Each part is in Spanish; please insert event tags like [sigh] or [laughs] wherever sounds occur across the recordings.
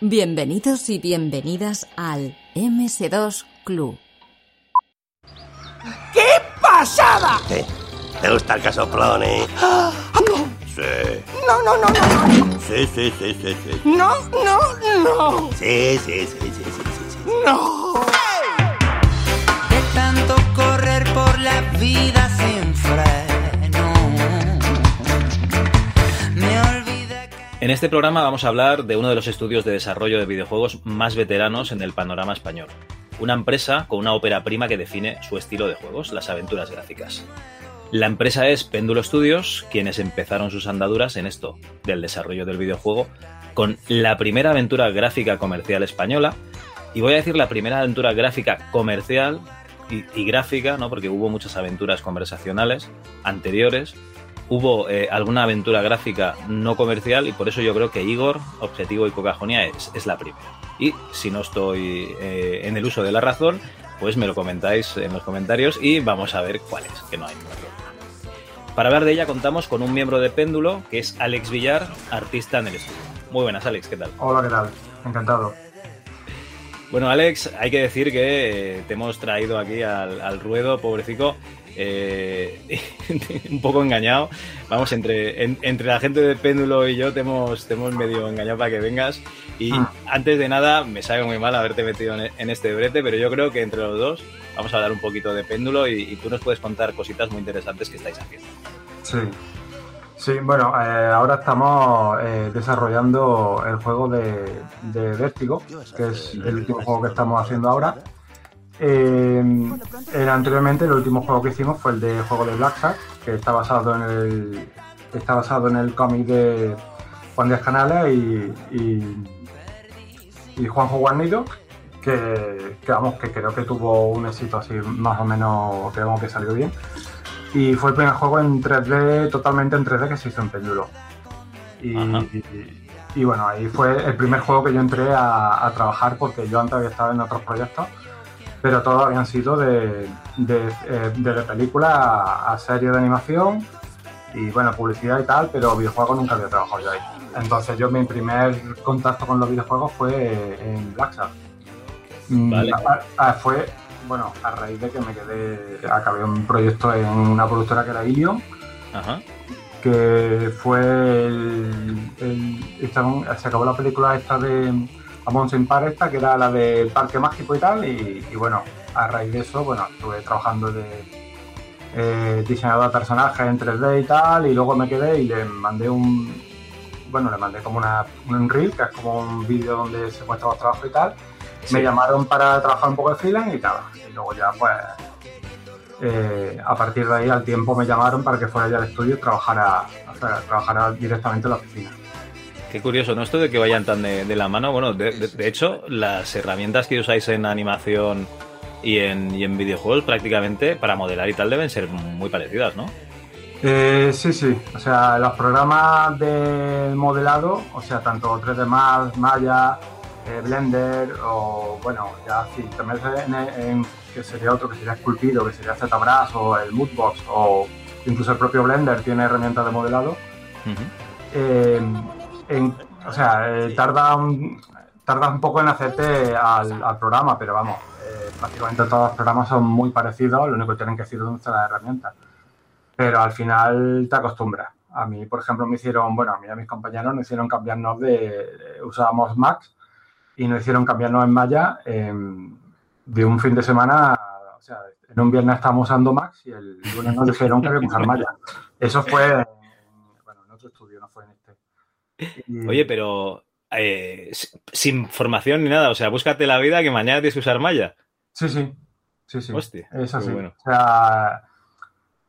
Bienvenidos y bienvenidas al MS2 Club. ¡Qué pasada! ¿Te gusta el casoplón, eh? Sí. No, no, no, no, no. Sí, sí, sí, sí, sí. No, no, no. Sí, sí, sí, sí, sí, sí, sí. No. De tanto correr por la vida En este programa vamos a hablar de uno de los estudios de desarrollo de videojuegos más veteranos en el panorama español. Una empresa con una ópera prima que define su estilo de juegos, las aventuras gráficas. La empresa es Péndulo Studios, quienes empezaron sus andaduras en esto, del desarrollo del videojuego, con la primera aventura gráfica comercial española, y voy a decir la primera aventura gráfica comercial y, y gráfica, ¿no? porque hubo muchas aventuras conversacionales anteriores, hubo eh, alguna aventura gráfica no comercial y por eso yo creo que Igor, Objetivo y Cocajonia es, es la primera. Y si no estoy eh, en el uso de la razón, pues me lo comentáis en los comentarios y vamos a ver cuál es, que no hay. Para hablar de ella contamos con un miembro de Péndulo, que es Alex Villar, artista en el estudio. Muy buenas, Alex, ¿qué tal? Hola, ¿qué tal? Encantado. Bueno, Alex, hay que decir que eh, te hemos traído aquí al, al ruedo, pobrecito, eh, [laughs] un poco engañado. Vamos, entre, en- entre la gente de Péndulo y yo te hemos, te hemos medio engañado para que vengas. Y Ah. antes de nada, me sabe muy mal haberte metido en, en este brete, pero yo creo que entre los dos vamos a hablar un poquito de Péndulo y, y tú nos puedes contar cositas muy interesantes que estáis haciendo. Sí. Sí, bueno, eh, ahora estamos eh, desarrollando el juego de, de Vértigo, que es el último juego que estamos haciendo ahora. Eh, el- anteriormente, el último juego que hicimos fue el de juego de Black Shark, que está basado en el está basado en el cómic de Juan Díaz Canales y, y, y Juanjo Guarnido, que, que vamos, que creo que tuvo un éxito así más o menos, creo que salió bien. Y fue el primer juego en 3D, totalmente en 3D, que se hizo en péndulo. Y- y bueno, ahí fue el primer juego que yo entré a, a trabajar porque yo antes había estado en otros proyectos, pero todos habían sido de, de, eh, película a, a serie de animación y bueno, publicidad y tal, pero videojuegos nunca había trabajado yo ahí. Entonces yo mi primer contacto con los videojuegos fue en Black Shark. Mm, Vale. a- a- fue, bueno, a raíz de que me quedé, acabé un proyecto en una productora que era Ilion, Ajá. que fue el, se acabó la película esta de Amon Sin Par esta, que era la del Parque Mágico y tal, y, y bueno, a raíz de eso, bueno, estuve trabajando de eh, diseñador de personajes en 3D y tal, y luego me quedé y le mandé un, bueno, le mandé como una, un reel, que es como un vídeo donde se muestra los trabajos y tal, me llamaron para trabajar un poco de freelance y tal, y luego ya pues eh, a partir de ahí al tiempo me llamaron para que fuera ya al estudio y trabajara, o sea, trabajara directamente en la oficina. Qué curioso, ¿no? Esto de que vayan tan de, de la mano. Bueno, de, de- de hecho, las herramientas que usáis en animación y en, y en videojuegos prácticamente para modelar y tal deben ser muy parecidas, ¿no? Eh, sí, sí, o sea, los programas de modelado, o sea, tanto 3D Max, Maya, eh, Blender o, bueno, ya si te metes en, en- que sería otro, que sería Sculpiro, que sería ZBrush o el Moodbox o incluso el propio Blender tiene herramientas de modelado, eh, en- o sea, eh, tarda, un, tarda un poco en hacerte al, al programa, pero vamos, eh, prácticamente todos los programas son muy parecidos, lo único que tienen que decir dónde están las herramientas. Pero al final te acostumbras. A mí, por ejemplo, me hicieron, bueno, a mí y a mis compañeros nos hicieron cambiarnos de, usábamos Max y nos hicieron cambiarnos en Maya em, de un fin de semana, o sea, en un viernes estábamos usando Max y el lunes nos dijeron que había que usar Maya. Eso fue, en, bueno, en otro estudio, no fue en este. Y- Oye, pero eh, sin formación ni nada, o sea, búscate la vida que mañana tienes que usar Maya. Sí, sí. Sí, sí. Hostia, Es así. bueno. O sea,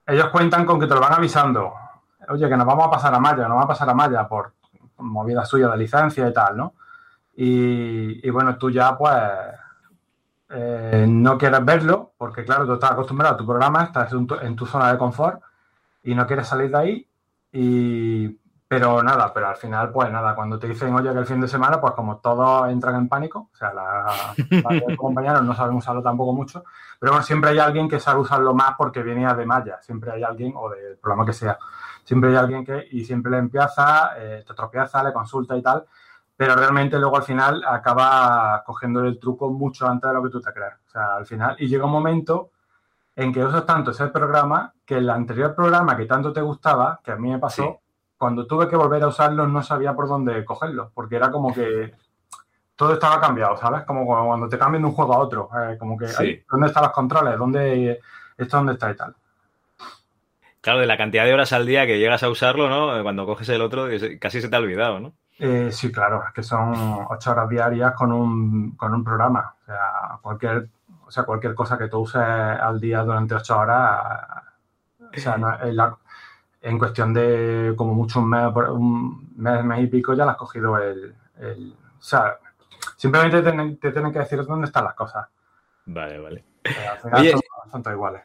ellos cuentan con que te lo van avisando. Oye, que nos vamos a pasar a Maya, nos vamos a pasar a Maya por movida suya de licencia y tal, ¿no? Y, y bueno, tú ya, pues, eh, no quieres verlo, porque claro, tú estás acostumbrado a tu programa, estás en tu, en tu zona de confort y no quieres salir de ahí. Y, pero nada, pero al final, pues nada, cuando te dicen, oye, que el fin de semana, pues como todos entran en pánico, o sea, los compañeros no saben usarlo tampoco mucho, pero bueno, siempre hay alguien que sabe usarlo más porque venía de Maya, siempre hay alguien, o del programa que sea, siempre hay alguien que, y siempre le empieza, eh, te tropieza, le consulta y tal, pero realmente luego al final acaba cogiendo el truco mucho antes de lo que tú te crees. O sea, al final, y llega un momento en que usas tanto ese programa que el anterior programa que tanto te gustaba, que a mí me pasó. Cuando tuve que volver a usarlo no sabía por dónde cogerlo, porque era como que todo estaba cambiado, ¿sabes? Como cuando te cambian de un juego a otro, eh, como que, Sí. ay, ¿dónde están los controles? ¿Dónde, esto dónde está y tal? Claro, de la cantidad de horas al día que llegas a usarlo, ¿no? Cuando coges el otro, casi se te ha olvidado, ¿no? Eh, sí, claro, es que son ocho horas diarias con un, con un programa. O sea, cualquier, o sea, cualquier cosa que tú uses al día durante ocho horas, o sea, no- la- en cuestión de como mucho un mes, un mes, mes y pico ya le has cogido el, el- o sea, simplemente te tienen, te tienen que decir dónde están las cosas. Vale, vale. Al final Oye, son, son todas iguales.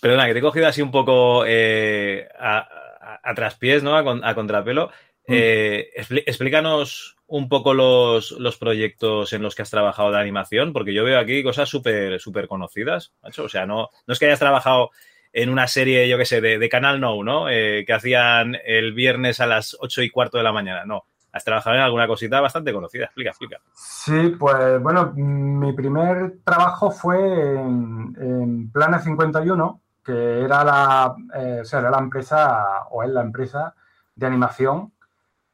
Perdona, que te he cogido así un poco eh, a, a- a traspiés, ¿no? A, con- a contrapelo. Eh, expli- explícanos un poco los, los proyectos en los que has trabajado de animación, porque yo veo aquí cosas súper súper conocidas, macho. O sea, no, no es que hayas trabajado en una serie, yo qué sé, de, de Canal No, ¿no? Eh, que hacían el viernes a las ocho y cuarto de la mañana. No, has trabajado en alguna cosita bastante conocida. Explica, explica. Sí, pues bueno, mi primer trabajo fue en, en Planet 51, que era la, eh, o sea, era la empresa, o es la empresa de animación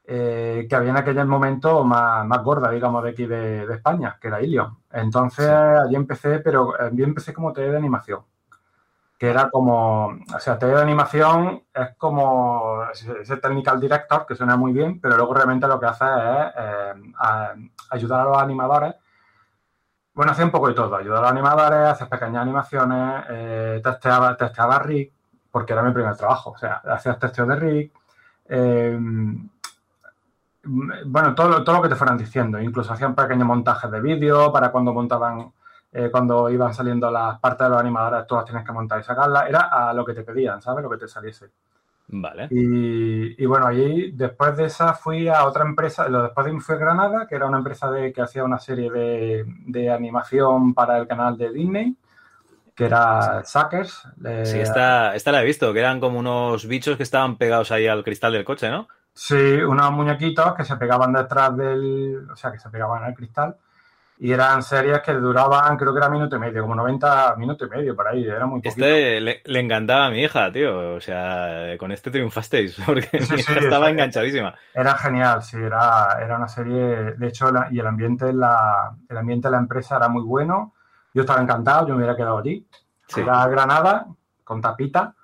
eh, que había en aquel momento más, más gorda, digamos, de aquí de, de España, que era Ilion. Entonces Sí. allí empecé, pero yo empecé como TD de animación, que era como, o sea, TD de animación es como ese technical director, que suena muy bien, pero luego realmente lo que hace es eh, ayudar a los animadores. Bueno, hacía un poco de todo, ayudar a los animadores, hacer pequeñas animaciones, eh, testeaba, testeaba Rick, porque era mi primer trabajo, o sea, hacías testeo de Rick, eh, bueno, todo, todo lo que te fueran diciendo, incluso hacían pequeños montajes de vídeo para cuando montaban, eh, cuando iban saliendo las partes de los animadores, tú las tienes que montar y sacarlas, era a lo que te pedían, ¿sabes? Lo que te saliese. Vale. Y, y bueno, allí después de esa fui a otra empresa, lo después de ahí fui a Granada, que era una empresa de, que hacía una serie de, de animación para el canal de Disney, que era Suckers. eh, Sí, esta, esta la he visto, que eran como unos bichos que estaban pegados ahí al cristal del coche, ¿no? Sí, unos muñequitos que se pegaban detrás del, o sea, que se pegaban al cristal. Y eran series que duraban, creo que era minuto y medio, como 90 minutos y medio por ahí, era muy poquito. Este le, le encantaba a mi hija, tío. O sea, con este triunfasteis, [laughs] porque Sí, mi sí, hija estaba sí. enganchadísima. Era genial, sí, era, era una serie, de hecho, la- y el ambiente, en la, el ambiente de la empresa era muy bueno. Yo estaba encantado, yo me hubiera quedado allí. Sí. Era Granada, con tapita.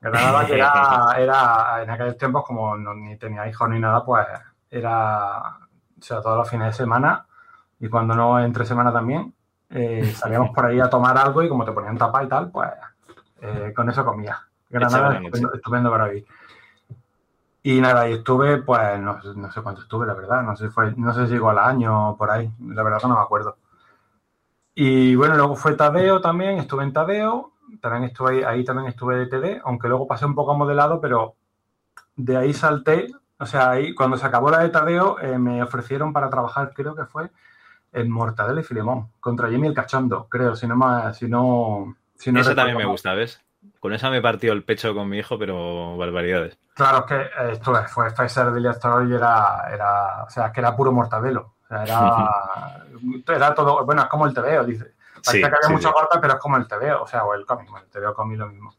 Granada, que era, [laughs] era en aquellos tiempos, como no, ni tenía hijos ni nada, pues era, o sea, todos los fines de semana y cuando no entre semana también, eh, [laughs] salíamos por ahí a tomar algo y como te ponían tapa y tal, pues eh, con eso comía. Echaba Granada, noche. estupendo, estupendo para. Y nada, y estuve, pues no, sé- no sé cuánto estuve, la verdad, no sé, si fue, no sé si llegó al año o por ahí, la verdad que no me acuerdo. Y bueno, luego fue Tadeo también, estuve en Tadeo, también estuve ahí, ahí también estuve de TD, aunque luego pasé un poco a modelado, pero de ahí salté, o sea, ahí cuando se acabó la de Tadeo eh, me ofrecieron para trabajar, creo que fue en Mortadelo y Filemón, contra Jimmy el Cachondo, creo, si no más, si no... Si no esa también me gusta, ¿ves? Con esa me partió el pecho con mi hijo, pero barbaridades. Claro, es que eh, esto es- fue Pfizer Director y era, era, o sea, es que era puro mortadelo. O sea, era, [laughs] era todo, bueno, es como el TVO, dice. Parece Sí, que había sí, corte, pero es como el TVO, o sea, o el cómic, el TVO cómic lo mismo.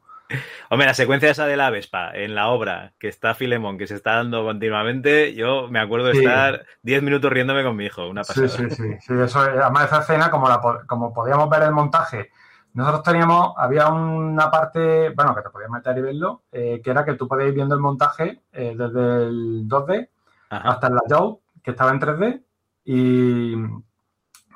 Hombre, la secuencia esa de la Vespa en la obra, que está Filemón, que se está dando continuamente, yo me acuerdo de Sí. estar 10 minutos riéndome con mi hijo, una pasada. Sí, sí, sí, sí, eso, es- además esa escena, como, la, como podíamos ver el montaje, nosotros teníamos, había una parte, bueno, que te podías meter y verlo, eh, que era que tú podías ir viendo el montaje eh, desde el 2D Ajá. hasta en la Joe, que estaba en 3D, y,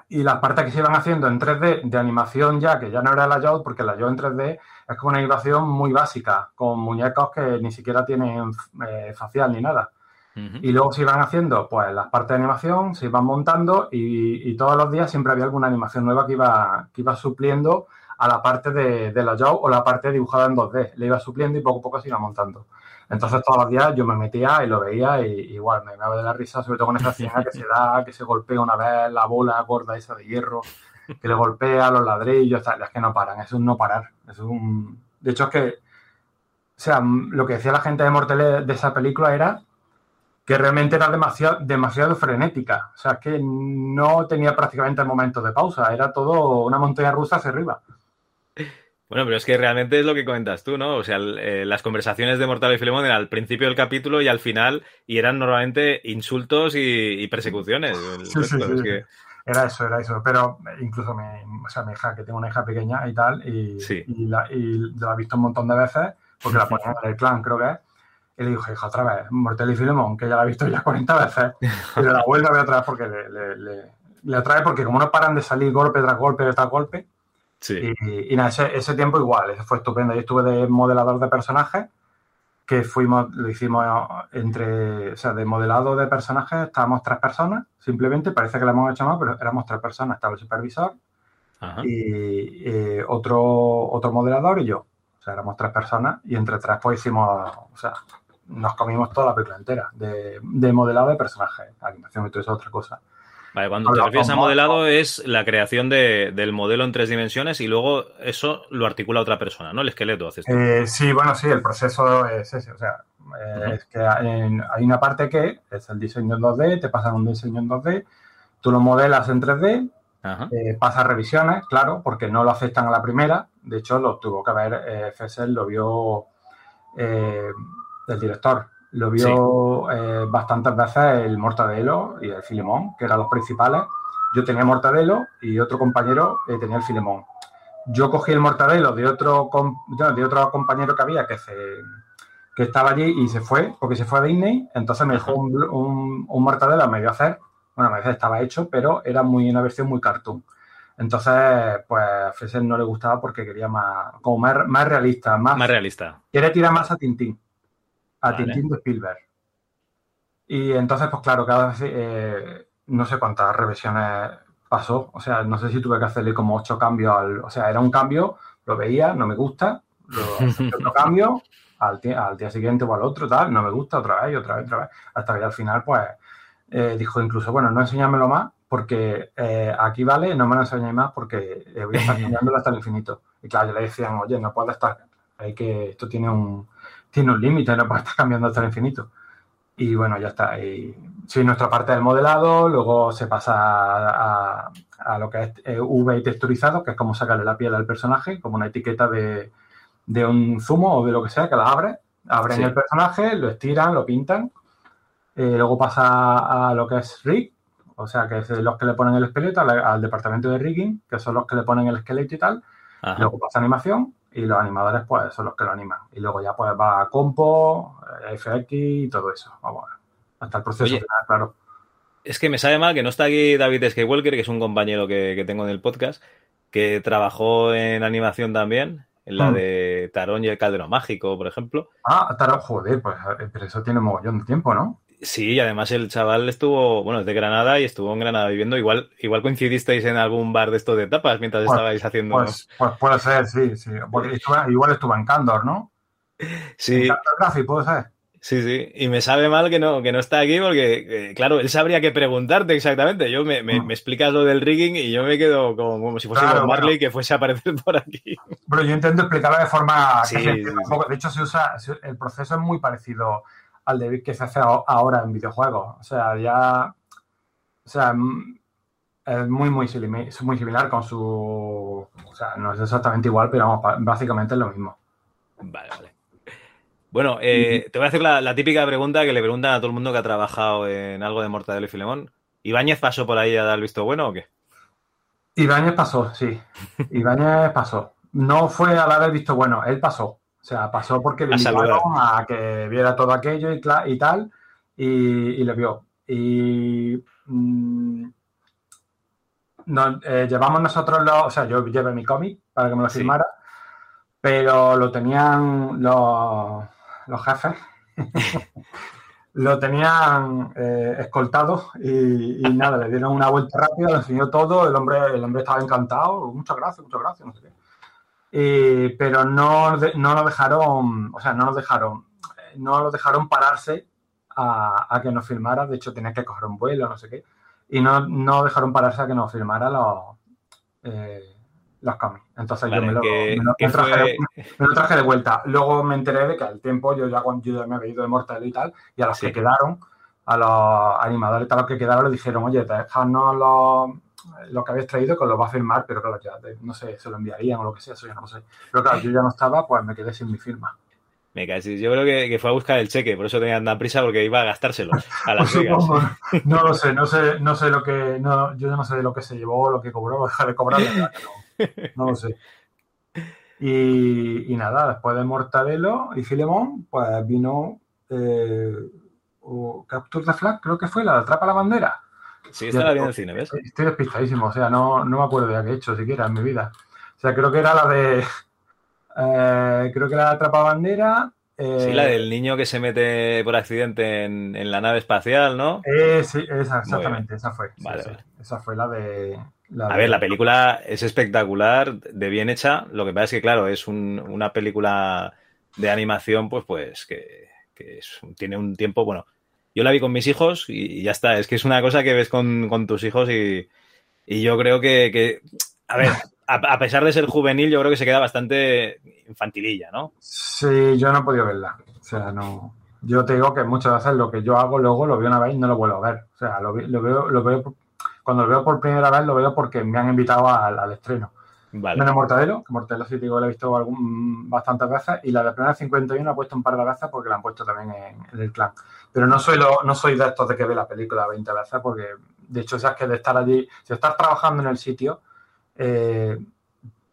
y las partes que se iban haciendo en 3D de animación ya, que ya no era la Joe, porque la Joe en 3D es como una animación muy básica, con muñecos que ni siquiera tienen eh, facial ni nada. Y luego se iban haciendo pues las partes de animación, se iban montando y, y todos los días siempre había alguna animación nueva que iba, que iba supliendo a la parte de, de la Joe o la parte dibujada en 2D. Le iba supliendo y poco a poco se iba montando. Entonces todos los días yo me metía y lo veía y igual me daba de la risa, sobre todo con esa escena que se da, que se golpea una vez la bola gorda esa de hierro, que le golpea los ladrillos, tal. es que no paran, es un no parar. Es un... De hecho es que, o sea, lo que decía la gente de Mortele de esa película era que realmente era demasiado, demasiado frenética. O sea, que no tenía prácticamente momentos de pausa, era todo una montaña rusa hacia arriba. Bueno, pero es que realmente es lo que comentas tú, ¿no? O sea, eh, las conversaciones de Mortal y Filemón eran al principio del capítulo y al final, y eran normalmente insultos y, persecuciones. Sí, sí, sí, Era eso, era eso. Pero incluso mi, o sea, mi hija, que tengo una hija pequeña y tal, y, y, la, y la he visto un montón de veces, porque la [laughs] ponían en el clan, creo que es. Y le dije, hija, otra vez, Mortal y Filemón, que ya la he visto ya [laughs] 40 veces, y la vuelvo a ver otra vez porque le, le, le, le atrae, porque como no paran de salir golpe tras golpe tras golpe, Sí. Y, y nada, ese, ese, tiempo igual, ese fue estupendo. Yo estuve de modelador de personajes, que fuimos, lo hicimos entre, o sea, de modelado de personajes, estábamos tres personas, simplemente, parece que lo hemos hecho más, pero éramos tres personas, estaba el supervisor Ajá. y eh, otro, otro modelador y yo. O sea, éramos tres personas y entre tres pues hicimos, o sea, nos comimos toda la película entera de, de modelado de personajes, animación y todo eso, otra cosa. Vale, cuando te refieres a modelado es la creación de, del modelo en tres dimensiones y luego eso lo articula otra persona, ¿no? El esqueleto haces. Eh, sí, bueno, sí, el proceso es ese. O sea, eh, uh -huh. es que hay, hay, una parte que es el diseño en 2D, te pasan un diseño en 2D, tú lo modelas en 3D, uh -huh. eh, pasas revisiones, claro, porque no lo aceptan a la primera. De hecho, lo tuvo que ver, eh, Fessel lo vio eh, el director lo vio sí. eh, bastantes veces el Mortadelo y el Filemón, que eran los principales. Yo tenía Mortadelo y otro compañero eh, tenía el Filemón. Yo cogí el Mortadelo de otro, de otro compañero que había que, se, que estaba allí y se fue, porque se fue a Disney, entonces me dejó un, un, un Mortadelo a medio hacer. Bueno, a veces estaba hecho, pero era muy una versión muy cartoon. Entonces, pues a Fessel no le gustaba porque quería más, como más, más realista, más, más realista. Quiere tirar más a Tintín a vale. Tintín de Spielberg. Y entonces, pues claro, cada vez, eh, no sé cuántas revisiones pasó, o sea, no sé si tuve que hacerle como ocho cambios, al, o sea, era un cambio, lo veía, no me gusta, lo [laughs] otro cambio, al, al, día siguiente o al otro, tal, no me gusta, otra vez, otra vez, otra vez, hasta que al final, pues, eh, dijo incluso, bueno, no enséñamelo más, porque eh, aquí vale, no me lo enseñéis más porque voy a estar [laughs] enseñándolo hasta el infinito. Y claro, yo le decían, oye, no puede estar, hay que, esto tiene un, tiene un límite, no puede [laughs] estar cambiando hasta el infinito. Y bueno, ya está. Y, sí, nuestra parte del modelado, luego se pasa a, a, lo que es eh, V y texturizado, que es como sacarle la piel al personaje, como una etiqueta de, de un zumo o de lo que sea, que la abre, abren sí. el personaje, lo estiran, lo pintan. Eh, luego pasa a lo que es rig, o sea, que es los que le ponen el esqueleto, al, al, departamento de rigging, que son los que le ponen el esqueleto y tal. Ajá. Luego pasa animación, y los animadores pues son los que lo animan. Y luego ya pues va a compo, FX y todo eso. Vamos, hasta el proceso Oye, final, claro. Es que me sabe mal que no está aquí David Skywalker, que es un compañero que, que tengo en el podcast, que trabajó en animación también, en la mm. de Tarón y el Caldero Mágico, por ejemplo. Ah, Tarón, joder, pues pero eso tiene un mogollón de tiempo, ¿no? Sí, y además el chaval estuvo, bueno, es de Granada y estuvo en Granada viviendo. Igual, igual coincidisteis en algún bar de estos de tapas mientras pues, estabais haciendo. Pues, pues, puede ser, sí, sí. Porque estuve, igual estuvo en Candor, ¿no? Sí. En Candor puede ser. Sí, sí. Y me sabe mal que no, que no está aquí porque, eh, claro, él sabría que preguntarte exactamente. Yo me, me, mm. me, explicas lo del rigging y yo me quedo como, como si fuese claro, Marley bueno. que fuese a aparecer [laughs] por aquí. Pero yo intento explicarlo de forma sí, que. De hecho, se usa, el proceso es muy parecido al de que se hace ahora en videojuegos. O sea, ya. O sea, es muy, muy, muy similar con su. O sea, no es exactamente igual, pero vamos, básicamente es lo mismo. Vale, vale. Bueno, eh, te voy a hacer la, la, típica pregunta que le preguntan a todo el mundo que ha trabajado en algo de Mortadelo y Filemón. ¿Ibáñez pasó por ahí a dar el visto bueno o qué? Ibáñez pasó, sí. [laughs] Ibáñez pasó. No fue a dar el visto bueno, él pasó. O sea, pasó porque le invitaron a que viera todo aquello y, y tal, y, y, le vio. Y mmm, nos, eh, llevamos nosotros los, o sea, yo llevé mi cómic para que me lo firmara, sí. pero lo tenían los, los jefes, [laughs] lo tenían eh, escoltado y, y, nada, le dieron una vuelta rápida, le enseñó todo, el hombre, el hombre estaba encantado, muchas gracias, muchas gracias, no sé qué. Eh, pero no, no lo dejaron, o sea, no nos dejaron, no dejaron pararse a, a, que nos filmara, de hecho tenía que coger un vuelo, no sé qué, y no, no dejaron pararse a que nos filmara los, eh, los cómics. Entonces vale, yo me lo, que, me, lo, me, traje, fue... me lo, traje, de vuelta. Luego me enteré de que al tiempo yo ya, yo ya me había ido de Mortal y tal, y a los sí. que quedaron, a los animadores, tal, los que quedaron, le dijeron, oye, dejadnos los, lo que habéis traído, que os lo va a firmar, pero claro, ya, de- no sé, se lo enviarían o lo que sea, eso ya no lo sé. Pero claro, yo ya no estaba, pues me quedé sin mi firma. Me casi. Yo creo que, que fue a buscar el cheque, por eso tenía tanta prisa, porque iba a gastárselo a [laughs] Las Pues Vegas. no lo sé, no sé, no sé lo que, no, yo ya no sé lo que se llevó, lo que cobró, [laughs] o deja de cobrar, no, no lo sé. Y, y nada, después de Mortadelo y Filemón, pues vino eh, o Capture the Flag, creo que fue, la de Atrapa la Bandera. Sí, esta la vi en el cine, ¿ves? Estoy despistadísimo, o sea, no, no me acuerdo de qué he hecho siquiera en mi vida. O sea, creo que era la de. [laughs] eh, creo que era la Atrapa Bandera. eh, Sí, la del niño que se mete por accidente en, en la nave espacial, ¿no? eh, sí, esa, exactamente, esa fue. sí, Vale, sí. vale. Esa fue la de. la A de- ver, la película es espectacular, de bien hecha. Lo que pasa es que, claro, es un- una película de animación, pues, pues, que, que es- tiene un tiempo, bueno, yo la vi con mis hijos y, ya está. Es que es una cosa que ves con, con tus hijos y, y yo creo que, que- a ver, a, pesar de ser juvenil, yo creo que se queda bastante infantililla, ¿no? Sí, yo no he podido verla. O sea, no. Yo te digo que muchas veces lo que yo hago luego lo veo una vez y no lo vuelvo a ver. O sea, lo, veo, lo veo, cuando lo veo por primera vez lo veo porque me han invitado al estreno. Vale. Menos Mortadelo, que Mortadelo sí digo, lo he visto algún- bastantes veces, y la de Planeta 51 la he puesto un par de veces porque la han puesto también en, en el clan. Pero no soy, lo- no soy de estos de que ve la película 20 veces, porque de hecho, si es que de estar allí, si estás trabajando en el sitio, eh,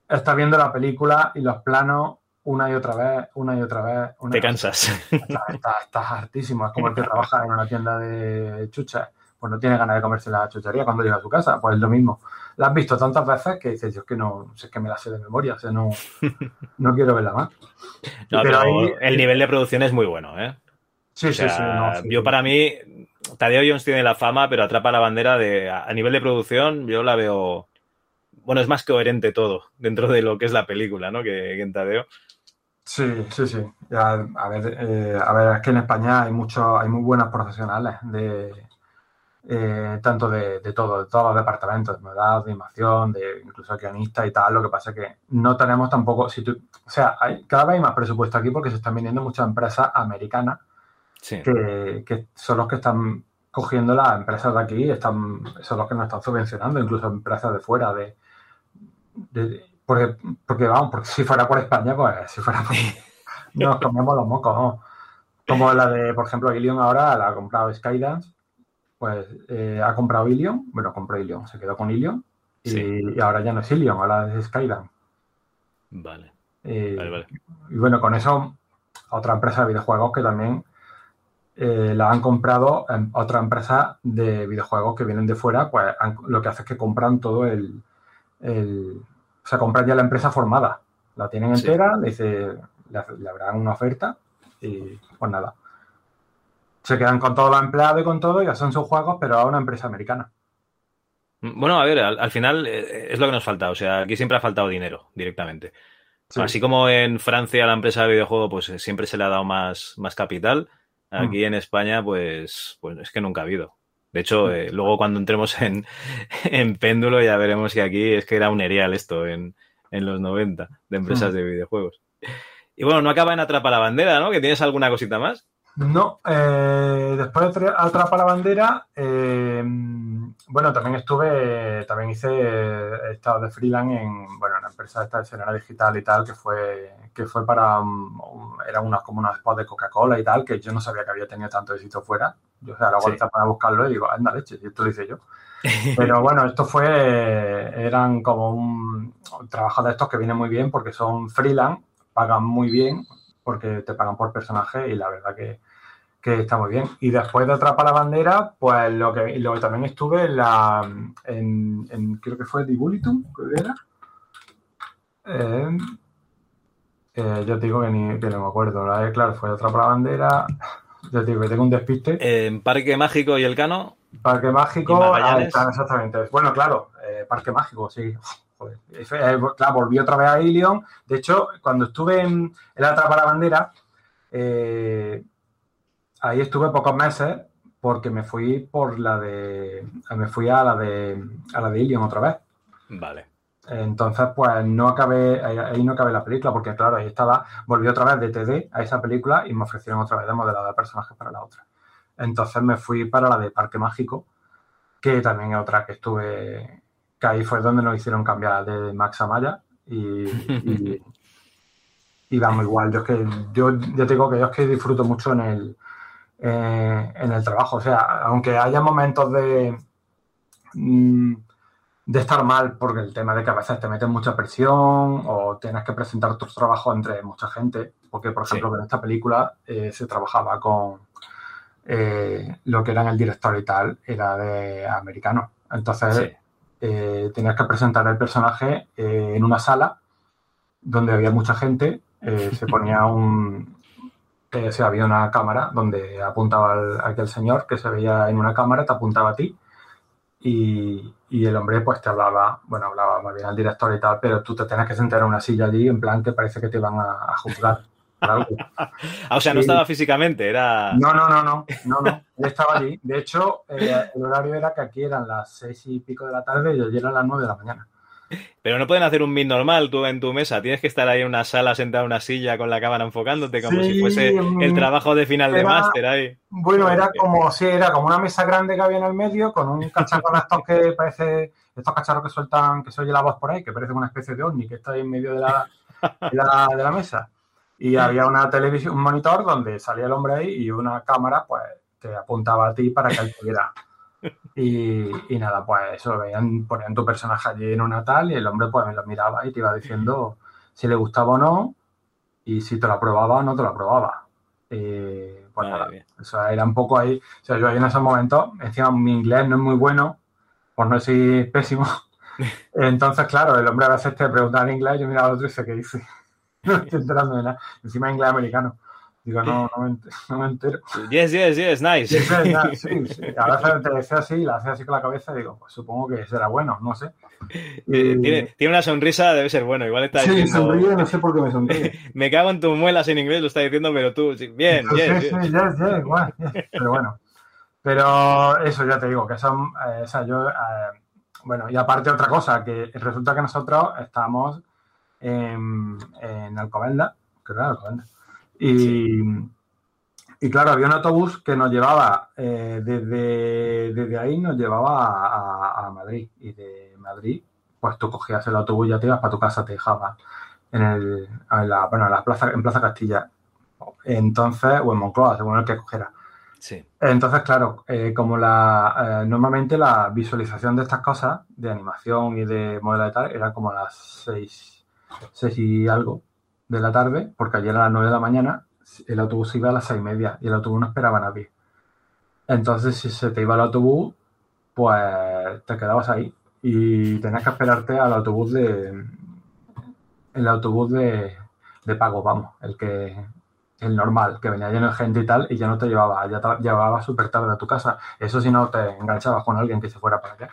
estás viendo la película y los planos una y otra vez, una y otra vez. Una Te cansas. Estás, estás- estás hartísimo. Es como el que trabaja en una tienda de chuches. Pues no tiene ganas de comerse la chuchería cuando llega a su casa. Pues es lo mismo. La has visto tantas veces que dices, yo es que no, es que me la sé de memoria. O sea, no, [laughs] no quiero verla más. No, Pero pero ahí- el nivel de producción es muy bueno, ¿eh? Sí, O sí, sea, sí. no, sí. Yo para mí, Tadeo Jones tiene la fama, pero atrapa la bandera de a a nivel de producción, yo la veo. Bueno, es más coherente todo dentro de lo que es la película, ¿no? Que, que en Tadeo. Sí, sí, sí. Ya, a ver, eh, a ver, es que en España hay mucho, hay muy buenas profesionales de eh, tanto de, de todo, de todos los departamentos, de modalidad, de animación, de incluso guionistas y tal. Lo que pasa es que no tenemos tampoco, si tú, o sea, hay, cada vez hay más presupuesto aquí porque se están viniendo muchas empresas americanas Sí. que, que son los que están cogiendo las empresas de aquí, están, son los que nos están subvencionando, incluso empresas de fuera, de, de- porque, porque vamos, porque si fuera por España, pues si fuera por, [laughs] nos comemos los mocos, ¿no? Como la de, por ejemplo, Ilion ahora la ha comprado Skydance, pues eh, ha comprado Ilion, bueno, compró Ilion, se quedó con Ilion, y, Sí. y ahora ya no es Ilion, ahora es Skydance. Vale, Eh, vale, vale. y bueno, con eso, otra empresa de videojuegos que también eh, la han comprado en otra empresa de videojuegos que vienen de fuera, pues han- lo que hace es que compran todo el, el- O sea, compran ya la empresa formada. La tienen Sí. entera, le, dice, le, le habrán una oferta y pues nada. Se quedan con todos los empleados y con todo y hacen sus juegos, pero a una empresa americana. Bueno, a ver, al, al final eh, es lo que nos falta. O sea, aquí siempre ha faltado dinero directamente. Sí. Así como en Francia la empresa de videojuego, pues eh, siempre se le ha dado más, más capital. Aquí en España, pues, pues es que nunca ha habido. De hecho, eh, luego cuando entremos en, [laughs] en péndulo ya veremos que aquí es que era un erial esto en, en los 90 de empresas Mm. de videojuegos. Y bueno, no acaba en Atrapa la Bandera, ¿no? ¿Que tienes alguna cosita más? No, eh, después de tra- Atrapa la Bandera, eh, bueno, también estuve, también hice, he estado de freelance en, bueno, en una empresa esta de escenario digital y tal, que fue, que fue para, eran unas, como unos spots de Coca-Cola y tal, que yo no sabía que había tenido tanto éxito fuera. Yo, o sea, luego Sí. para buscarlo y digo, anda leche, y esto lo hice yo. [laughs] Pero bueno, esto fue, eran como un, un trabajo de estos que viene muy bien porque son freelance, pagan muy bien porque te pagan por personaje y la verdad que, que está muy bien. Y después de Atrapa la Bandera, pues lo que, lo que también estuve en la, en, en- creo que fue Dibulitum, creo que era. Eh, eh, yo te digo que, ni, que no me acuerdo, claro, fue Atrapa la Bandera, yo te digo que tengo un despiste. En Parque Mágico y el Cano. Parque Mágico, ¿Y están, exactamente. Bueno, claro, eh, Parque Mágico, sí. Joder. Claro, volví otra vez a Ilion. De hecho, cuando estuve en, la Atrapa la Bandera, eh, ahí estuve pocos meses porque me fui por la de. Me fui a la de a la de Ilion otra vez. Vale. Entonces, pues no acabé, ahí, ahí no acabé la película, porque claro, ahí estaba, volví otra vez de TD a esa película y me ofrecieron otra vez de modelado de personajes para la otra. Entonces me fui para la de Parque Mágico, que también es otra que estuve, que ahí fue donde nos hicieron cambiar de Max a Maya y, y, y vamos igual. Yo es que yo ya te digo que yo es que disfruto mucho en el eh, en el trabajo. O sea, aunque haya momentos de mm, de estar mal porque el tema de que a veces te meten mucha presión o tienes que presentar tus trabajos entre mucha gente, porque por ejemplo Sí. en esta película eh, se trabajaba con eh, lo que eran el director y tal, era de americano. Entonces Sí. Eh, tenías que presentar el personaje eh, en una sala donde había mucha gente, eh, se [laughs] ponía un... eh, o sea, había una cámara donde apuntaba al, aquel señor que se veía en una cámara, te apuntaba a ti y, y el hombre pues te hablaba, bueno, hablaba más bien al director y tal, pero tú te tenías que sentar en una silla allí en plan que parece que te a, a juzgar Ah, o sea, no estaba físicamente, era. No, no, no, no, no, no. Él estaba allí. De hecho, eh, el horario era que aquí eran las seis y pico de la tarde y allí eran las nueve de la mañana. Pero no pueden hacer un meet normal tú en tu mesa. Tienes que estar ahí en una sala sentado en una silla con la cámara enfocándote como Sí, si fuese mm, el trabajo de final de máster ahí. Bueno, era como, sí, era como una mesa grande que había en el medio con un cacharro de estos que parece, estos cacharros que sueltan, que se oye la voz por ahí, que parece una especie de ovni que está ahí en medio de la, de la, de la mesa. Y había una televisión, un monitor donde salía el hombre ahí y una cámara, pues, te apuntaba a ti para que él te viera. [laughs] Y, y nada, pues eso, veían, ponían tu personaje allí en una tal y el hombre pues me lo miraba y te iba diciendo si le gustaba o no y si te lo aprobaba o no te lo aprobaba. Y, pues nada, mía. o sea, era un poco ahí, o sea, yo ahí en esos momentos, encima mi inglés no es muy bueno, por no decir pésimo. [laughs] Entonces, claro, el hombre a veces te preguntaba en inglés, yo miraba al otro y dice, ¿qué dice? [laughs] No estoy enterando de nada. Encima inglés americano. Digo, no, no me, [laughs] no me entero. Yes, yes, yes, nice. es verdad, sí, [laughs] sí. A veces te decía así, la hacía así con la cabeza y digo, pues supongo que será bueno, no sé. Eh, Y- Tiene, tiene una sonrisa, debe ser bueno. Igual está sí, diciendo. sonríe, no sé por qué me sonríe. Me cago en tus muelas en inglés, lo está diciendo, pero tú, sí, bien, Sí, bien. sí, yes, yes, guay, yes. Pero bueno. Pero eso ya te digo, que son, eh, o sea, yo, eh, bueno, y aparte otra cosa, que resulta que nosotros estamos en, en Alcobendas, creo que era Alcobendas, y, y claro, había un autobús que nos llevaba, eh, desde, desde ahí nos llevaba a, a- a Madrid, y de Madrid, pues tú cogías el autobús y ya te ibas para tu casa, te dejaba en, el, en la, bueno, en la plaza, en Plaza Castilla. Entonces, o en Moncloa, según el que cogiera. Sí. Entonces, claro, eh, como la eh, normalmente la visualización de estas cosas, de animación y de modelo y tal, era como a las seis, seis y algo de la tarde, porque ayer a las nueve de la mañana el autobús iba a las seis y media y el autobús no esperaba a nadie. Entonces, si se te iba el autobús, pues te quedabas ahí y tenías que esperarte al autobús de el autobús de, de pago, vamos, el que el normal, que venía lleno de gente y tal, y ya no te llevaba, ya te llevaba súper tarde a tu casa. Eso si no te enganchabas con alguien que se fuera para allá.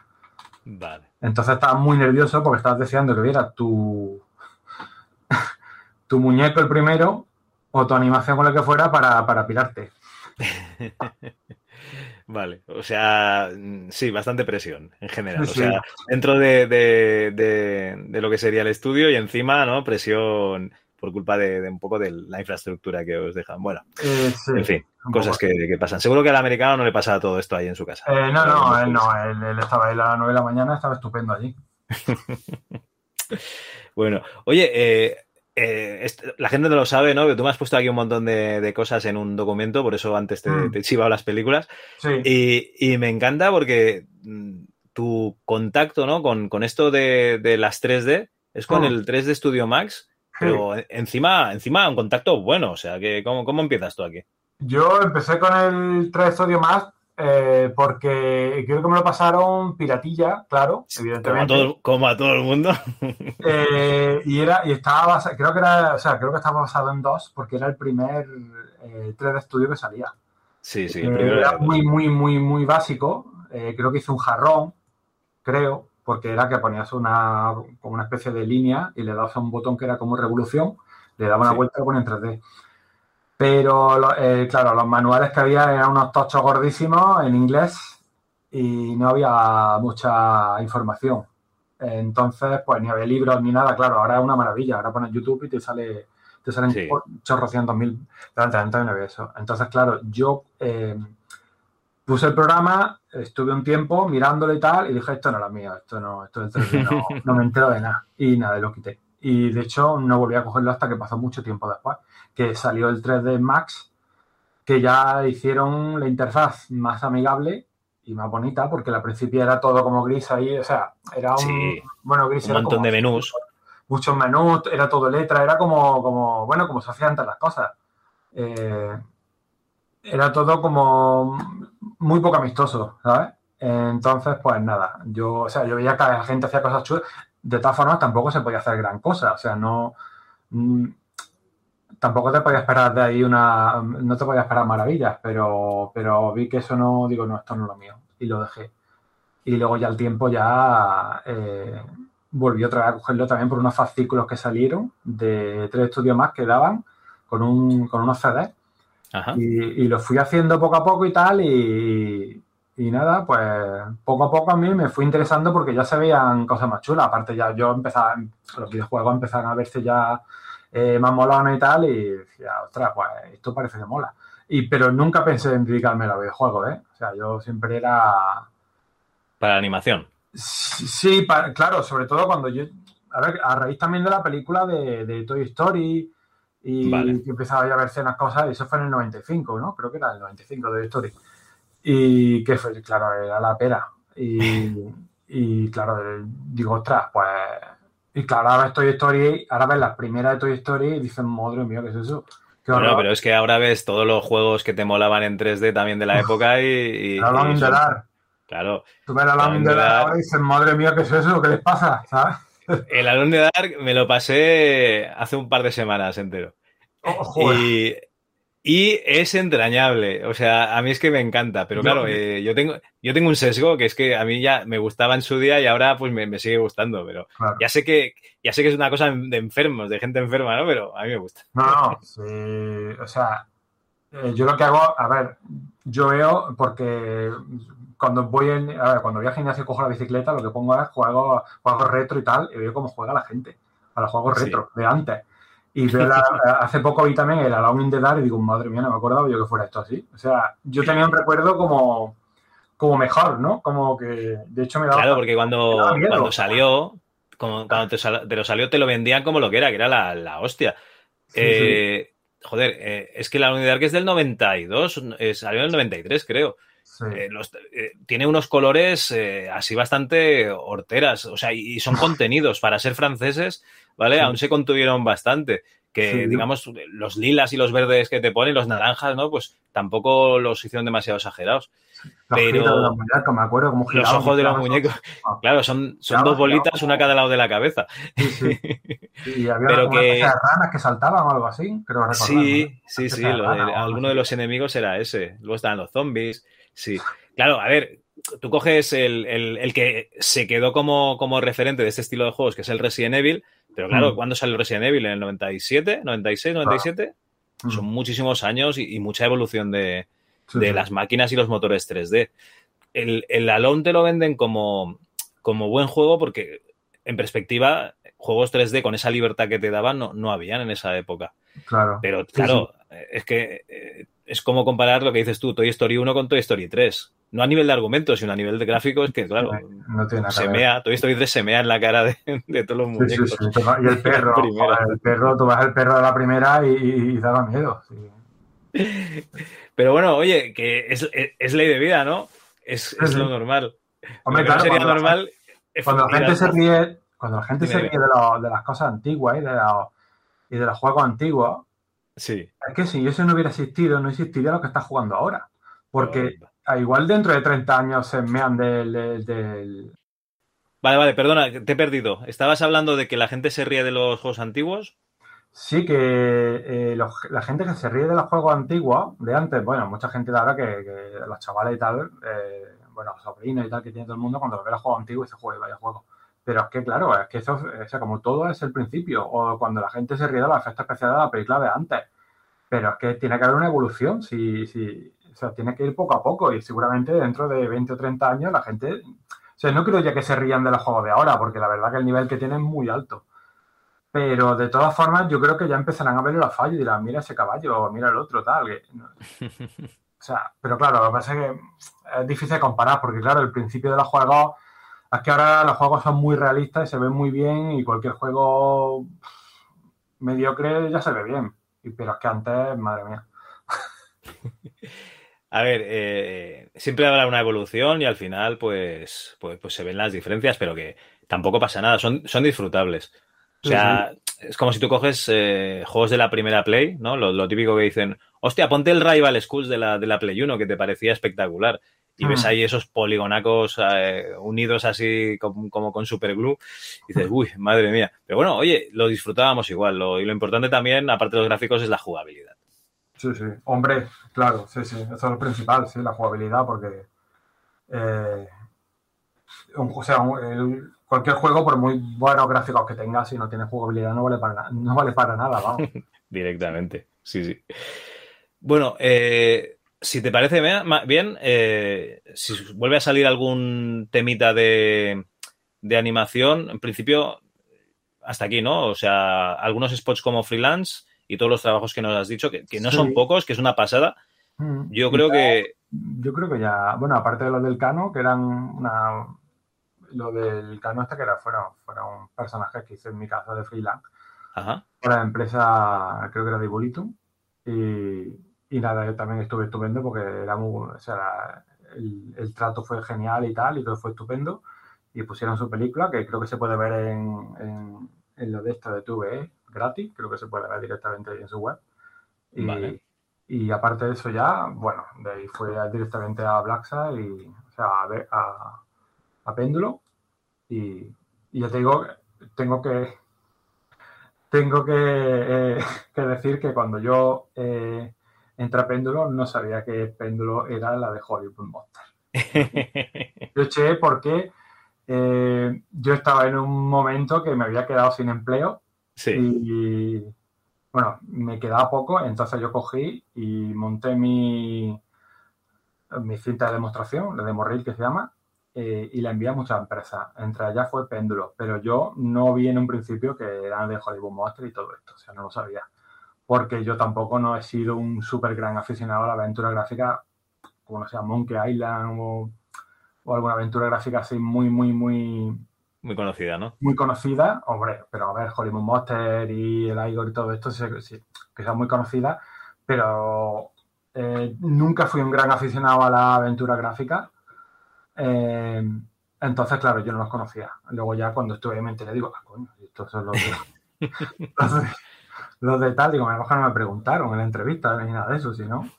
Vale. Entonces estabas muy nervioso porque estabas deseando que viera tu, tu muñeco el primero o tu animación con la que fuera para, para pirarte. [laughs] Vale, o sea, mm, sí, bastante presión en general. Sí, O sí. sea, dentro de, de- de- de lo que sería el estudio y encima, ¿no? Presión por culpa de, un poco de la infraestructura que os dejan. Bueno, Eh, sí, en fin, cosas que, que pasan. Seguro que al americano no le pasa todo esto ahí en su casa. Eh, no, no, él no, él, él estaba ahí a las 9 de la mañana, estaba estupendo allí. [laughs] Bueno, oye, eh, eh, la gente no lo sabe, ¿no? Tú me has puesto aquí un montón de, de cosas en un documento, por eso antes te, Mm. te las películas. Sí, Y, y me encanta porque mm, tu contacto, ¿no? Con, con esto de, de las 3D es con Mm. el 3D Studio Max, pero en- encima, encima un contacto bueno. O sea, que ¿cómo, cómo empiezas tú aquí? Yo empecé con el 3 Studio más eh, porque creo que me lo pasaron piratilla, claro, Como a evidentemente. todo, como a todo el mundo. [laughs] Eh, y era, y estaba basado, creo que era, o sea, creo que estaba basado en dos, porque era el primer eh, 3D Studio que salía. Sí, sí, Eh, el primero era era- muy, muy, muy, muy básico. Eh, creo que hice un jarrón, creo, porque era que ponías una, como una especie de línea y le dabas a un botón que era como revolución, le daba una Sí. vuelta y lo ponía en 3D. Pero, eh, claro, los manuales que había eran unos tochos gordísimos en inglés y no había mucha información. Entonces, pues ni había libros ni nada, claro, ahora es una maravilla. Ahora pones YouTube y te sale, te salen Sí. chorrocientos mil. Eso. Entonces, claro, yo eh, puse el programa, estuve un tiempo mirándolo y tal, y dije, esto no lo mío, esto no, esto 3D no, [laughs] no me entero de nada. Y nada, lo quité. Y de hecho no volví a cogerlo hasta que pasó mucho tiempo después, que salió el 3D Max, que ya hicieron la interfaz más amigable y más bonita, porque al principio era todo como gris ahí, o sea, era un, Sí, bueno, gris un era montón como- de menús. muchos menús, era todo letra, era como, como bueno, como se hacían antes las cosas. Eh, era todo como muy poco amistoso, ¿sabes? Entonces, pues nada, yo, o sea, yo veía que la gente hacía cosas chulas. De todas formas, tampoco se podía hacer gran cosa, o sea, no. Tampoco te podía esperar de ahí una. No te podía esperar maravillas, pero, pero vi que eso no, digo, no, esto no es lo mío, y lo dejé. Y luego ya al tiempo ya eh, volví otra vez a cogerlo también por unos fascículos que salieron de tres estudios más que daban con, un, con unos CDs. Ajá. Y, y lo fui haciendo poco a poco y tal, y, y nada, pues poco a poco a mí me fui interesando porque ya se veían cosas más chulas. Aparte, ya yo empezaba, los videojuegos empezaron a verse ya eh, más molones y tal, y decía, ostras, pues esto parece que mola. Y, pero nunca pensé en dedicarme a los videojuegos, ¿eh? O sea, yo siempre era. Para la animación. Sí, sí, pa- claro, sobre todo cuando yo. A ver, a raíz también de la película de, de Toy Story y Vale. que empezaba ya a verse unas cosas, y eso fue en el 95, ¿no? Creo que era el 95 de Toy Story. Y que fue, claro, era la pera. Y, [laughs] y claro, digo, ostras, pues. Y claro, ahora ves Toy Story, ahora ves las primeras de Toy Story y dices, madre mía, ¿qué es eso? Qué Bueno, pero es que ahora ves todos los juegos que te molaban en 3D también de la época y. y- La the son- Dark. Claro. Tú ves la in the Dark ahora y dices, madre mía, ¿qué es eso? ¿Qué les pasa? ¿Sabes? El Alone the Dark me lo pasé hace un par de semanas entero. Oh, joder. Y, y es entrañable. O sea, a mí es que me encanta. Pero claro, eh, yo, tengo, yo tengo un sesgo que es que a mí ya me gustaba en su día y ahora pues me, me sigue gustando. Pero Claro. ya sé que ya sé que es una cosa de enfermos, de gente enferma, ¿no? Pero a mí me gusta. No, no, sí, o sea, eh, yo lo que hago, a ver, yo veo porque cuando voy en, a ver, cuando voy al gimnasio y cojo la bicicleta, lo que pongo es juego, juegos retro y tal, y veo cómo juega la gente a los juegos Sí. retro de antes. Y veo la- [laughs] hace poco vi también el Alone in the Dark y digo, madre mía, no me acordaba yo que fuera esto así. O sea, yo tenía un recuerdo como, como mejor, ¿no? Como que, de hecho, me daba... Claro, porque cuando, miedo. cuando salió, como, cuando te, sal- te lo salió, te lo vendían como lo que era, que era la, la hostia. Sí, Eh, Joder, eh, es que la unidad que es del 92, eh, salió en el 93, creo. sí. Eh, los- tiene unos colores así bastante horteras, o sea, y, y son [laughs] contenidos para ser franceses, ¿vale? Sí. Aún se contuvieron bastante. Que, Sí. digamos, los lilas y los verdes que te ponen, los naranjas, ¿no? Pues tampoco los hicieron demasiado exagerados. Los pero- de los muñecos, me acuerdo cómo Los ojos de los muñecos, [laughs] claro, son, son Claro, dos bolitas, claro. una a cada lado de la cabeza. Sí, sí. [laughs] Y había Pero que- ranas que saltaban o algo así, creo recordar. Sí, ¿no? sí, sí. lo de- alguno de los enemigos era ese. Luego estaban los zombies. Sí. Claro, a ver, tú coges el, el- el que se quedó como, como referente de este estilo de juegos, que es el Resident Evil. Pero claro, Mm. ¿cuándo salió Resident Evil? ¿En el 97, 96, 97? Mm. Son muchísimos años y, y mucha evolución de, Sí, de sí. las máquinas y los motores 3D. El, el Alone te lo venden como, como buen juego porque, en perspectiva, juegos 3D con esa libertad que te daban no, no habían en esa época. Claro. Pero claro, es que eh, es como comparar lo que dices tú, Toy Story 1 con Toy Story 3. No a nivel de argumentos, sino a nivel de gráficos, que claro, No tiene nada se mea, Toy Story 3 se mea en la cara de, de todos los Sí, sí, muñecos. sí, total. Y el [laughs] perro, La el perro, tú ves el perro de la primera y, y- daba miedo. sí. Pero bueno, oye, que es, es- es ley de vida, ¿no? Es, es Sí, lo sí. normal. Hombre, lo que no claro, sería cuando la normal es Cuando la gente al- se ríe, cuando la gente Dime, se ríe de, lo- de las cosas antiguas y de, los- y de los juegos antiguos, Sí. es que si eso no hubiera existido, no existiría lo que está jugando ahora. Porque No. A igual dentro de 30 años se mean del, del- del- Vale, vale, perdona, te he perdido. ¿Estabas hablando de que la gente se ríe de los juegos antiguos? Sí, que eh, los- la gente que se ríe de los juegos antiguos, de antes, bueno, mucha gente de ahora que, que los chavales y tal, eh, bueno, los sobrinos y tal que tiene todo el mundo, cuando ve los juegos antiguos dice, joder, vaya juego. Pero es que, claro, es que eso, o sea, como todo es el principio, o cuando la gente se ríe de los efectos especiales de la película de antes. Pero es que tiene que haber una evolución, si, si, sea, tiene que ir poco a poco y seguramente dentro de 20 o 30 años la gente... O sea, no creo ya que se rían de los juegos de ahora, porque la verdad que el nivel que tienen es muy alto. Pero de todas formas, yo creo que ya empezarán a ver los fallos y dirán, mira ese caballo, o mira el otro, tal. [laughs] O sea, pero claro, lo que pasa es que es difícil comparar, porque claro, el principio de los juegos es que ahora los juegos son muy realistas y se ven muy bien y cualquier juego mediocre ya se ve bien. Pero es que antes, madre mía. [laughs] A ver, eh, siempre habrá una evolución y al final, pues, pues, pues se ven las diferencias, pero que tampoco pasa nada, son, son disfrutables. O sea, es como si tú coges eh, juegos de la primera Play, ¿no? Lo, lo típico que dicen, hostia, ponte el Rival Schools de la, de la Play 1, que te parecía espectacular. Y ves Mm. ahí esos poligonacos eh, unidos así como, como con superglue. Y dices, uy, madre mía. Pero bueno, oye, lo disfrutábamos igual. Lo, y lo importante también, aparte de los gráficos, es la jugabilidad. Sí, sí. Hombre, claro, sí, sí. Eso es lo principal, sí, la jugabilidad, porque. eh, un- o sea, cualquier juego, por muy buenos gráficos que tenga, si no tiene jugabilidad, no vale para, no vale para nada, vamos. [laughs] Directamente, sí, sí. Bueno, eh, si te parece bien, eh, si vuelve a salir algún temita de, de animación, en principio, hasta aquí, ¿no? O sea, algunos spots como freelance y todos los trabajos que nos has dicho, que, que no Sí. son pocos, que es una pasada. Mm. Yo creo que... Yo creo que ya, bueno, aparte de los del Cano, que eran una. Lo del Cano este que era, fueron, fueron personajes que hice en mi casa de freelance. Ajá. Para la empresa, creo que era de Ibolitum. Y, y nada, yo también estuve estupendo porque era muy, o sea, el, el trato fue genial y tal, y todo fue estupendo. Y pusieron su película, que creo que se puede ver en, en, en lo de esto de TVE, gratis, creo que se puede ver directamente ahí en su web. Y, Vale. y aparte de eso ya, bueno, de ahí fue directamente a Blackside y, o sea, a, a, a Péndulo. Y, y ya te digo, tengo que tengo que, eh, [laughs] que decir que cuando yo eh, entré a Péndulo no sabía que Péndulo era la de Hollywood Monster. [laughs] Yo eché porque eh, yo estaba en un momento que me había quedado sin empleo sí, y bueno, me quedaba poco, entonces yo cogí y monté mi, mi cinta de demostración, la de Morril que se llama, eh, y la envié a muchas empresas. Entre ellas fue Péndulo, pero yo no vi en un principio que eran de Hollywood Monster y todo esto, o sea, no lo sabía. Porque yo tampoco no he sido un súper gran aficionado a la aventura gráfica, como no sea Monkey Island o, o alguna aventura gráfica así muy, muy, muy, muy conocida, ¿no? muy conocida, hombre, pero a ver, Hollywood Monster y el Igor y todo esto, sí, que son muy conocidas, pero eh, nunca fui un gran aficionado a la aventura gráfica. Eh, entonces, claro, yo no los conocía. Luego ya cuando estuve ahí me enteré, digo, ah, coño, estos son [laughs] los de, los de, tal, digo, a lo mejor no me preguntaron en la entrevista ni nada de eso, sino.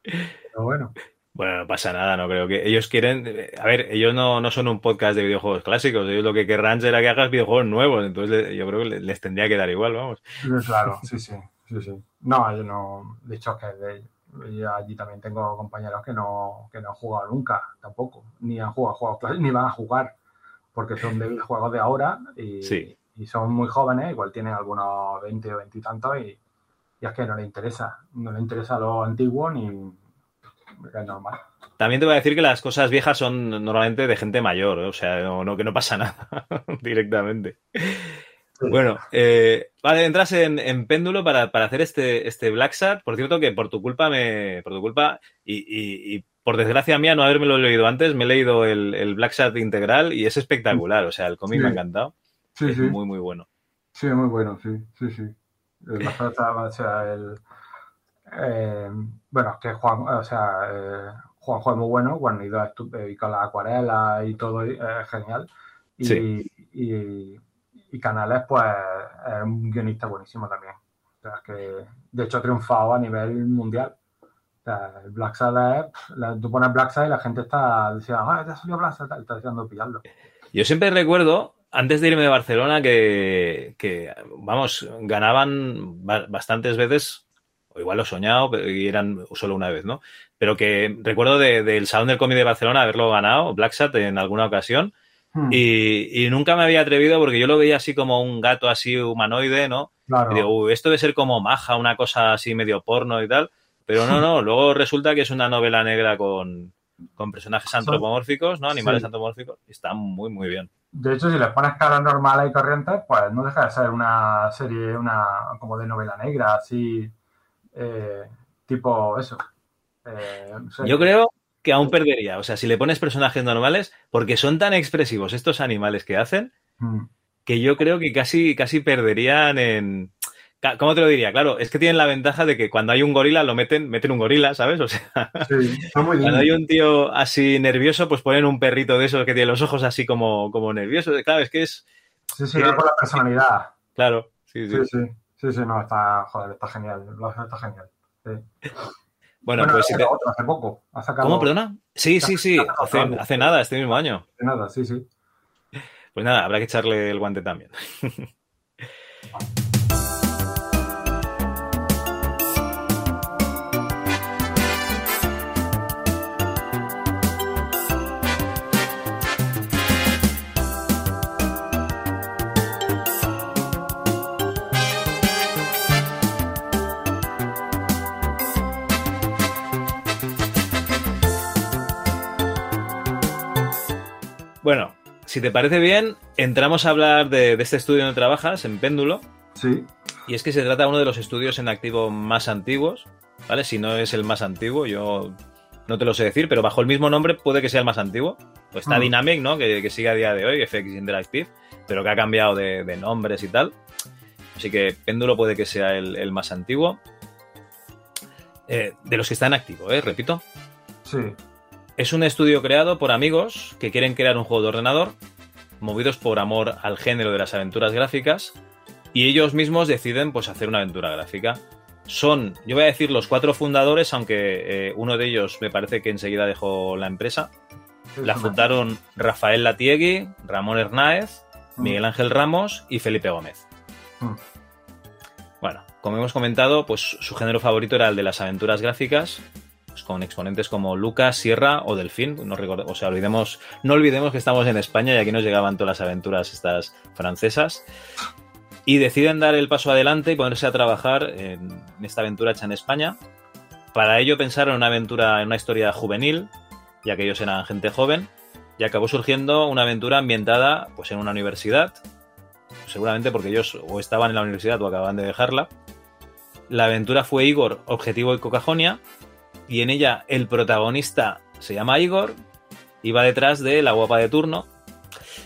Pero bueno. Bueno, no pasa nada, no creo que ellos quieren. A ver, ellos no, no son un podcast de videojuegos clásicos, ellos lo que querrán será que hagas videojuegos nuevos, entonces yo creo que le- les tendría que dar igual, vamos. Claro, sí, sí, [laughs] sí, sí. No, yo no, de hecho que de, yo allí también tengo compañeros que no, que no han jugado nunca, tampoco, ni han jugado juegos clásicos, ni van a jugar, porque son de juegos de ahora y, Sí. y son muy jóvenes, igual tienen algunos 20 o 20 y tantos y, y es que no les interesa, no les interesa lo antiguo ni es normal. También te voy a decir que las cosas viejas son normalmente de gente mayor, ¿eh? o sea, no, no- que no pasa [laughs] nada directamente. Bueno, eh, vale, entras en, en péndulo para, para hacer este, este Black Sat. Por cierto, que por tu culpa me. Por tu culpa, y, y- y por desgracia mía no haberme lo leído antes, me he leído el, el Black Sat integral y es espectacular. O sea, el cómic Sí. me ha encantado. Sí, es sí, muy, muy bueno. sí, muy bueno, sí, sí, sí. El, o sea, el, eh, bueno, que Juan, o sea, eh, Juanjo es muy bueno, bueno, y, eh, con la acuarela y todo, eh, es genial. Y, Sí. y, y Canales, pues, es un guionista buenísimo también. O sea, que de hecho ha triunfado a nivel mundial. O sea, Black Sabbath, tú pones Black Sabbath y la gente está diciendo, ah, ya salió Black Sabbath, está deseando pillarlo. Yo siempre recuerdo, antes de irme de Barcelona, que, que, vamos, ganaban ba- bastantes veces, o igual lo he soñado, pero- y eran solo una vez, ¿no? Pero que recuerdo de- del Salón del Cómic de Barcelona haberlo ganado, Black Sat, en alguna ocasión, Hmm, y, y nunca me había atrevido porque yo lo veía así como un gato así humanoide, ¿no? claro. Y digo, "Uy, esto debe ser como maja, una cosa así medio porno y tal. Pero no, [laughs] no, luego resulta que es una novela negra con, con personajes antropomórficos, ¿no? Animales Sí. antropomórficos. Y está muy, muy bien. De hecho, si les pones caras normales y corrientes, pues no deja de ser una serie, una como de novela negra, así, eh, tipo eso. Eh, no sé. Yo creo que aún perdería. O sea, si le pones personajes normales, porque son tan expresivos estos animales que hacen, Mm, que yo creo que casi, casi perderían en. ¿Cómo te lo diría? Claro, es que tienen la ventaja de que cuando hay un gorila lo meten, meten un gorila, ¿sabes? O sea, Sí, muy cuando hay un tío así nervioso, pues ponen un perrito de esos que tiene los ojos así como, como nerviosos. Claro, es que es. Sí, sí, la personalidad. Claro, sí, sí. Sí, sí. Sí, sí, no, está, joder, está genial. Lo hace, está genial. Sí. [laughs] Bueno, pues ha si te- hace poco. Ha sacado ¿Cómo, perdona? Sí, sí, sí. Hace, hace nada, este mismo año. Nada, sí, sí. Pues nada, habrá que echarle el guante también. Bueno, si te parece bien, entramos a hablar de, de este estudio donde trabajas, en Péndulo. Sí, Y es que se trata de uno de los estudios en activo más antiguos, ¿vale? Si no es el más antiguo, yo no te lo sé decir, pero bajo el mismo nombre puede que sea el más antiguo. Pues está Mm. Dynamic, ¿no? Que, que sigue a día de hoy, FX Interactive, pero que ha cambiado de, de nombres y tal. Así que Péndulo puede que sea el, el más antiguo. Eh, de los que están en activo, ¿eh? Repito. sí. Es un estudio creado por amigos que quieren crear un juego de ordenador, movidos por amor al género de las aventuras gráficas, y ellos mismos deciden pues hacer una aventura gráfica. Son, yo voy a decir los cuatro fundadores, aunque eh, uno de ellos me parece que enseguida dejó la empresa. La fundaron Rafael Latiegui, Ramón Hernáez, Mm, Miguel Ángel Ramos y Felipe Gómez. mm, Bueno, como hemos comentado, pues su género favorito era el de las aventuras gráficas, pues, con exponentes como Lucas, Sierra o Delfín. No o sea, olvidemos, no olvidemos que estamos en España y aquí nos llegaban todas las aventuras estas francesas. Y deciden dar el paso adelante y ponerse a trabajar en esta aventura hecha en España. Para ello pensaron en una aventura, en una historia juvenil, ya que ellos eran gente joven, y acabó surgiendo una aventura ambientada pues, en una universidad, seguramente porque ellos o estaban en la universidad o acababan de dejarla. La aventura fue Igor, Objetivo y Cocajonia, y en ella el protagonista se llama Igor y va detrás de la guapa de turno.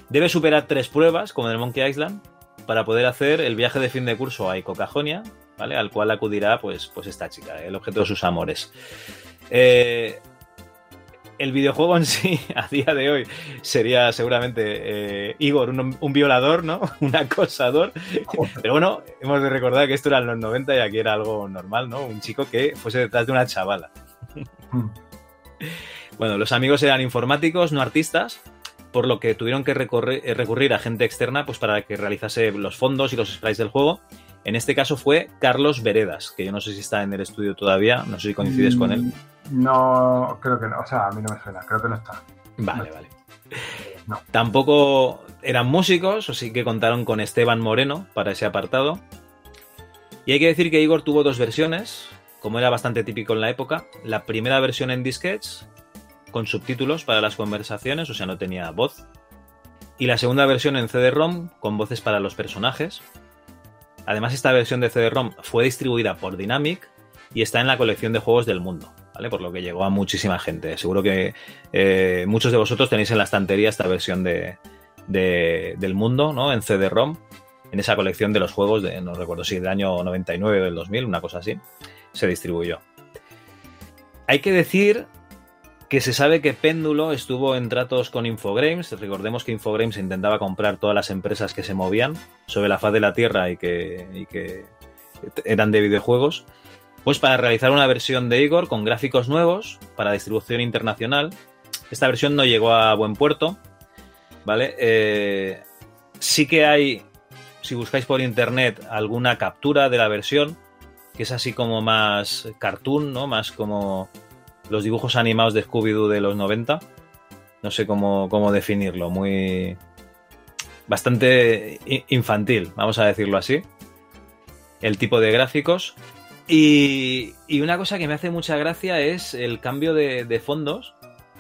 Debe superar tres pruebas, como en el Monkey Island, para poder hacer el viaje de fin de curso a Icocajonia, ¿vale? Al cual acudirá pues, pues esta chica, el objeto de sus amores. Eh, el videojuego en sí, [laughs] a día de hoy, sería seguramente eh, Igor, un, un violador, ¿no? [laughs] Un acosador. Pero bueno, hemos de recordar que esto era en los 90 y aquí era algo normal, ¿no? Un chico que fuese detrás de una chavala. [laughs] Bueno, los amigos eran informáticos, no artistas, por lo que tuvieron que eh, recurrir a gente externa pues, para que realizase los fondos y los sprites del juego. En este caso fue Carlos Veredas, que yo no sé si está en el estudio todavía, no sé si coincides con él. Mm, No, creo que no. O sea, a mí no me suena. Creo que no está. Vale, vale. No. Tampoco eran músicos, o sí que contaron con Esteban Moreno para ese apartado. Y hay que decir que Igor tuvo dos versiones, como era bastante típico en la época. La primera versión en disquets, con subtítulos para las conversaciones, o sea, no tenía voz. Y la segunda versión en CD-ROM, con voces para los personajes. Además, esta versión de CD-ROM fue distribuida por Dynamic y está en la colección de juegos del mundo, ¿vale? Por lo que llegó a muchísima gente. Seguro que eh, muchos de vosotros tenéis en la estantería esta versión de, de- del mundo, ¿no? En CD-ROM, en esa colección de los juegos de, no recuerdo si del año 99 o del 2000, una cosa así, se distribuyó. Hay que decir que se sabe que Péndulo estuvo en tratos con Infogrames. Recordemos que Infogrames intentaba comprar todas las empresas que se movían sobre la faz de la Tierra y que, eran de videojuegos. Pues para realizar una versión de Igor con gráficos nuevos para distribución internacional. Esta versión no llegó a buen puerto. ¿Vale? Eh, sí que hay, si buscáis por internet, alguna captura de la versión, que es así como más cartoon, ¿no? Más como los dibujos animados de Scooby-Doo de los 90. No sé cómo, cómo definirlo. Muy. bastante infantil, vamos a decirlo así. El tipo de gráficos. Y, y una cosa que me hace mucha gracia es el cambio de, de fondos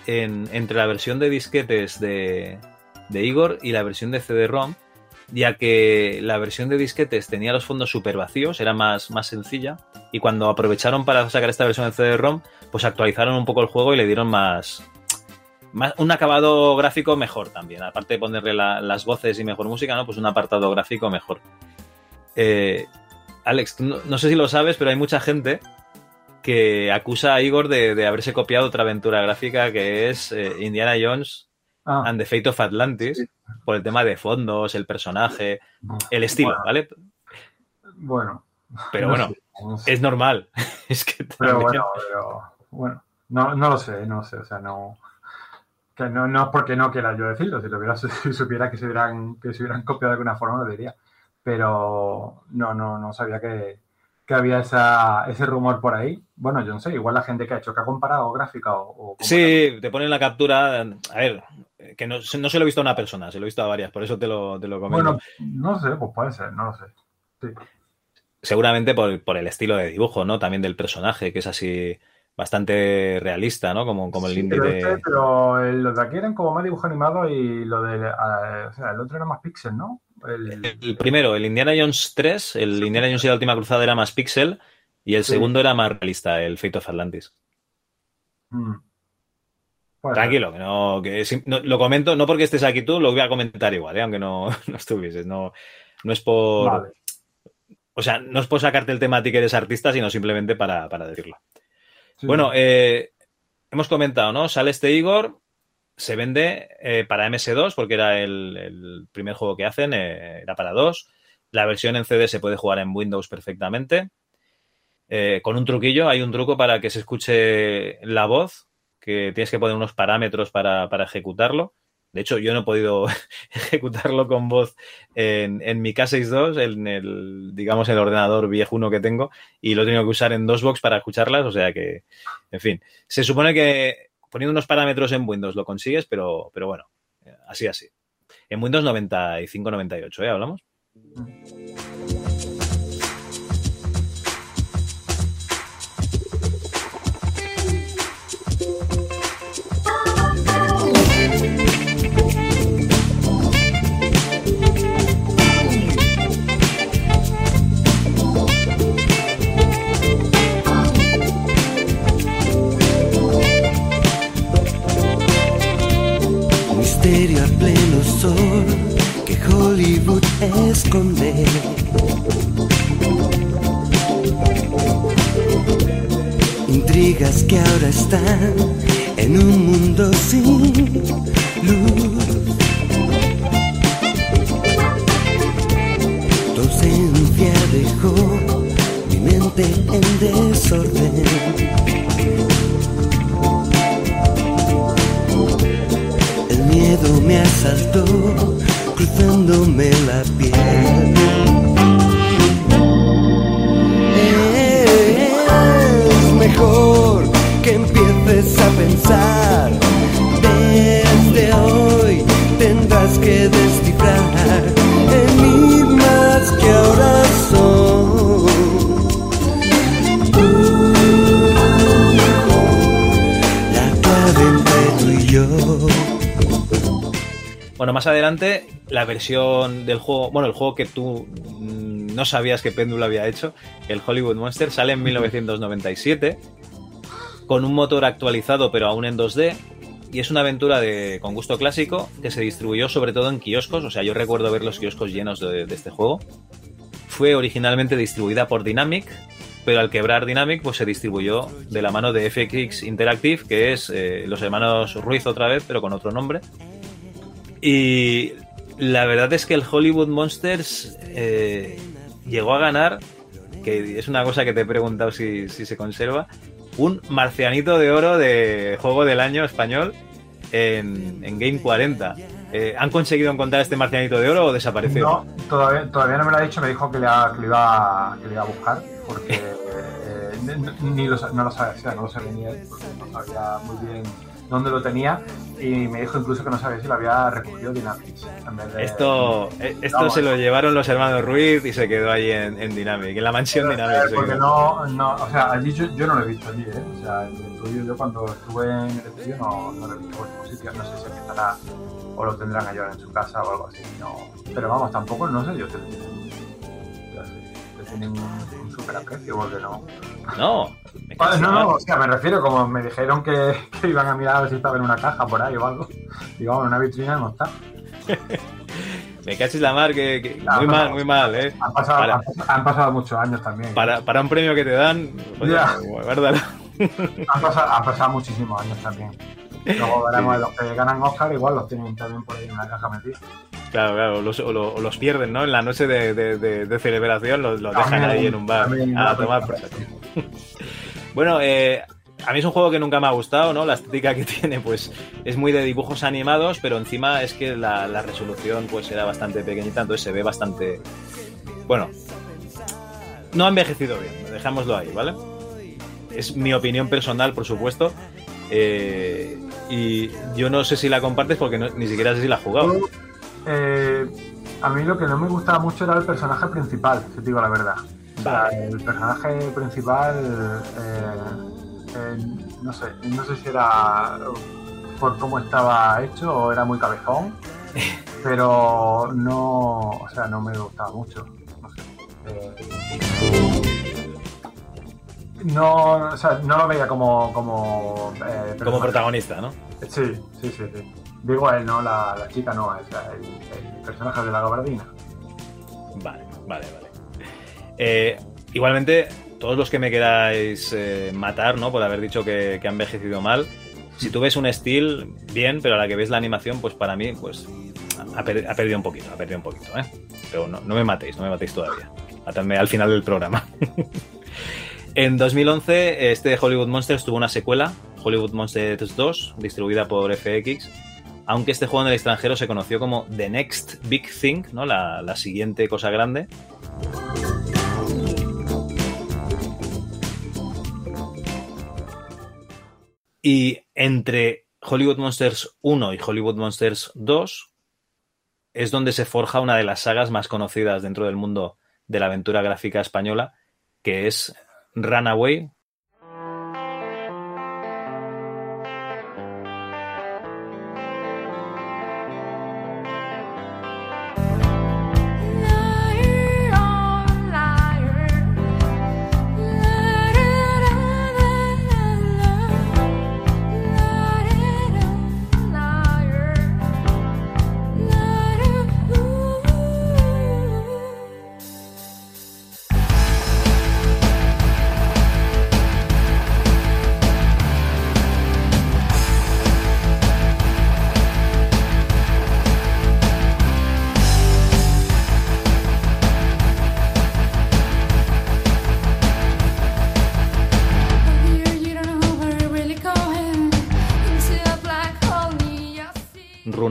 en- entre la versión de disquetes de, de Igor y la versión de CD-ROM, ya que la versión de disquetes tenía los fondos súper vacíos, era más, más sencilla, y cuando aprovecharon para sacar esta versión en CD-ROM, pues actualizaron un poco el juego y le dieron más, más un acabado gráfico mejor también. Aparte de ponerle la- las voces y mejor música, ¿no? Pues un apartado gráfico mejor. Eh, Alex, no, sé si lo sabes, pero hay mucha gente que acusa a Igor de, de haberse copiado otra aventura gráfica que es eh, Indiana Jones Ah, and the Fate of Atlantis, Sí. por el tema de fondos, el personaje, el estilo, Bueno. ¿vale? bueno. Pero no bueno, sé, no sé. es normal. [laughs] es que Pero bueno, pero bueno, no, no lo sé, no lo sé, o sea, no. Que no, no es porque no quiera yo decirlo, si lo hubiera, [laughs] si supiera que se hubieran, que se hubieran copiado de alguna forma lo diría. Pero no, no, no sabía que, que había esa, ese rumor por ahí. Bueno, yo no sé, igual la gente que ha hecho, que ha comparado gráfica o. o Sí, te ponen la captura. A ver, que no, no se lo he visto a una persona, se lo he visto a varias, por eso te lo, te lo comento. Bueno, no sé, pues puede ser, no lo sé. Sí. Seguramente por, por el estilo de dibujo, ¿no? También del personaje, que es así bastante realista, ¿no? Como, como el Sí, indie pero, de. este- pero el- los de aquí eran como más dibujo animado y lo de. o sea, el otro era más pixel, ¿no? El, El primero, el Indiana Jones 3, el Indiana Jones y la última cruzada era más pixel y el Sí. segundo era más realista, el Fate of Atlantis. Mm. Tranquilo, que no, que no- lo comento, no porque estés aquí tú, lo voy a comentar igual, ¿eh? aunque no, [laughs] no estuvieses. No, no es por. Vale. O sea, no es por sacarte el tema a ti que eres artista, sino simplemente para, para decirlo. Sí. Bueno, eh, hemos comentado, ¿no? Sale este Igor, se vende eh, para MS2, porque era el, el primer juego que hacen, eh, era para dos. La versión en CD se puede jugar en Windows perfectamente. Eh, con un truquillo, hay un truco para que se escuche la voz, que tienes que poner unos parámetros para, para ejecutarlo. De hecho, yo no he podido [laughs] ejecutarlo con voz en, en mi K62, en el, digamos, el ordenador viejuno que tengo, y lo he tenido que usar en DOSBox para escucharlas, o sea que, en fin. Se supone que poniendo unos parámetros en Windows lo consigues, pero, pero bueno, así, así. En Windows 95-98, ¿eh? ¿Hablamos? Hollywood esconde. Intrigas que ahora están en un mundo sin luz. Tu ausencia dejó mi mente en desorden. El miedo me asaltó, cruzándome la piel. Es mejor que empieces a pensar. Desde hoy tendrás que descifrar enigmas que ahora son. La clave entre tú y yo. Bueno, más adelante, la versión del juego, bueno, el juego que tú mm, no sabías que Péndulo había hecho, el Hollywood Monster, sale en 1997 con un motor actualizado pero aún en 2D y es una aventura de, con gusto clásico que se distribuyó sobre todo en kioscos, o sea, yo recuerdo ver los kioscos llenos de, este juego. Fue originalmente distribuida por Dynamic, pero al quebrar Dynamic pues se distribuyó de la mano de FX Interactive, que es eh, los hermanos Ruiz otra vez, pero con otro nombre. Y la verdad es que el Hollywood Monsters eh, llegó a ganar, que es una cosa que te he preguntado si, si se conserva, un marcianito de oro de juego del año español en, en Game 40. Eh, ¿Han conseguido encontrar este marcianito de oro o desapareció? No, todavía, todavía no me lo ha dicho, me dijo que le, ha- que le iba, que le iba a buscar, porque [laughs] eh, ni- ni lo, no lo sabía, o sea, no lo sabía ni él, porque no sabía muy bien dónde lo tenía, y me dijo incluso que no sabía si lo había recogido Dynamics. En vez de, Esto, eh, esto Vamos. se lo llevaron los hermanos Ruiz y se quedó ahí en, en Dynamic, en la mansión Pero, Dynamic. eh, se porque no, no, o sea, allí yo, yo no lo he visto allí, ¿eh? O sea, el estudio, yo cuando estuve en el estudio no, no lo he visto por ningún sitio, no sé si aquí estará o lo tendrán allá en su casa o algo así, no. Pero vamos, tampoco, no sé, yo te, tienen un, un super aprecio, porque no. No, [laughs] me Ah, No, no, o sea, me refiero, como me dijeron que, [laughs] que iban a mirar a ver si estaba en una caja por ahí o algo. Digo, en una vitrina no está. [laughs] Me cachis la mar, que, que- No, muy no, mal, muy mal, ¿eh? Han pasado, Para- han, pasado- muchos años también. Para, para un premio que te dan, oye, Ya. guárdalo. Han, pasado, han pasado muchísimos años también. Luego veremos los que ganan Oscar, igual los tienen también por ahí en una caja metida. Claro, claro, los, o, lo- o los pierden, ¿no? En la noche de, de- de- de celebración los, los dejan También, ahí en un bar. Ah, no, tomar por. [laughs] Bueno, eh, a mí es un juego que nunca me ha gustado, ¿no? La estética que [laughs] tiene, pues, es muy de dibujos animados, pero encima es que la, la resolución, pues, era bastante pequeñita, entonces se ve bastante... Bueno, no ha envejecido bien, dejémoslo ahí, ¿vale? Es mi opinión personal, por supuesto. eh, y yo no sé si la compartes porque no- ni siquiera sé si la has jugado. Eh, a mí lo que no me gustaba mucho era el personaje principal, si te digo la verdad. O sea, Vale. el personaje principal, eh, eh, no sé, no sé si era por cómo estaba hecho o era muy cabezón, [laughs] pero no, o sea, no me gustaba mucho. No sé. No, o sea, no lo veía como como, eh, Como protagonista, ¿no? Sí, sí, sí, sí. Digo él, no, la, la chica no, es el, el personaje de la gabardina. Vale, vale, vale. Eh, igualmente, todos los que me queráis eh, matar, ¿no? Por haber dicho que, que ha envejecido mal. Si tú ves un estilo, bien, pero a la que ves la animación, pues para mí, pues ha, per- ha perdido un poquito, ha perdido un poquito, ¿eh? Pero no, no me matéis, no me matéis todavía. Matadme al final del programa. [laughs] en 2011, este Hollywood Monsters tuvo una secuela, Hollywood Monsters 2, distribuida por FX, aunque este juego en el extranjero se conoció como The Next Big Thing, ¿no? La, la siguiente cosa grande. Y entre Hollywood Monsters 1 y Hollywood Monsters 2 es donde se forja una de las sagas más conocidas dentro del mundo de la aventura gráfica española, que es Runaway,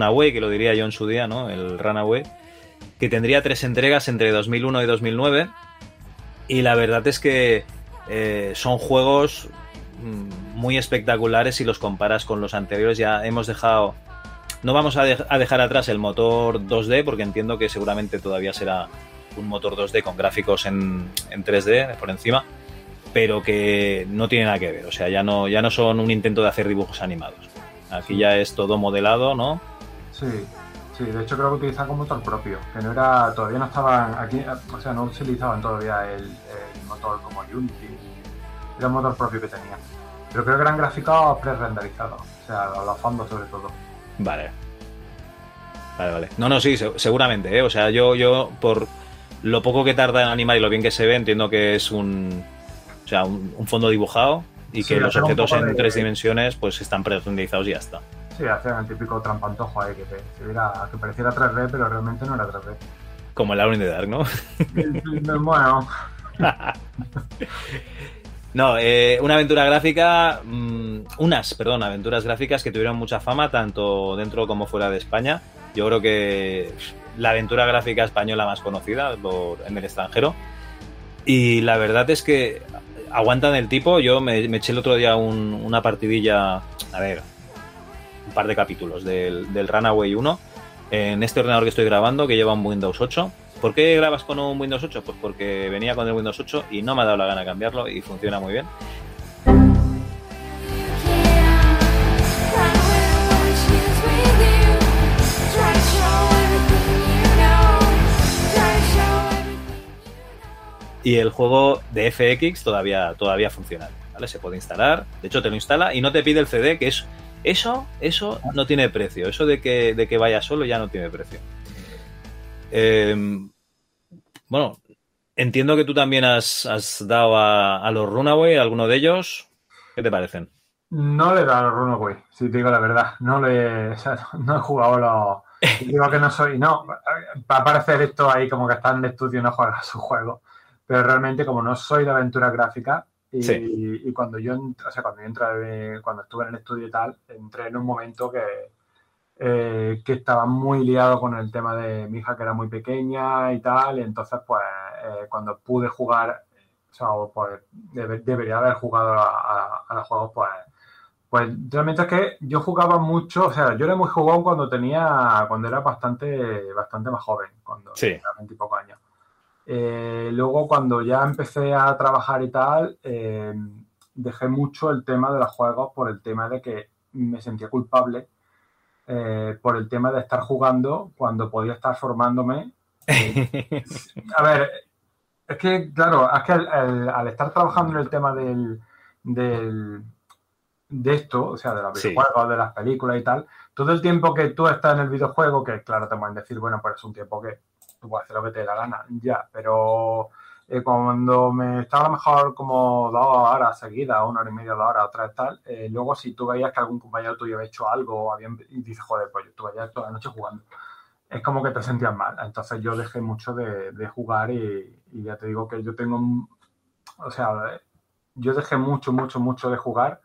Runaway, que lo diría yo en su día, ¿no? El Runaway, que tendría tres entregas entre 2001 y 2009. Y la verdad es que eh, son juegos mm, muy espectaculares si los comparas con los anteriores. Ya hemos dejado. No vamos a, de- a dejar atrás el motor 2D, porque entiendo que seguramente todavía será un motor 2D con gráficos en, en 3D por encima, pero que no tiene nada que ver. O sea, ya no, ya no son un intento de hacer dibujos animados. Aquí ya es todo modelado, ¿no? Sí, sí, de hecho creo que utilizan como motor propio, que no era, todavía no estaban aquí, o sea, no utilizaban todavía el, el motor como Unity, era un motor propio que tenían. Pero creo que eran gráficos pre-renderizados, o sea, los fondos sobre todo. Vale. Vale, vale. No, no, sí, se- seguramente, ¿eh? O sea, yo, yo, por lo poco que tarda en animar y lo bien que se ve, entiendo que es un. O sea, un, un fondo dibujado y Sí, que los un objetos en de- tres dimensiones, pues están pre-renderizados y ya está. Sí, hacían el típico trampantojo ahí que, te- que, viera- que pareciera 3D, pero realmente no era 3D. Como el Alone in the Dark, ¿no? [laughs] bueno, [laughs] No, eh, una aventura gráfica, mm, unas, perdón, aventuras gráficas que tuvieron mucha fama tanto dentro como fuera de España. Yo creo que la aventura gráfica española más conocida por- en el extranjero. Y la verdad es que aguantan el tipo. Yo me, me eché el otro día un- una partidilla, a ver, un par de capítulos del, del Runaway 1 en este ordenador que estoy grabando que lleva un Windows 8. ¿Por qué grabas con un Windows 8? Pues porque venía con el Windows 8 y no me ha dado la gana cambiarlo y funciona muy bien. Y el juego de FX todavía, todavía funciona. ¿vale? Se puede instalar. De hecho, te lo instala y no te pide el CD, que es. Eso, eso no tiene precio. Eso de que, de que vaya solo ya no tiene precio. Eh, bueno, entiendo que tú también has, has dado a, a los Runaway, alguno de ellos. ¿Qué te parecen? No le he dado a los Runaway, si te digo la verdad. No le [laughs] no he jugado los. Digo que no soy. No, va a parecer esto ahí como que está en el estudio y no juega a su juego. Pero realmente, como no soy de aventura gráfica, y, Sí. y cuando yo, o sea, cuando yo entré, cuando estuve en el estudio y tal, entré en un momento que, eh, que estaba muy liado con el tema de mi hija que era muy pequeña y tal, y entonces pues eh, cuando pude jugar, o sea, pues debe- debería haber jugado a, a- a los juegos, pues, pues realmente es que yo jugaba mucho, o sea, yo era muy jugón cuando tenía, cuando era bastante, bastante más joven, cuando Sí. tenía 20 y pocos años. Eh, luego, cuando ya empecé a trabajar y tal, eh, dejé mucho el tema de los juegos por el tema de que me sentía culpable eh, por el tema de estar jugando cuando podía estar formándome. [laughs] A ver, es que, claro, es que al, estar trabajando en el tema del, del- de esto, o sea, de los Sí. videojuegos, de las películas y tal, todo el tiempo que tú estás en el videojuego, que claro, te pueden decir, bueno, pues es un tiempo que tú puedes hacer lo que te dé la gana, ya, pero eh, cuando me estaba mejor como dos horas seguidas, una hora y media, dos horas, otra vez tal, eh, luego si tú veías que algún compañero tuyo había hecho algo o había, y dices, joder, pues yo estuve toda la noche jugando, es como que te sentías mal. Entonces yo dejé mucho de, de jugar y, ya te digo que yo tengo, o sea, yo dejé mucho, mucho, mucho de jugar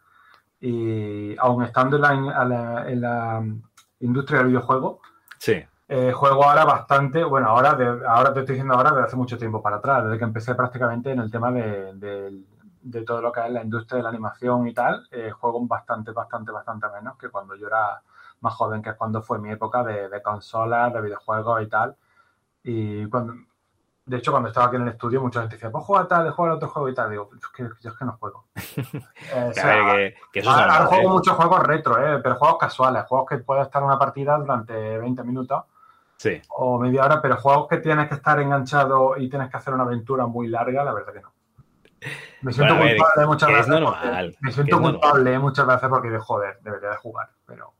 y aun estando en la, en la- la industria del videojuego, Sí. Eh, juego ahora bastante, bueno, ahora, de- ahora te estoy diciendo ahora desde hace mucho tiempo para atrás, desde que empecé prácticamente en el tema de, de- de todo lo que es la industria de la animación y tal, eh, juego bastante, bastante, bastante menos que cuando yo era más joven, que es cuando fue mi época de, de consolas, de videojuegos y tal. Y cuando, de hecho, cuando estaba aquí en el estudio, mucha gente decía, pues juega tal, juega el otro juego y tal. Digo, "Es que, yo es que no juego. [laughs] Eh, o Que, sea, que, que eso es Ahora, ahora juego ¿eh? muchos juegos retro, eh, pero juegos casuales, juegos que puedes estar en una partida durante 20 minutos Sí. o media hora, pero juegos que tienes que estar enganchado y tienes que hacer una aventura muy larga, la verdad que no. Me siento Bueno, a ver, culpable muchas veces. normal, me siento culpable muchas veces porque de joder, debería de jugar, pero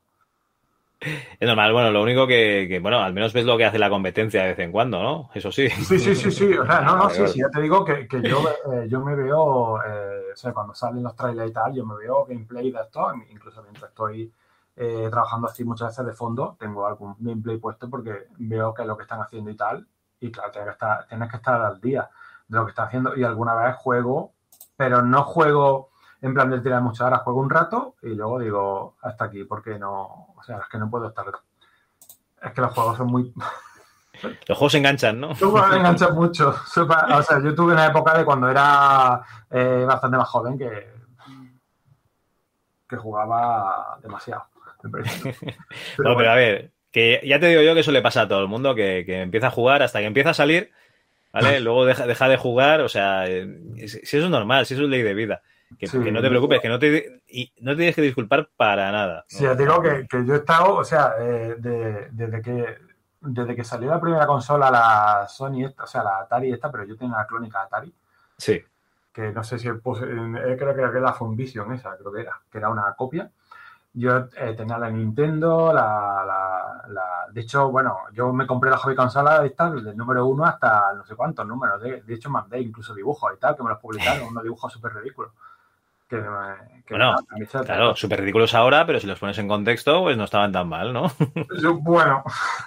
Es normal. Bueno, lo único que, que, bueno, al menos ves lo que hace la competencia de vez en cuando, ¿no? Eso sí. Sí, sí, sí, sí. O sea, no, no, [laughs] sí, sí, ya te digo que, que yo, eh, yo me veo, eh, o sea, cuando salen los trailers y tal, yo me veo gameplay de esto, incluso mientras estoy eh, trabajando así muchas veces de fondo, tengo algún gameplay puesto porque veo que es lo que están haciendo y tal, y claro, tienes que estar, tienes que estar al día de lo que están haciendo y alguna vez juego, pero no juego en plan de tirar muchas horas, juego un rato y luego digo, hasta aquí, porque no, o sea, es que no puedo estar... Es que los juegos son muy, [laughs] Los juegos se enganchan, ¿no? Tú me enganchas mucho. O sea, yo tuve una época de cuando era eh, bastante más joven que, que jugaba demasiado. [laughs] me parece. No, pero a ver, que ya te digo yo que eso le pasa a todo el mundo, que, que empieza a jugar hasta que empieza a salir, ¿vale? Luego deja, deja de jugar, o sea, eh, si eso es normal, si eso es ley de vida. Que, Sí. que no te preocupes, que no te, y no te tienes que disculpar para nada. Sí, ya te digo que, que yo he estado, o sea, eh, de- desde que desde que salió la primera consola, la Sony, esta, o sea, la Atari esta, pero yo tenía la clónica Atari, Sí, que no sé si pues, eh, creo que era la Funvision esa, creo que era, que era una copia. Yo eh, tenía la Nintendo, la, la, la- De hecho, bueno, yo me compré la hobby consola esta, del número uno hasta no sé cuántos números. De, de hecho, mandé incluso dibujos y tal, que me los publicaron, unos dibujos súper ridículos. Que, que Bueno, claro, súper ridículos ahora, pero si los pones en contexto, pues no estaban tan mal, ¿no? Yo- bueno, [laughs]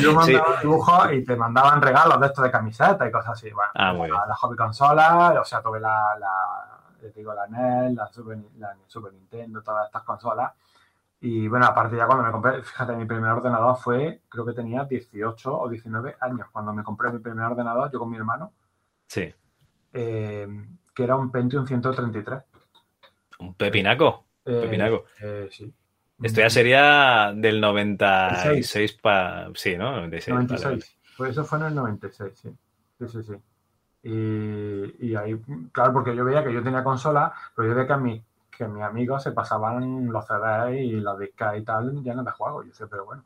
yo Sí. mandaba dibujos y te mandaban regalos de estos de camiseta y cosas así. Bueno, Ah, muy bien. la, hobby consola, o sea, tuve la, te digo, la NES, la Super, la Super Nintendo, todas estas consolas. Y bueno, aparte ya cuando me compré, fíjate, mi primer ordenador fue, creo que tenía 18 o 19 años. Cuando me compré mi primer ordenador, yo con mi hermano, Sí, eh, que era un Pentium 133. un pepinaco, Eh, pepinaco. eh, sí. Esto ya sería del 96 para... Sí, ¿no? 96. vale, 96. vale. Pues eso fue en el 96, sí. Sí, sí, sí. Y, y ahí, claro, porque yo veía que yo tenía consola, pero yo veía que, mi, que mis amigos se pasaban los CDs y los discas y tal llenos de juegos. Yo decía, pero bueno,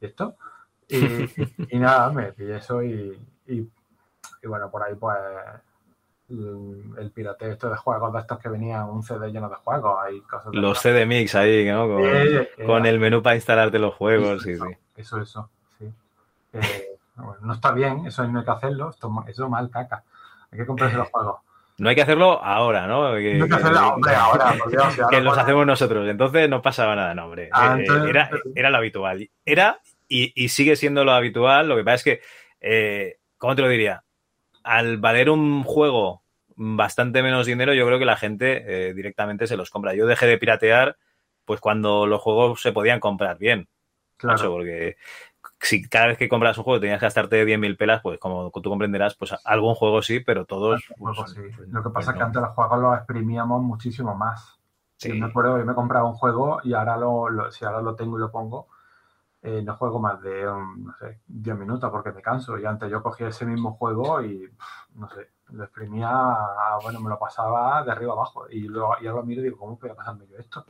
¿y esto? Y, y nada, me pillé eso y, y y bueno, por ahí pues el, el pirateo esto de juegos de estos que venían un CD lleno de juegos, hay cosas de Los CD Mix ahí, ¿no? Con, Eh, eh, con el menú para instalarte los juegos, sí, eso, sí. Eso, eso, sí. Eh, [laughs] bueno, no está bien, eso no hay que hacerlo, esto, eso es mal caca. Hay que comprarse los juegos. No hay que hacerlo ahora, ¿no? Que, No hay que hacerlo, hombre, ahora, por Dios, [laughs] si ahora que los hacemos nosotros. Entonces no pasaba nada, no, hombre. Ah, Eh, entonces- era, era lo habitual. Era y, y sigue siendo lo habitual. Lo que pasa es que, eh, ¿cómo te lo diría? Al valer un juego bastante menos dinero, yo creo que la gente eh, directamente se los compra. Yo dejé de piratear pues cuando los juegos se podían comprar bien. Claro. Porque si cada vez que compras un juego tenías que gastarte 10.000 pelas, pues como tú comprenderás, pues algún juego sí, pero todos... Pues, pues, sí. pues, Lo que pues pasa es que no. antes los juegos los exprimíamos muchísimo más. Sí. Yo me acuerdo yo me compraba un juego y ahora lo, lo- si ahora lo tengo y lo pongo, eh, no juego más de, um, no sé, 10 minutos porque me canso. Y antes yo cogía ese mismo juego y, pff, no sé, lo exprimía, a- bueno, me lo pasaba de arriba abajo. Y, luego, y ahora lo miro y digo, ¿cómo podía pasarme yo esto?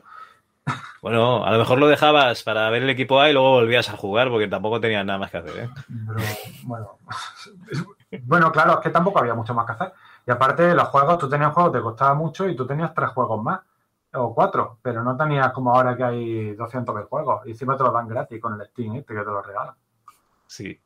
Bueno, a lo mejor lo dejabas para ver el equipo A y luego volvías a jugar porque tampoco tenías nada más que hacer. ¿eh? Pero bueno, [laughs] bueno, claro, es que tampoco había mucho más que hacer. Y aparte, los juegos, tú tenías juegos, te costaba mucho y tú tenías tres juegos más, o cuatro, pero no tenías como ahora que hay 200 juegos. Y encima te los dan gratis con el Steam este que te lo regalan. Sí.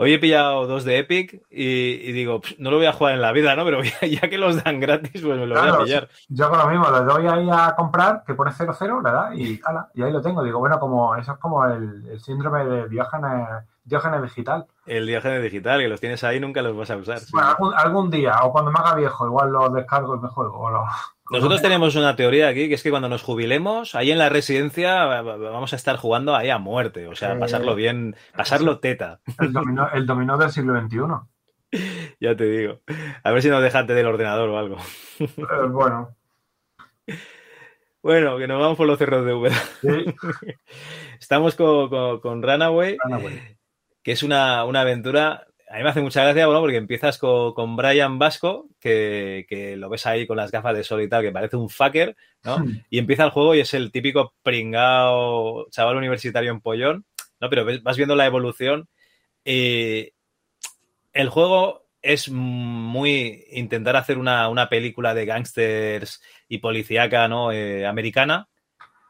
Hoy he pillado dos de Epic y, y digo, "Pff, no lo voy a jugar en la vida, ¿no? Pero [laughs] ya, que los dan gratis, pues me lo voy a pillar. Yo hago lo mismo, le doy ahí a comprar, que pone 00, le da y [laughs] ala, y ahí lo tengo. Digo, bueno, como eso es como el, el síndrome de Diógenes, Diógenes digital. El viaje digital, que los tienes ahí, nunca los vas a usar. sí. Bueno, algún, algún día, o cuando me haga viejo, igual lo descargo y me juego. O lo- Nosotros tenemos una teoría aquí, que es que cuando nos jubilemos, ahí en la residencia va- va- vamos a estar jugando ahí a muerte. O sea, pasarlo bien, pasarlo teta, el, dominó, el dominó del siglo XXI. [laughs] ya te digo. A ver si nos dejaste del ordenador o algo. Eh, bueno, Bueno, que nos vamos por los cerros de Úbeda. sí, [laughs] Estamos con, con, con Runaway, Runaway. que es una, una aventura. A mí me hace mucha gracia, bueno, porque empiezas con, con Brian Vasco, que, que lo ves ahí con las gafas de sol y tal, que parece un fucker, ¿no? Y empieza el juego y es el típico pringao chaval universitario en pollón, ¿no? Pero vas viendo la evolución. y el juego es muy intentar hacer una, una película de gángsters y policíaca, ¿no? Eh, americana,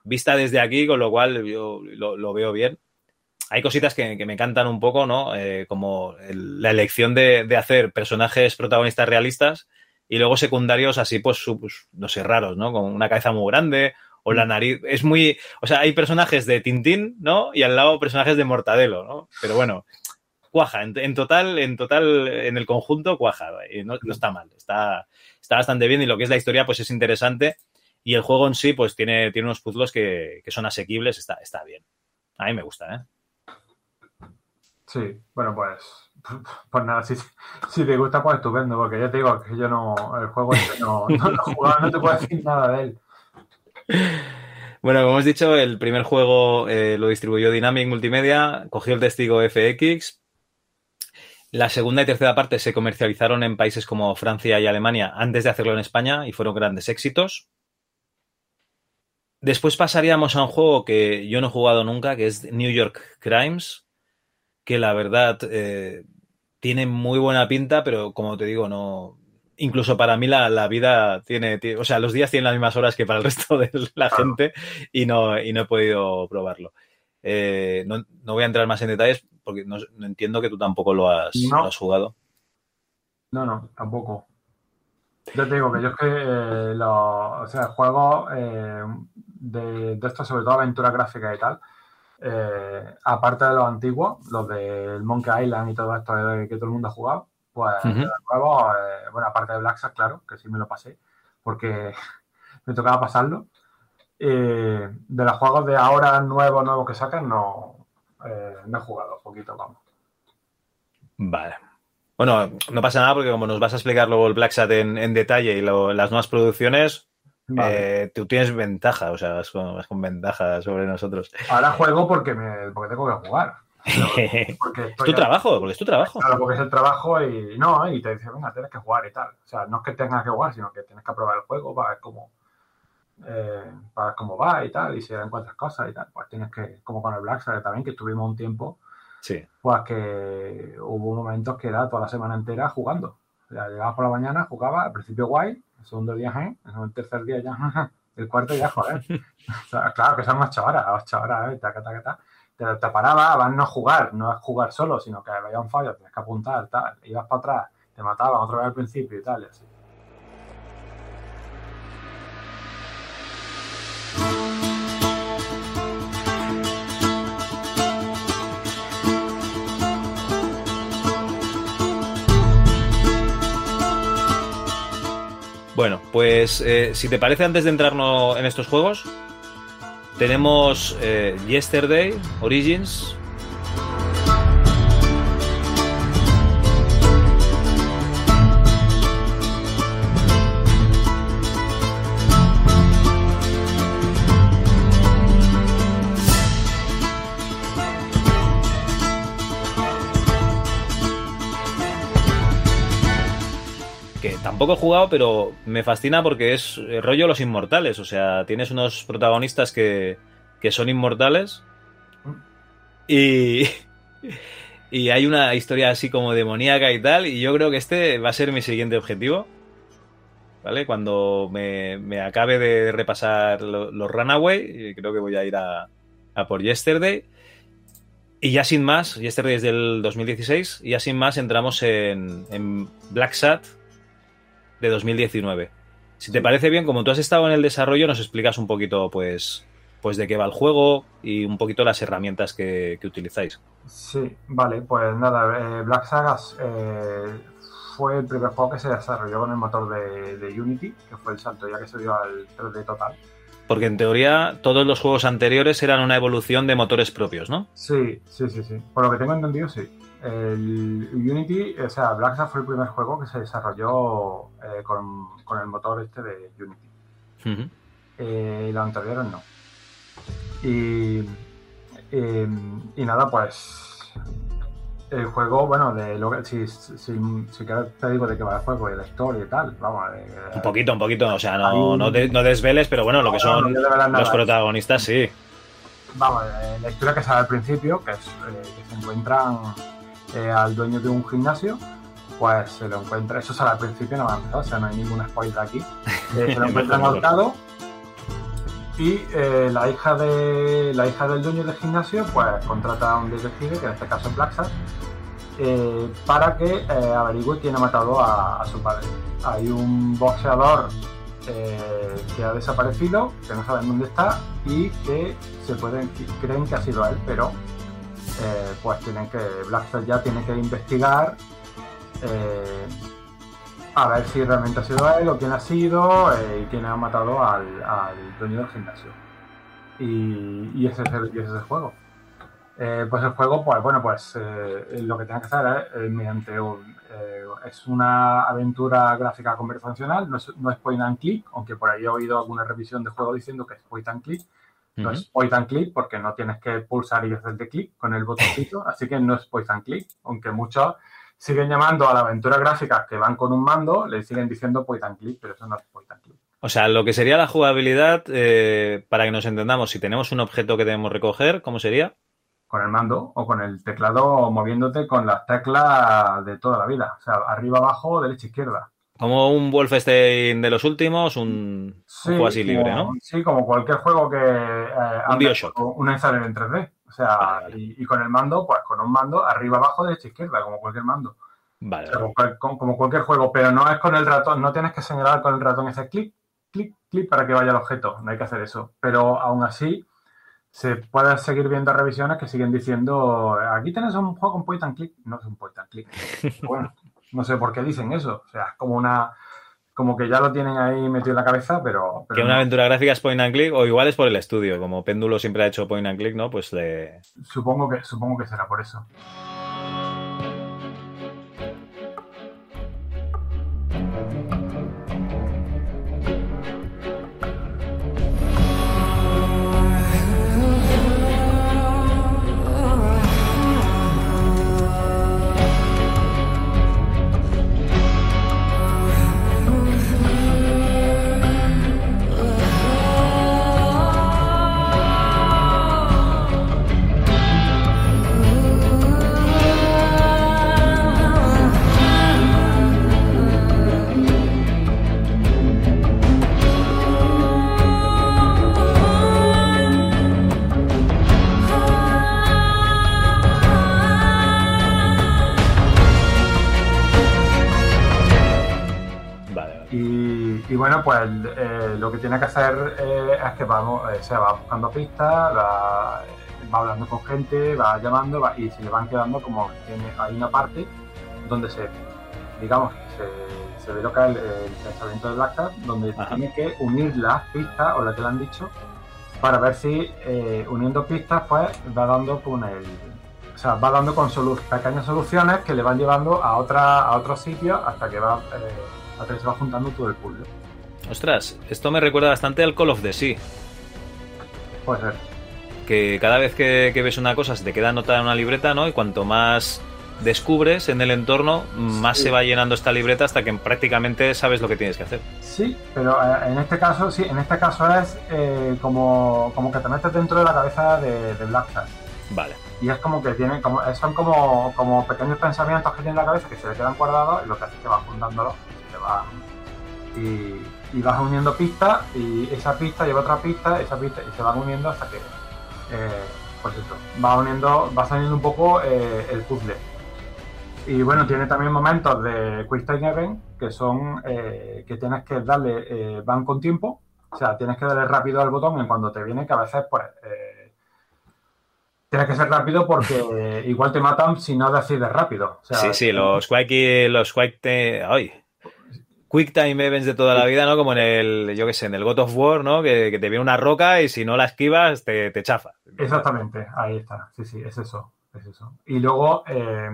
vista desde aquí, con lo cual yo lo, lo veo bien. Hay cositas que, que me encantan un poco, ¿no? Eh, como el- la elección de, de hacer personajes protagonistas realistas y luego secundarios así, pues, pues, no sé, raros, ¿no? Con una cabeza muy grande o la nariz. Es muy. O sea, hay personajes de Tintín, ¿no? Y al lado personajes de Mortadelo, ¿no? Pero bueno, cuaja. En, en total, en total, en el conjunto, cuaja. No, no está mal. Está, está bastante bien. Y lo que es la historia, pues es interesante. Y el juego en sí, pues tiene, tiene unos puzzles que, que son asequibles. Está, está bien. A mí me gusta, ¿eh? Sí, bueno, pues, [laughs] pues nada, si, si te gusta, pues estupendo, porque ya te digo que yo no, el juego no, no lo he no te puedo decir nada de él. Bueno, como hemos dicho, el primer juego eh, lo distribuyó Dynamic Multimedia, cogió el testigo FX. La segunda y tercera parte se comercializaron en países como Francia y Alemania antes de hacerlo en España y fueron grandes éxitos. Después pasaríamos a un juego que yo no he jugado nunca, que es New York Crimes, que la verdad eh, tiene muy buena pinta, pero como te digo, no. Incluso para mí la, la vida tiene, tiene- O sea, los días tienen las mismas horas que para el [laughs] resto de la gente y no, y no he podido probarlo. Eh, no, no voy a entrar más en detalles porque no, no entiendo que tú tampoco lo has, No. lo has jugado. No, no, tampoco. Yo te digo que yo es que eh, los o sea, juegos eh, de, de estos, sobre todo aventuras gráficas y tal, eh, aparte de los antiguos, los del Monkey Island y todo esto que todo el mundo ha jugado, pues de los nuevos, eh, bueno, aparte de Black Sack, claro, que sí me lo pasé, porque [laughs] me tocaba pasarlo. Eh, de los juegos de ahora nuevos, nuevos que sacan, no, no he jugado, poquito, vamos. Vale. Bueno, no pasa nada porque como nos vas a explicar luego el Black Sat en, en detalle y lo- las nuevas producciones, Vale. eh, tú tienes ventaja, o sea, vas con, vas con ventaja sobre nosotros. Ahora juego porque, me, porque tengo que jugar. [laughs] Porque es tu trabajo, porque es tu trabajo. Claro, porque es el trabajo y no, y te dice, venga, tienes que jugar y tal. O sea, no es que tengas que jugar, sino que tienes que probar el juego para ver cómo, eh, para ver cómo va y tal, y si encuentras cosas y tal. Pues tienes que, como con el Black Sabbath también, que estuvimos un tiempo Sí. pues que hubo momentos que era toda la semana entera jugando. O sea, llegabas por la mañana, jugaba, al principio guay, segundo día, ¿eh? el tercer día ya, el cuarto ya, joder. [laughs] O sea, claro que son ocho horas, ocho horas, ¿eh? taca, taca, taca. Te, te paraba, vas no a jugar, no es jugar solo, sino que veía un fallo, tienes que apuntar, tal, ibas para atrás, te mataban otra vez al principio y tal, y así. Bueno, pues eh, si te parece, antes de entrarnos en estos juegos, tenemos eh, Yesterday, Origins. Tampoco he jugado, pero me fascina porque es el rollo Los Inmortales. O sea, tienes unos protagonistas que, que son inmortales y, [laughs] y hay una historia así como demoníaca y tal. Y yo creo que este va a ser mi siguiente objetivo. ¿Vale? Cuando me, me acabe de repasar lo- los Runaway, creo que voy a ir a, a por Yesterday. Y ya sin más, Yesterday es del 2016, y ya sin más entramos en, en Black Sat de 2019. Si te parece bien, como tú has estado en el desarrollo, nos explicas un poquito, pues, pues de qué va el juego y un poquito las herramientas que, que utilizáis. Sí, vale, pues nada, eh, Black Sagas eh, fue el primer juego que se desarrolló con el motor de, de Unity, que fue el salto ya que se dio al 3D total. Porque en teoría todos los juegos anteriores eran una evolución de motores propios, ¿no? Sí, sí, sí, sí. Por lo que tengo entendido, sí. El Unity, o sea, Black fue el primer juego que se desarrolló eh, con, con el motor este de Unity. Ujú. Eh, y los anteriores no. Y, eh, y nada, pues el juego, bueno, de lo que, si, si, si quieres te digo de qué va el juego y la historia y tal, vamos, Un poquito, un poquito, o sea, no, no, de- no desveles, pero bueno, lo que son no desvelas nada. los protagonistas, sí. Vamos, eh, la historia que sale al principio, que es que se encuentran eh, al dueño de un gimnasio, pues se lo encuentra, eso sale al principio, no va a empezar, o sea, no hay ningún spoiler aquí. [laughs] Eh, se lo encuentran mejor. ahorcado y eh, la hija de la hija del dueño del gimnasio, pues contrata a un detective, que en este caso es Blacksat, eh, para que averigüe quién ha matado a, a su padre. Hay un boxeador que ha desaparecido, que no saben dónde está y que se pueden creen que ha sido él, pero eh, pues tienen que Blackstar ya tiene que investigar eh, a ver si realmente ha sido él o quién ha sido eh, y quién ha matado al, dueño del gimnasio. Y, ese, es el, juego. Eh, pues el juego, pues bueno, pues lo que tiene que hacer es mediante un, es una aventura gráfica conversacional, no es point and click, aunque por ahí he oído alguna revisión de juego diciendo que es point and click. No es point and click porque no tienes que pulsar y hacerte clic con el botoncito, [laughs] así que no es point and click, aunque muchos siguen llamando a la aventura gráfica que van con un mando, le siguen diciendo point and click, pero eso no es point and click. O sea, lo que sería la jugabilidad, eh, para que nos entendamos, si tenemos un objeto que debemos recoger, ¿cómo sería? Con el mando o con el teclado moviéndote con las teclas de toda la vida, o sea, arriba, abajo, derecha, izquierda. Como un Wolfenstein de los últimos, un, un juego así como- libre, ¿no? Sí, como cualquier juego que... eh, ande Bioshock. con Un ensayo en 3D. O sea, Vale, vale. y, y con el mando, pues con un mando arriba, abajo, derecha, izquierda, como cualquier mando. Vale, O sea, vale. como, cual- como- como cualquier juego, pero no es con el ratón, no tienes que señalar con el ratón ese clic, clic, clic para que vaya al objeto, no hay que hacer eso. Pero aún así, se puede seguir viendo revisiones que siguen diciendo, aquí tienes un juego con point and click, no es un point and click. [laughs] bueno, no sé por qué dicen eso, o sea, es como una, como que ya lo tienen ahí metido en la cabeza, pero... pero Que una no. aventura gráfica es point and click, o igual es por el estudio, como Péndulo siempre ha hecho point and click, ¿no? Pues le... Supongo que, supongo que será por eso. Bueno, pues eh, lo que tiene que hacer eh, es que vamos, eh, se va buscando pistas, va, va hablando con gente, va llamando va- y se le van quedando como tiene, hay una parte donde se, digamos, se, se ve lo que es el, el pensamiento de Black Cat, donde Ajá. tiene que unir las pistas o lo que le han dicho para ver si eh, uniendo pistas pues va dando con el o sea, va dando con solu- pequeñas soluciones que le van llevando a otra a otros sitios hasta que va eh, hasta que se va juntando todo el puzzle. Ostras, esto me recuerda bastante al Call of the Sea. Puede ser. que cada vez que, que ves una cosa se te queda anotada en una libreta, ¿no? Y cuanto más descubres en el entorno, más Sí. se va llenando esta libreta hasta que prácticamente sabes lo que tienes que hacer. Sí, pero eh, en este caso, sí, en este caso es eh, como, como que te metes dentro de la cabeza de, de Black. Vale. Y es como que tiene, como, son como, como pequeños pensamientos que tiene en la cabeza que se le quedan guardados y lo que hace es que vas juntándolos y, te vas- y, y vas uniendo pistas y esa pista lleva otra pista, esa pista y se van uniendo hasta que, eh, pues eso, va uniendo, va saliendo un poco eh, el puzzle. Y bueno, tiene también momentos de Quick Time Event que son eh, que tienes que darle, eh, van con tiempo, o sea, tienes que darle rápido al botón en cuando te viene, que a veces pues tienes que ser rápido porque igual te matan si no decides rápido. O sea, sí, sí, los Quake, los te- ay, Quick Time Events de toda la vida, ¿no? Como en el, yo qué sé, en el God of War, ¿no? Que, que te viene una roca y si no la esquivas te, te chafa. Exactamente, ahí está. Sí, sí, es eso. Es eso. Y luego eh,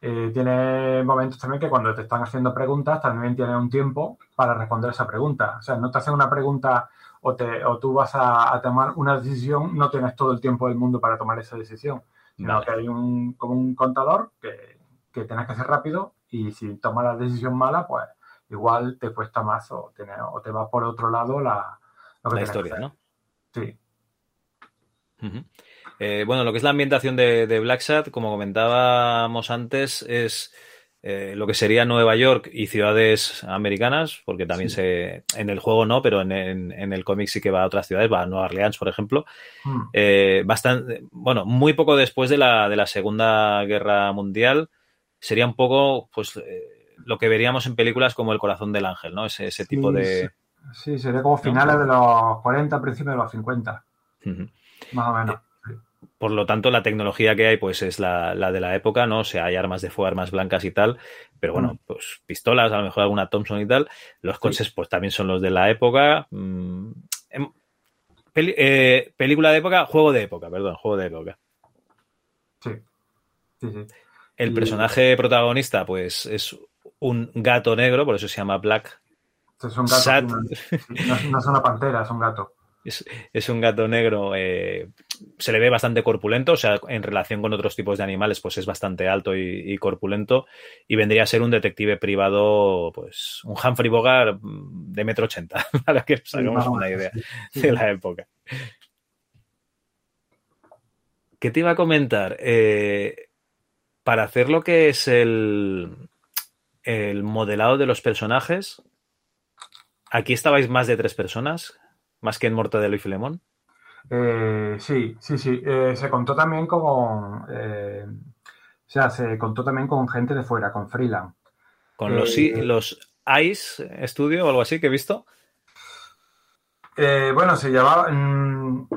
eh, tiene momentos también que cuando te están haciendo preguntas también tiene un tiempo para responder esa pregunta. O sea, no te hacen una pregunta o, te, o tú vas a, a tomar una decisión, no tienes todo el tiempo del mundo para tomar esa decisión, sino Vale. que hay un, como un contador que, que tienes que hacer rápido y si tomas la decisión mala, pues igual te cuesta más o, tiene- o te va por otro lado la, lo que La que historia. ¿no? Sí. Eh, bueno, lo que es la ambientación de, de Black Sat, como comentábamos antes, es eh, lo que sería Nueva York y ciudades americanas, porque también se. En el juego no, pero en, en- en el cómic sí que va a otras ciudades, va a Nueva Orleans, por ejemplo. Mm. Eh, bastante, bueno, muy poco después de la, de la Segunda Guerra Mundial, sería un poco, pues, lo que veríamos en películas como El Corazón del Ángel, ¿no? Ese, ese tipo Sí, de. Sí, sería como finales de los 40, principios de los 50, Ujú. más o menos. Por lo tanto, la tecnología que hay, pues es la, la de la época, ¿no? O sea, hay armas de fuego, armas blancas y tal, pero bueno, Mm. pues pistolas, a lo mejor alguna Thompson y tal. Los coches, pues también son los de la época. Mm, em, peli- eh, película de época, juego de época, perdón, juego de época. Sí, sí, sí. El Y- personaje protagonista, pues es un gato negro, por eso se llama Black. Estos son gatos. Sat. No, no- es una pantera, es un gato. Es, es un gato negro, eh, se le ve bastante corpulento, o sea, en relación con otros tipos de animales, pues es bastante alto y, y corpulento, y vendría a ser un detective privado, pues un Humphrey Bogart de metro ochenta, [laughs] para que nos Sí, una idea sí, sí, de la época. ¿Qué te iba a comentar? Eh, para hacer lo que es el, el modelado de los personajes, aquí estabais más de tres personas, más que en Mortadelo y Filemón. Eh, sí, sí, sí. Eh, se contó también con. eh, o sea, se contó también con gente de fuera, con freelance. Con los, los Ice Studio o algo así que he visto. Bueno, se llevaba. mm,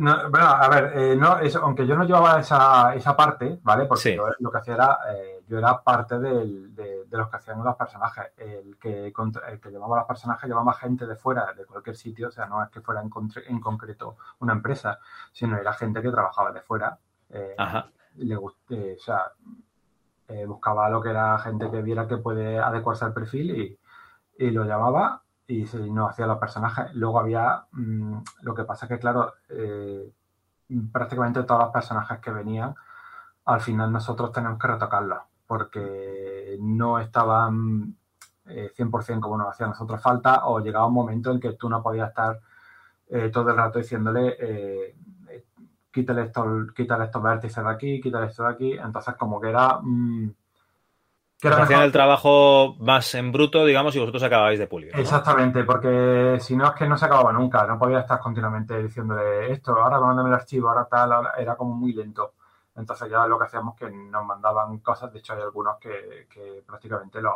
no, bueno, a ver, eh, no, eso, aunque yo no llevaba esa, esa parte, ¿vale? Porque Sí. yo lo que hacía era. eh, yo era parte del- de, de los que hacían los personajes. El que, contra- el que llevaba los personajes llevaba gente de fuera, de cualquier sitio. O sea, no es que fuera en, concreto una empresa, sino era gente que trabajaba de fuera. eh, Ajá. le eh, o sea, buscaba lo que era gente que viera que puede adecuarse al perfil y, y lo llamaba y se, no hacía los personajes. Luego había, mm, lo que pasa que claro, eh, prácticamente todos los personajes que venían, al final nosotros tenemos que retocarlos porque no estaban eh, 100% como nos hacía nosotros falta o llegaba un momento en que tú no podías estar eh, todo el rato diciéndole eh, quítale, estos, quítale estos vértices de aquí, quítale esto de aquí. Entonces, como que era. mm, era hacían mejor- el trabajo más en bruto, digamos, y vosotros acabáis de pulir. ¿no? Exactamente, porque si no es que no se acababa nunca, no podía estar continuamente diciéndole esto, ahora mándame el archivo, ahora tal, ahora- era como muy lento. Entonces ya lo que hacíamos que nos mandaban cosas, de hecho hay algunos que, que prácticamente lo,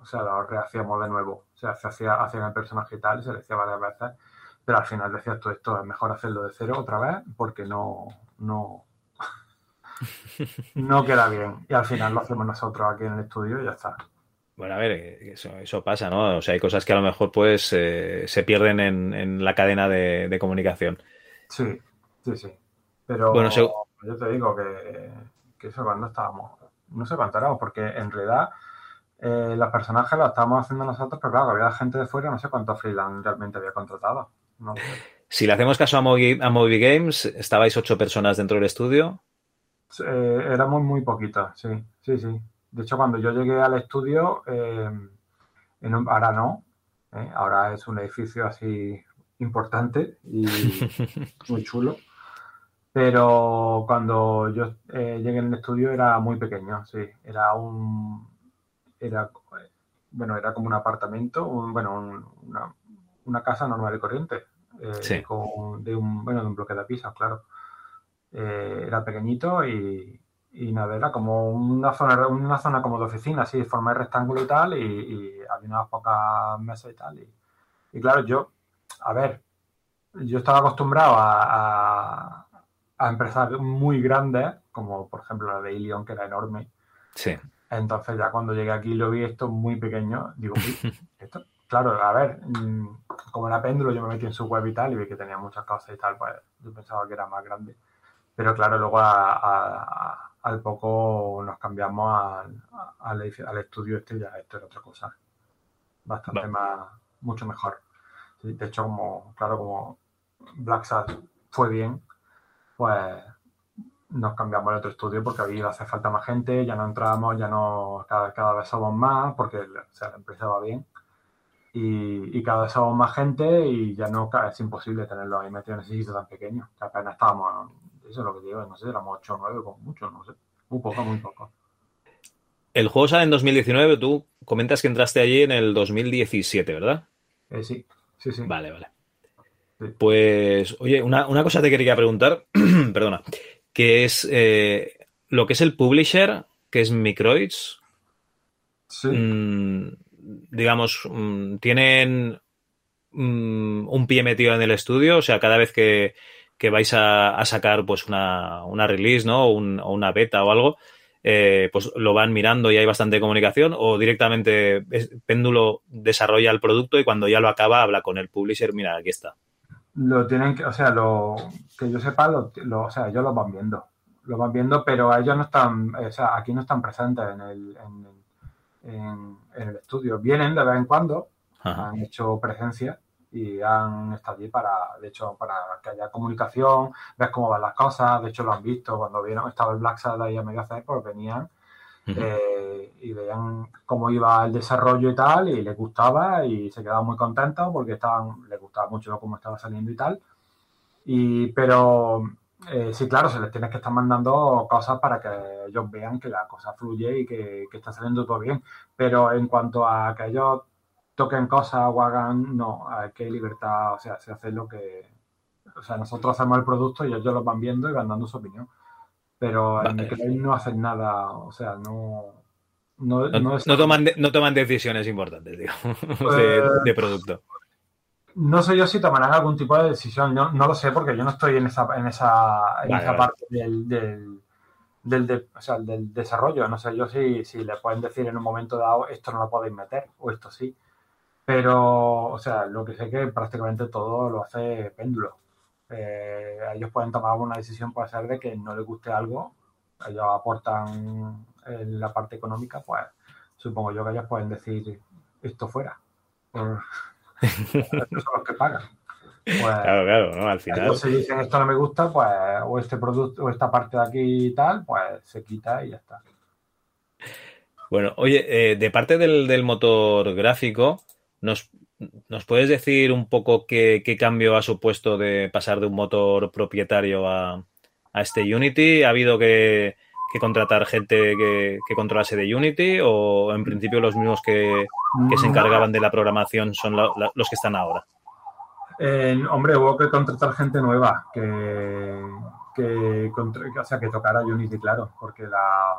o sea, lo rehacíamos de nuevo. O sea, se hacía, hacían el personaje y tal, y se le decía varias veces, pero al final decías tú, esto es mejor hacerlo de cero otra vez, porque no, no, no queda bien. Y al final lo hacemos nosotros aquí en el estudio y ya está. Bueno, a ver, eh, eso, eso pasa, ¿no? O sea, hay cosas que a lo mejor pues eh, se pierden en, en la cadena de, de comunicación. Sí, sí, sí. Pero Bueno, yo te digo que, que eso cuando estábamos, no sé cuánto éramos, porque en realidad eh, los personajes los estábamos haciendo nosotros, pero claro, había gente de fuera, no sé cuántos freelance realmente había contratado. No sé. Si le hacemos caso a Moby, a Moby Games, estabais ocho personas dentro del estudio. Eh, éramos muy poquitos, sí, sí, sí. De hecho, cuando yo llegué al estudio, eh, en un- ahora no, ¿eh? ahora es un edificio así importante y [laughs] muy chulo. Pero cuando yo eh, llegué el estudio era muy pequeño, sí. Era un, era, bueno, era como un apartamento, un- bueno, un- una, una casa normal y corriente, Sí. con, de un, bueno, de un bloque de pisos, claro. Eh, era pequeñito y, y nada, era como una zona, una zona como de oficina, así, de forma de rectángulo y tal, y, y había unas pocas mesas y tal. Y, y claro, yo, a ver, yo estaba acostumbrado a, a, a empresas muy grandes, como por ejemplo la de Ilion, que era enorme. Sí. Entonces ya cuando llegué aquí lo vi esto muy pequeño, digo, [laughs] esto, claro, a ver, mm, como era péndulo, yo me metí en su web y tal y vi que tenía muchas cosas y tal, pues yo pensaba que era más grande. Pero claro, luego a- a- al poco nos cambiamos al, al, al estudio este ya esto era otra cosa. Bastante Va. más, mucho mejor. De hecho, como, claro, como Black Sat fue bien, pues nos cambiamos al otro estudio porque ahí hace falta más gente, ya no entramos, ya no, cada, cada vez somos más, porque o sea, la empresa va bien. Y, y cada vez somos más gente y ya no es imposible tenerlo ahí metido en ese sitio tan pequeño. Que apenas estábamos, eso es lo que digo, no sé, éramos 8 o 9 con mucho, no sé. Muy poco, muy poco. El juego sale en 2019, tú comentas que entraste allí en el 2017, ¿verdad? Eh, sí, sí, sí. Vale, vale. Sí. Pues, oye, una, una cosa te quería preguntar, [clears throat] perdona, que es eh, lo que es el publisher, que es Microids, Sí. mm, digamos, mm, tienen mm, un pie metido en el estudio, o sea, cada vez que, que vais a, a sacar pues una, una release, ¿no? O, un- o una beta o algo, eh, pues lo van mirando y hay bastante comunicación, o directamente es- Péndulo desarrolla el producto y cuando ya lo acaba habla con el publisher, mira, aquí está. Lo tienen que, o sea, lo que yo sepa, lo, lo- o sea, ellos lo van viendo. Lo van viendo, pero ellos no están, o sea, aquí no están presentes en el, en, en- en el estudio. Vienen de vez en cuando, Ajá. han hecho presencia y han estado allí para, de hecho, para que haya comunicación, ver cómo van las cosas. De hecho, lo han visto cuando vieron, estaba el Black Sad ahí a medio hacer, pues venían eh, y veían cómo iba el desarrollo y tal, y les gustaba y se quedaban muy contentos porque estaban, les gustaba mucho cómo estaba saliendo y tal. Y, pero eh, sí, claro, se les tiene que estar mandando cosas para que ellos vean que la cosa fluye y que, que está saliendo todo bien. Pero en cuanto a que ellos toquen cosas o hagan, no, aquí hay libertad, o sea, se hace lo que... O sea, nosotros hacemos el producto y ellos lo van viendo y van dando su opinión. Pero en Vale. Microsoft no hacen nada, o sea, no... No, No, no es- no toman, de- no toman decisiones importantes, digamos, [laughs] de, Eh, de producto. No sé yo si tomarán algún tipo de decisión, no, no lo sé porque yo no estoy en esa, en esa, en Vale, esa vale. parte del, del, del, de- o sea, del desarrollo. No sé yo si, si le pueden decir en un momento dado esto no lo podéis meter o esto sí. Pero, o sea, lo que sé que prácticamente todo lo hace péndulo. Eh, ellos pueden tomar una decisión, puede ser de que no les guste algo, ellos aportan en la parte económica, pues supongo yo que ellos pueden decir esto fuera. Por- [laughs] estos son los que pagan. Pues, Claro, claro, ¿no? Al final. si dicen esto no me gusta, pues, o este producto, o esta parte de aquí y tal, pues se quita y ya está. Bueno, oye, eh, de parte del, del motor gráfico, ¿nos, nos puedes decir un poco qué, qué cambio ha supuesto de pasar de un motor propietario a, a este Unity? ¿Ha habido que, que contratar gente que, que controlase de Unity o en principio los mismos que, que se encargaban de la programación son la- la- los que están ahora? Eh, hombre, hubo que contratar gente nueva que, que, o sea, que tocara Unity, claro, porque la,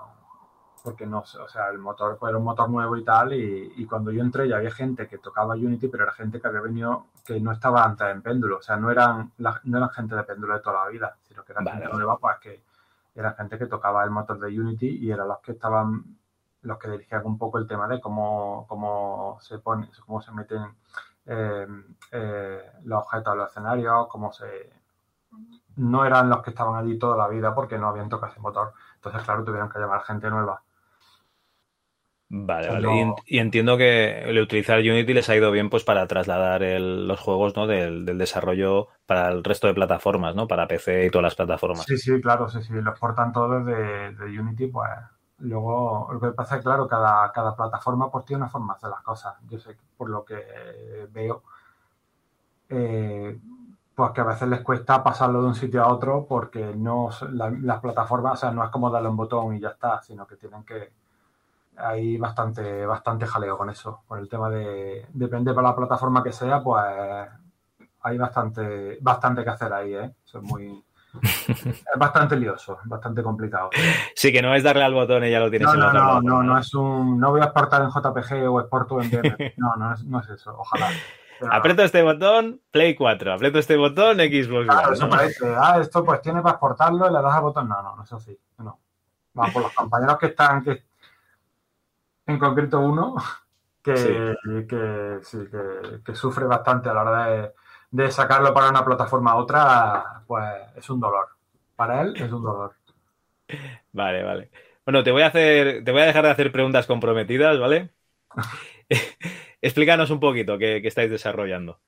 porque no sé, o sea, el motor era un motor nuevo y tal, y, y cuando yo entré ya había gente que tocaba Unity, pero era gente que había venido, que no estaba antes en péndulo, o sea, no eran, la- no eran gente de péndulo de toda la vida, sino que eran Vale, gente nueva, pues que era gente que tocaba el motor de Unity y eran los que estaban, los que dirigían un poco el tema de cómo, cómo se pone, cómo se meten eh, eh, los objetos a los escenarios, cómo se no eran los que estaban allí toda la vida porque no habían tocado ese motor. Entonces, claro, tuvieron que llamar gente nueva. Vale, O sea, vale. no- Y, en- y entiendo que el utilizar Unity les ha ido bien pues para trasladar el- los juegos ¿no? del, del desarrollo para el resto de plataformas, ¿no? Para PC y todas las plataformas. Sí, sí, claro, sí, sí, los portan todos de, de Unity, pues luego lo que pasa es claro, cada, cada plataforma pues tiene una forma de hacer las cosas. Yo sé que por lo que veo, eh, pues que a veces les cuesta pasarlo de un sitio a otro porque no la- las plataformas, o sea, no es como darle un botón y ya está, sino que tienen que hay bastante, bastante jaleo con eso, con el tema de depende para la plataforma que sea, pues hay bastante, bastante que hacer ahí, ¿eh? Eso es muy es bastante lioso, bastante complicado. Sí, que no es darle al botón y ya lo tienes No, en la no, otra no, no, no es un. No voy a exportar en JPG o exporto en BM. [laughs] No, no es, no es eso, ojalá. Pero, Aprieto este botón, Play 4. Aprieto este botón, Xbox Claro, eso parece. Ah, esto pues tiene para exportarlo y le das al botón. No, no, no es así. No. Va por los compañeros que están, que en concreto uno, [laughs] que Sí. que, sí, que, que sufre bastante a la hora de, de sacarlo para una plataforma a otra, pues es un dolor. Para él es un dolor. [laughs] Vale, vale. Bueno, te voy a hacer, te voy a dejar de hacer preguntas comprometidas, ¿vale? [laughs] Explícanos un poquito qué, qué estáis desarrollando.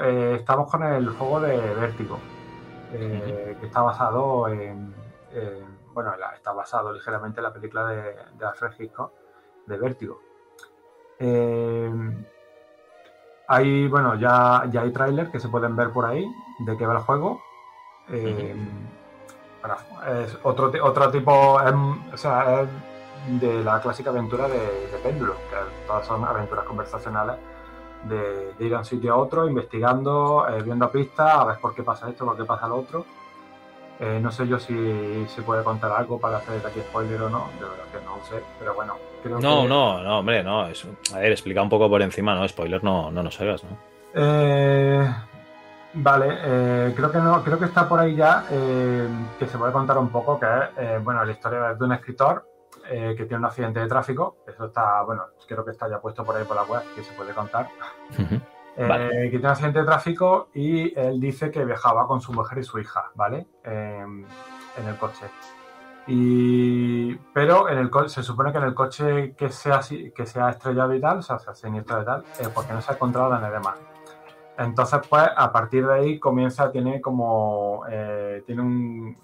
Eh, estamos con el juego de Vértigo, eh, que está basado en, en- bueno, la- está basado ligeramente en la película de, de Alfred Hitchcock de Vértigo. Eh, hay, bueno, ya, ya hay trailers que se pueden ver por ahí de qué va el juego. Eh, bueno, es otro, otro tipo, o sea, es de la clásica aventura de, de péndulo, que todas son aventuras conversacionales de, de ir a un sitio a otro, investigando, eh, viendo pistas, a ver por qué pasa esto, por qué pasa lo otro. Eh, no sé yo si se puede contar algo para hacer aquí spoiler o no, de verdad que no lo sé, pero bueno, creo No, que... no, no, hombre, no. Es, a ver, explica un poco por encima, ¿no? Spoiler, no, no nos hagas, ¿no? Eh, vale, eh, creo que no, creo que está por ahí ya, eh, que se puede contar un poco, que es, eh, bueno, la historia de un escritor eh, que tiene un accidente de tráfico, eso está, bueno, creo que está ya puesto por ahí por la web, que se puede contar. Eh, Vale. que tiene un accidente de tráfico y él dice que viajaba con su mujer y su hija, ¿vale? Eh, en el coche. Y, pero en el se supone que en el coche que sea, que sea estrellado y tal, o sea, sea siniestro y tal, eh, porque no se ha encontrado la más. Entonces, pues, a partir de ahí comienza, tiene como, eh, tiene un,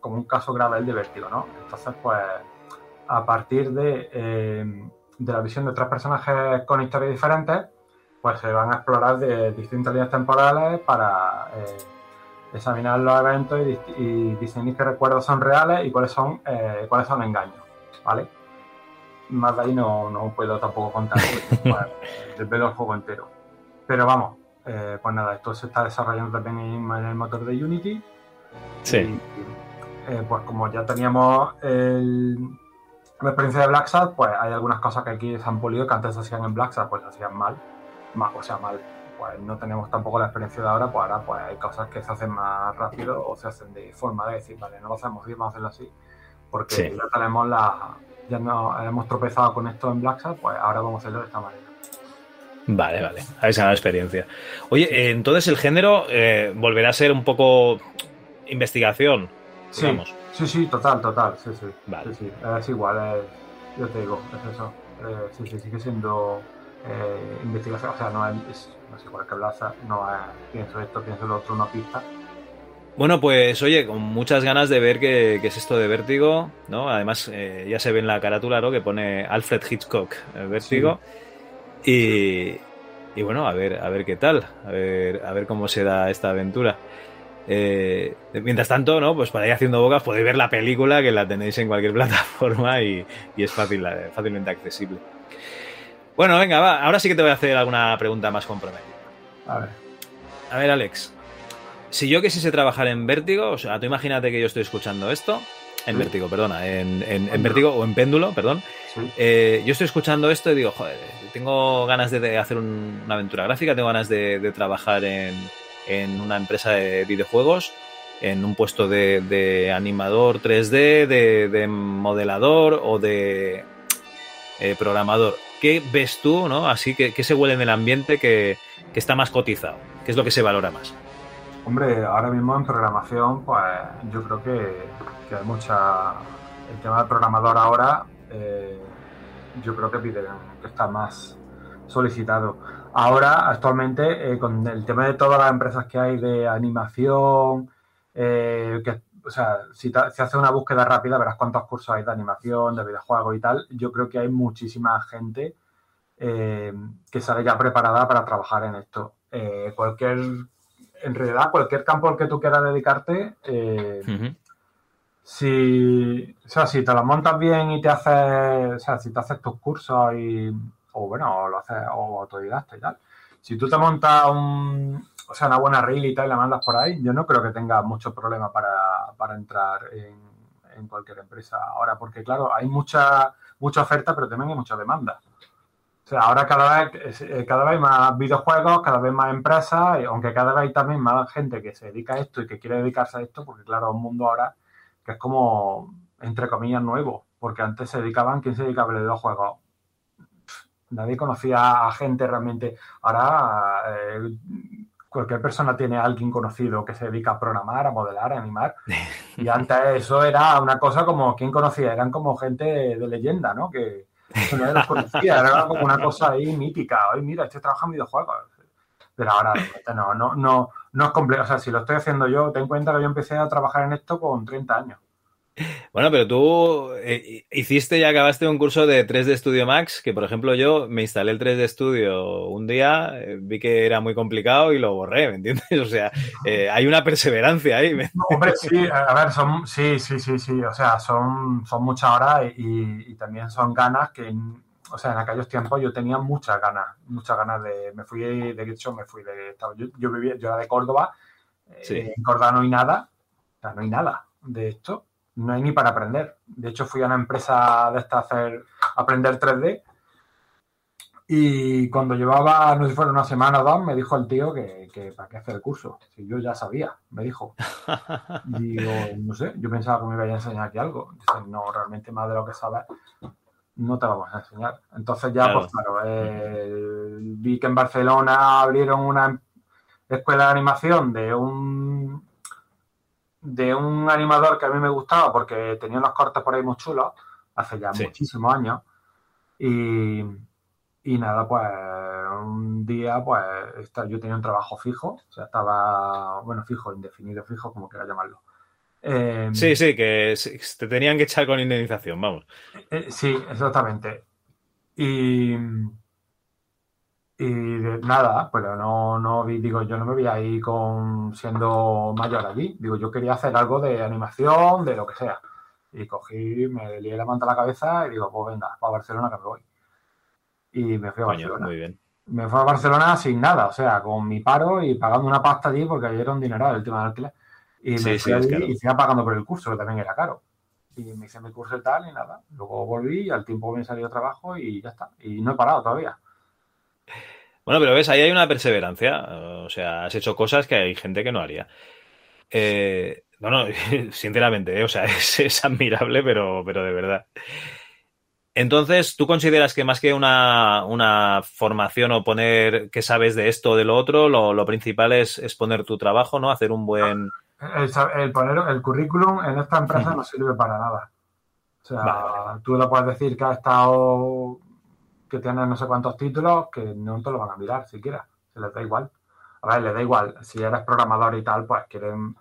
como un caso grave el de vértigo, ¿no? Entonces, pues, a partir de, eh, de la visión de tres personajes con historias diferentes, pues se van a explorar de distintas líneas temporales para eh, examinar los eventos y, y discernir qué recuerdos son reales y cuáles son, eh, cuáles son engaños, ¿vale? Más de ahí no, no puedo tampoco contar, [laughs] pues, desvelo el juego entero. Pero vamos, eh, pues nada, esto se está desarrollando también en, en el motor de Unity. Sí. Y, eh, pues como ya teníamos el- la experiencia de Black Sat, pues hay algunas cosas que aquí se han pulido que antes se hacían en Black Sat, pues se hacían mal. Ma- o sea, mal. Pues no tenemos tampoco la experiencia de ahora, pues ahora pues hay cosas que se hacen más rápido o se hacen de forma de decir, vale, no lo hacemos bien, vamos a hacerlo así. Porque Sí. ya tenemos la. Ya no hemos tropezado con esto en Black Sat, pues ahora vamos a hacerlo de esta manera. Vale, vale. Habéis ganado experiencia. Oye, eh, entonces el género eh, volverá a ser un poco investigación, Sí, digamos. Sí, sí, total, total, sí, sí. Vale. Sí, sí, es igual, es, yo te digo, es eso. Eh, sí, sí, sigue siendo eh, investigación, o sea, no es, es- no es igual que Blaza, no es pienso esto, pienso lo otro, una pista. Bueno, pues oye, con muchas ganas de ver qué, qué es esto de Vértigo, ¿no? Además, eh, ya se ve en la carátula, ¿no? Que pone Alfred Hitchcock, eh, Vértigo. Y, y bueno, a ver, a ver qué tal, a ver, a ver cómo se da esta aventura. Eh, mientras tanto, ¿no? Pues para ir haciendo bocas podéis ver la película que la tenéis en cualquier [laughs] plataforma y, y es fácil, fácilmente accesible. Bueno, venga, va. Ahora sí que te voy a hacer alguna pregunta más comprometida. A ver, A ver, Alex. Si yo quisiese trabajar en Vértigo, o sea, tú imagínate que yo estoy escuchando esto, en Sí. Vértigo, perdona, en, en- en Vértigo o en Péndulo, perdón. sí, Eh, yo estoy escuchando esto y digo, joder, tengo ganas de, de hacer un- una aventura gráfica, tengo ganas de, de trabajar en, en una empresa de videojuegos, en un puesto de, animador 3D, de, de modelador o de eh, programador. ¿Qué ves tú, no? Así que, ¿qué se huele en el ambiente que, que está más cotizado? ¿Qué es lo que se valora más? Hombre, ahora mismo en programación, pues yo creo que, que hay mucha. El tema del programador ahora, eh, yo creo que piden que está más solicitado. Ahora, actualmente, eh, con el tema de todas las empresas que hay de animación, eh, que, o sea, si, te- si haces una búsqueda rápida, verás cuántos cursos hay de animación, de videojuegos y tal. Yo creo que hay muchísima gente eh, que sale ya preparada para trabajar en esto. Cualquier en realidad cualquier campo al que tú quieras dedicarte, si, o sea, si te lo montas bien y te haces, o sea, si te haces tus cursos y, o bueno, o lo haces o autodidacta y tal, si tú te montas un, o sea, una buena reel y tal y la mandas por ahí, yo no creo que tengas mucho problema para, para entrar en, en cualquier empresa ahora, porque claro, hay mucha, mucha oferta, pero también hay mucha demanda. O sea, ahora cada vez, eh, cada vez hay más videojuegos, cada vez más empresas, aunque cada vez hay también más gente que se dedica a esto y que quiere dedicarse a esto, porque claro, es un mundo ahora que es como, entre comillas, nuevo, porque antes se dedicaban, ¿quién se dedicaba a videojuegos? Nadie conocía a gente realmente. Ahora eh, cualquier persona tiene a alguien conocido que se dedica a programar, a modelar, a animar. [laughs] Y antes eso era una cosa como, ¿quién conocía? Eran como gente de leyenda, ¿no? Que, nadie los conocía, era como una cosa ahí mítica. Hoy mira, este trabaja en videojuegos. Pero ahora no, no, no, no es complejo. O sea, si lo estoy haciendo yo, ten en cuenta que yo empecé a trabajar en esto con 30 años. Bueno, pero tú eh, hiciste y acabaste un curso de 3D Studio Max, que por ejemplo yo me instalé el 3D Studio un día, eh, vi que era muy complicado y lo borré, ¿me entiendes? [laughs] O sea, eh, hay una perseverancia ahí. ¿me- No, hombre, sí, a ver, son, sí, sí, sí, sí, o sea, son, son muchas horas y, y también son ganas que, o sea, en aquellos tiempos yo tenía muchas ganas, muchas ganas de, me fui de, hecho, me fui de, yo, yo vivía, yo era de Córdoba, Sí. en Córdoba no hay nada, o sea, no hay nada de esto, no hay ni para aprender. De hecho, fui a una empresa de esta hacer, aprender 3D y cuando llevaba, no sé si fuera una semana o dos, me dijo el tío que, que para qué hacer el curso, si yo ya sabía, me dijo. [laughs] Digo, no sé, yo pensaba que me iba a enseñar aquí algo. Dice, no, realmente más de lo que sabes, no te vamos a enseñar. Entonces ya, Claro. pues claro, eh, vi que en Barcelona abrieron una escuela de animación de un de un animador que a mí me gustaba porque tenía unos cortes por ahí muy chulos, hace ya Sí. muchísimos años. Y, y nada, pues un día, pues yo tenía un trabajo fijo, o sea, estaba, bueno, fijo, indefinido, fijo, como quiera llamarlo. Eh, Sí, sí, que te tenían que echar con indemnización, vamos. eh, sí, exactamente. Y, y nada, pero no, no vi, digo, yo no me voy a ir con siendo mayor allí. Digo, yo quería hacer algo de animación, de lo que sea. Y cogí, me lié la manta a la cabeza y digo, pues venga, para Barcelona que me voy. Y me fui a Barcelona. muy bien. Me fui a Barcelona sin nada, o sea, con mi paro y pagando una pasta allí porque allí era un dineral el tema del alquiler. Y me Sí, fui sí, allí y fui pagando por el curso, que también era caro. Y me hice mi curso y tal, y nada. Luego volví y al tiempo me salió trabajo y ya está. Y no he parado todavía. Bueno, pero ves, ahí hay una perseverancia. O sea, has hecho cosas que hay gente que no haría. Eh, no, no, [laughs] sinceramente, eh, o sea, [laughs] es, es admirable, pero, pero de verdad. Entonces, ¿tú consideras que más que una, una formación o poner que sabes de esto o de lo otro, lo, lo principal es, es poner tu trabajo, ¿no? Hacer un buen... El, el poner el currículum en esta empresa no sirve para nada. O sea, Vale, tú le puedes decir que has estado, que tienes no sé cuántos títulos, que no te lo van a mirar siquiera. Se les da igual. A ver, les da igual. Si eres programador y tal, pues quieren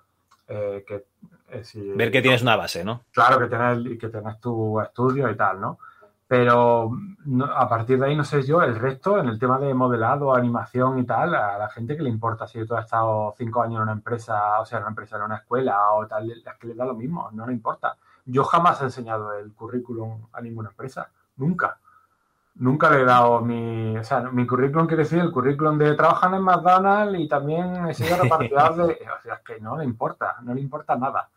eh, que... eh, si- Ver que tienes una base, ¿no? Claro que tienes, que tienes tu estudio y tal, ¿no? Pero no- a partir de ahí, no sé yo, el resto, en el tema de modelado, animación y tal, a la gente que le importa si tú has estado cinco años en una empresa, o sea, en una empresa, en una escuela o tal, es que le da lo mismo, no le importa. Yo jamás he enseñado el currículum a ninguna empresa, nunca. Nunca le he dado mi, o sea, mi currículum quiere decir el currículum de trabajar en McDonald's y también he sido repartidor de, [laughs] o sea, es que no le importa, no le importa nada.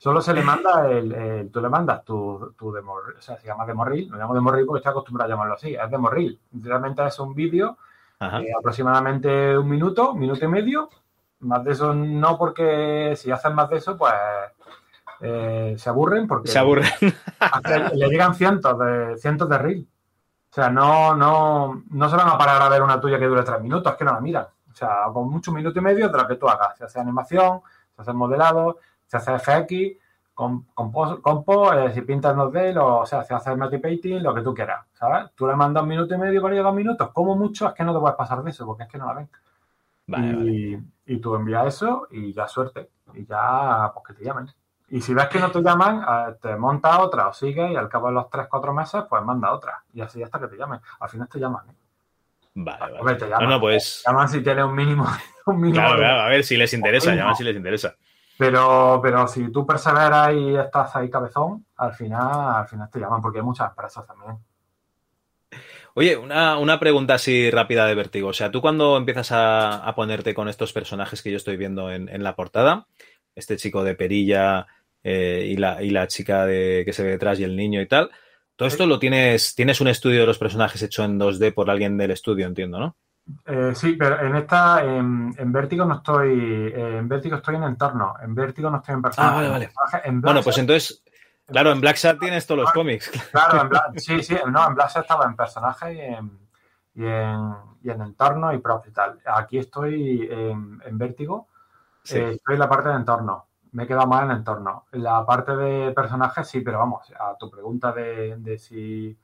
Solo se le manda el, el- tú le mandas tu, tu demorril, o sea, se llama demorril, lo llamo demorril porque estoy acostumbrado a llamarlo así, es demorril. Realmente es un vídeo eh, aproximadamente un minuto, minuto y medio. Más de eso no, porque si hacen más de eso, pues eh, se aburren porque Se aburre. hace- le llegan cientos de cientos de reels. O sea, no, no, no se van a parar a ver una tuya que dure tres minutos, es que no la miran. O sea, con mucho minuto y medio de lo que tú hagas. Se hace animación, se hace modelado, se hace FX, con- compo, compo, eh, si pintas 2D, lo, o sea, se hace multipainting, lo que tú quieras, ¿sabes? Tú le mandas un minuto y medio para ellos dos minutos, como mucho, es que no te puedes pasar de eso, porque es que no la ven. Vale, y, vale. y tú envías eso y ya suerte. Y ya, pues que te llamen. Y si ves que no te llaman, eh, te monta otra o sigue y al cabo de los 3-4 meses, pues manda otra. Y así hasta que te llamen. Al final te llaman. ¿eh? Vale, vale. Te llaman. no, pues. Te llaman si tienes un mínimo. [laughs] Un mínimo Claro, de- claro, a ver si les interesa, llaman si les interesa. Pero, pero si tú perseveras y estás ahí cabezón, al final, al final te llaman, porque hay muchas empresas también. Oye, una, una pregunta así rápida de vértigo. O sea, tú cuando empiezas a, a ponerte con estos personajes que yo estoy viendo en, en la portada, este chico de perilla eh, y, la, y la chica de, que se ve detrás y el niño y tal, todo esto lo tienes, tienes un estudio de los personajes hecho en 2D por alguien del estudio, entiendo, ¿no? Eh, sí, pero en esta, en, en Vértigo no estoy, eh, en Vértigo estoy en entorno, en Vértigo no estoy en personaje. Ah, vale, vale. En Bueno, pues entonces, claro, en Black Sat tienes todos los cómics. Claro, en Black, [laughs] sí, sí, no, en Black Sat estaba en personaje y en, y en, y en entorno y prop y tal. Aquí estoy en, en Vértigo, Sí. eh, estoy en la parte de entorno. Me he quedado más en entorno. En la parte de personajes sí, pero vamos, a tu pregunta de, de si.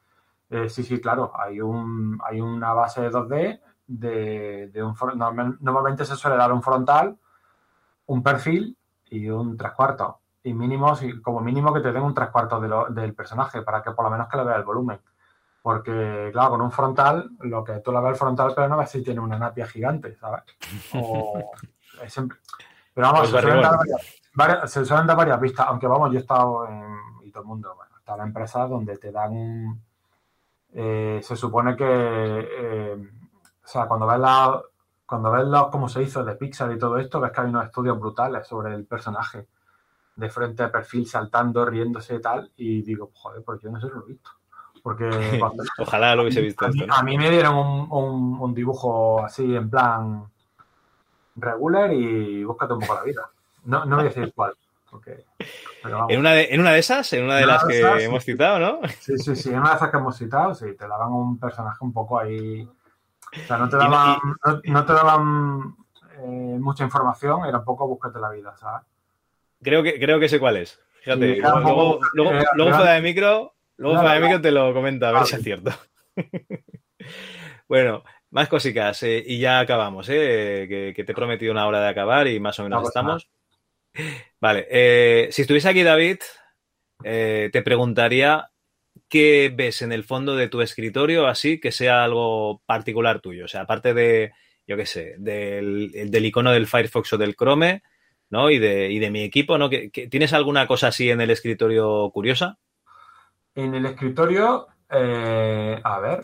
eh, sí, sí, claro, hay, un, hay una base de 2D de, de un. normal- Normalmente se suele dar un frontal, un perfil y un tres cuartos. Y mínimo, como mínimo que te den un tres cuartos de lo- del personaje para que por lo menos que le vea el volumen. Porque, claro, con un frontal, lo que tú le ves el frontal, pero no ves si tiene una napia gigante, ¿sabes? O [laughs] es Pero vamos, Pues se, suelen dar varias, varias- se suelen dar varias pistas, aunque vamos, yo he estado en, y todo el mundo, bueno, está en empresas donde te dan un- eh, se supone que, eh, o sea, cuando ves la, cuando ves los, cómo se hizo de Pixar y todo esto, ves que hay unos estudios brutales sobre el personaje, de frente a perfil, saltando, riéndose y tal, y digo, joder, pues yo no sé si lo he visto. Porque [laughs] cuando, Ojalá lo hubiese visto a, mí, esto. ¿no? a mí me dieron un, un- un dibujo así en plan regular y búscate un poco la vida. No, no voy a decir cuál. En una, de, en una de esas, en una de En las que esas, hemos citado, ¿no? Sí, sí, sí, en una de esas que hemos citado, sí, te daban un personaje un poco ahí. O sea, no te no- daban, no, no te daban eh, mucha información, era un poco búscate la vida, ¿sabes? Creo que, creo que sé cuál es. Fíjate, Sí, luego, poco- luego, era- luego era- fuera de micro, luego Nada, fuera de micro te lo comento, a ver si es cierto. [laughs] bueno, más cositas eh, y ya acabamos, eh, que, que te he prometido una hora de acabar y más o menos No estamos. [laughs] Vale, eh, si estuviese aquí David, eh, te preguntaría qué ves en el fondo de tu escritorio así que sea algo particular tuyo. O sea, aparte de, yo qué sé, del, el- del icono del Firefox o del Chrome, ¿no? Y de, y de mi equipo, ¿no? ¿Que- que- ¿Tienes alguna cosa así en el escritorio curiosa? En el escritorio, eh, a ver.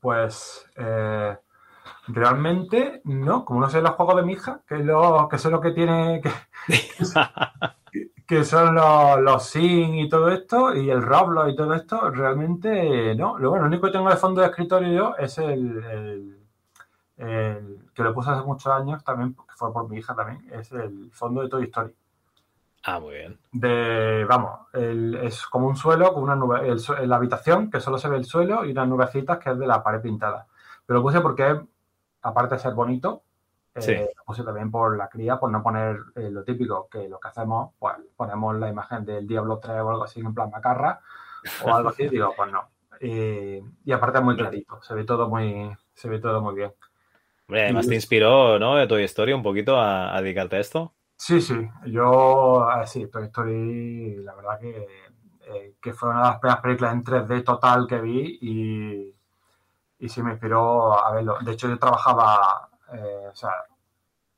Pues eh, realmente no, como no sé los juegos de mi hija, que es lo que sé lo que tiene, que, [laughs] que son los, los Sim y todo esto, y el Roblox y todo esto, realmente no. Lo, bueno, lo único que tengo de fondo de escritorio yo es el, el- el que lo puse hace muchos años también, que fue por mi hija también, es el fondo de Toy Story. Ah, muy bien. de, vamos, el- es como un suelo con una nube, el la habitación que solo se ve el suelo y unas nubecitas que es de la pared pintada. Pero lo puse porque, aparte de ser bonito, eh, lo puse también por la cría, por no poner eh, lo típico, que lo que hacemos, pues ponemos la imagen del Diablo 3 o algo así en plan macarra o algo así, digo, pues no. Eh, y aparte es muy clarito, se ve todo muy, se ve todo muy bien. Hombre, además te inspiró, ¿no? De Toy Story un poquito a, a dedicarte a esto. Sí, sí, yo, eh, sí, Toy Story, la verdad que, eh, que fue una de las primeras películas en 3D total que vi y, y sí me inspiró a verlo. De hecho, yo trabajaba, eh, o sea,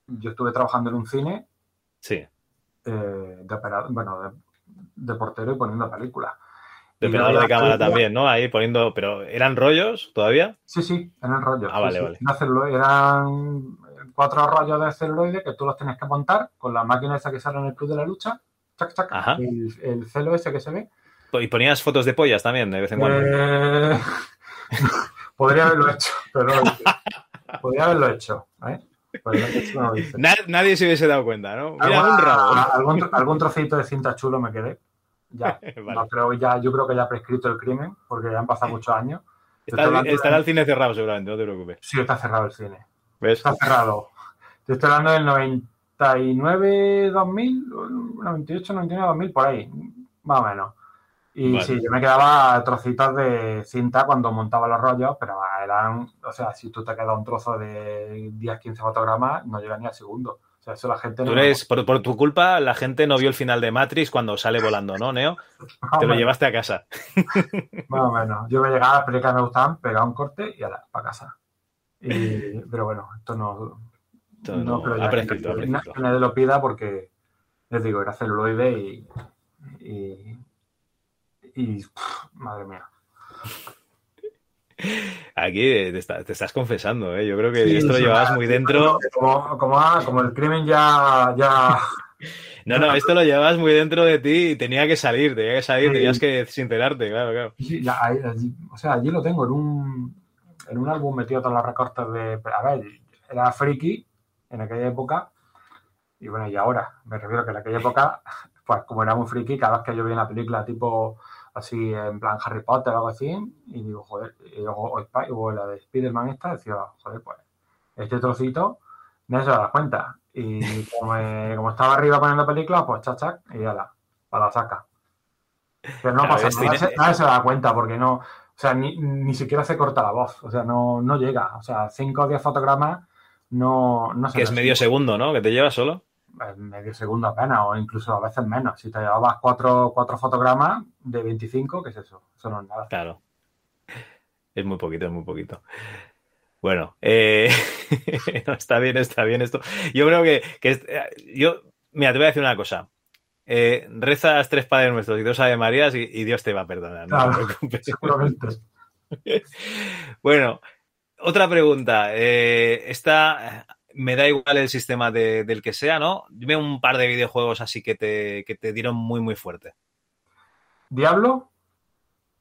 yo estuve trabajando en un cine Sí. eh, de opera- bueno, de, de portero y poniendo películas. De operador de cámara también, ¿no? Ahí poniendo. Pero ¿eran rollos todavía? Sí, sí, eran rollos. Ah, sí, vale, sí. vale. Era celuloide, eran cuatro rollos de celuloide que tú los tenías que montar con la máquina esa que sale en el Club de la Lucha. Chac, chac, Ajá. el, el celo ese que se ve. Y ponías fotos de pollas también, de vez en cuando. Eh, [laughs] podría haberlo hecho, pero no lo hice. Podría haberlo hecho. ¿eh? No. Na- nadie se hubiese dado cuenta, ¿no? Mira, Alguna- un rabo. Algún, tro- algún trocito de cinta chulo me quedé. Ya. [laughs] Vale. No creo ya, yo creo que ya ha prescrito el crimen, porque ya han pasado muchos años. Está- de- estará el cine cerrado seguramente, no te preocupes. Sí, está cerrado el cine. ¿Ves? Está cerrado. Te estoy hablando del 99, 2000, 98, 99, 2000, por ahí, más o menos. Y Vale. sí, yo me quedaba trocitos de cinta cuando montaba los rollos, pero eran, o sea, si tú te quedas un trozo de 10, 15 fotogramas, no llega ni al segundo. O sea, eso la gente Tú no. eres, por, por tu culpa, la gente no vio el final de Matrix cuando sale volando, ¿no, Neo? [laughs] Más Te lo menos, llevaste a casa. Más o menos. Yo me llegaba a las películas que me gustaban, pegaba un corte y a la, para casa. Y- pero bueno, esto no. Esto no- ha prescrito, nadie- lo pida porque, les digo, era celuloide y. y, y, pff, madre mía. Aquí te, está- te estás confesando, ¿eh? Yo creo que Sí, esto lo llevabas muy dentro. Como, como, ah, como el crimen ya. ya No, no, esto lo llevabas muy dentro de ti y tenía que salir, tenía que salir, Sí. tenías que sincerarte, claro, claro. sí, ya, ahí- allí- o sea, allí lo tengo en un, en un álbum metido todos los recortes de. A ver, era friki en aquella época. Y bueno, y ahora, me refiero que en aquella época, [laughs] pues como era muy friki, cada vez que yo veía una película tipo así en plan Harry Potter o algo así, y digo, joder, y luego o, Spi- o la de Spider-Man esta, decía, joder, pues este trocito, nadie se da cuenta. Y [laughs] como, me- como estaba arriba poniendo películas, pues chac, chac, y ya la, para la saca. Pero no Claro, pasa nadie se, nadie se da cuenta porque no, o sea, ni, ni siquiera se corta la voz, o sea, no, no llega, o sea, 5 o 10 fotogramas no, no se Que es medio segundo, ¿no? Que te llevas solo. medio segundo apenas, o incluso a veces menos. Si te llevabas cuatro, cuatro fotogramas de 25, ¿qué es eso? Eso no es nada. Claro. Es muy poquito, es muy poquito. Bueno, eh, [laughs] no, está bien, está bien esto. Yo creo que, que eh, yo, mira, te voy a decir una cosa. Eh, rezas tres padres nuestros y dos Ave Marías y, y Dios te va a perdonar. No te Claro, seguramente. [laughs] Bueno, otra pregunta. Eh, esta, me da igual el sistema de- del que sea, ¿no? Dime un par de videojuegos así que te, que te dieron muy, muy fuerte. Diablo,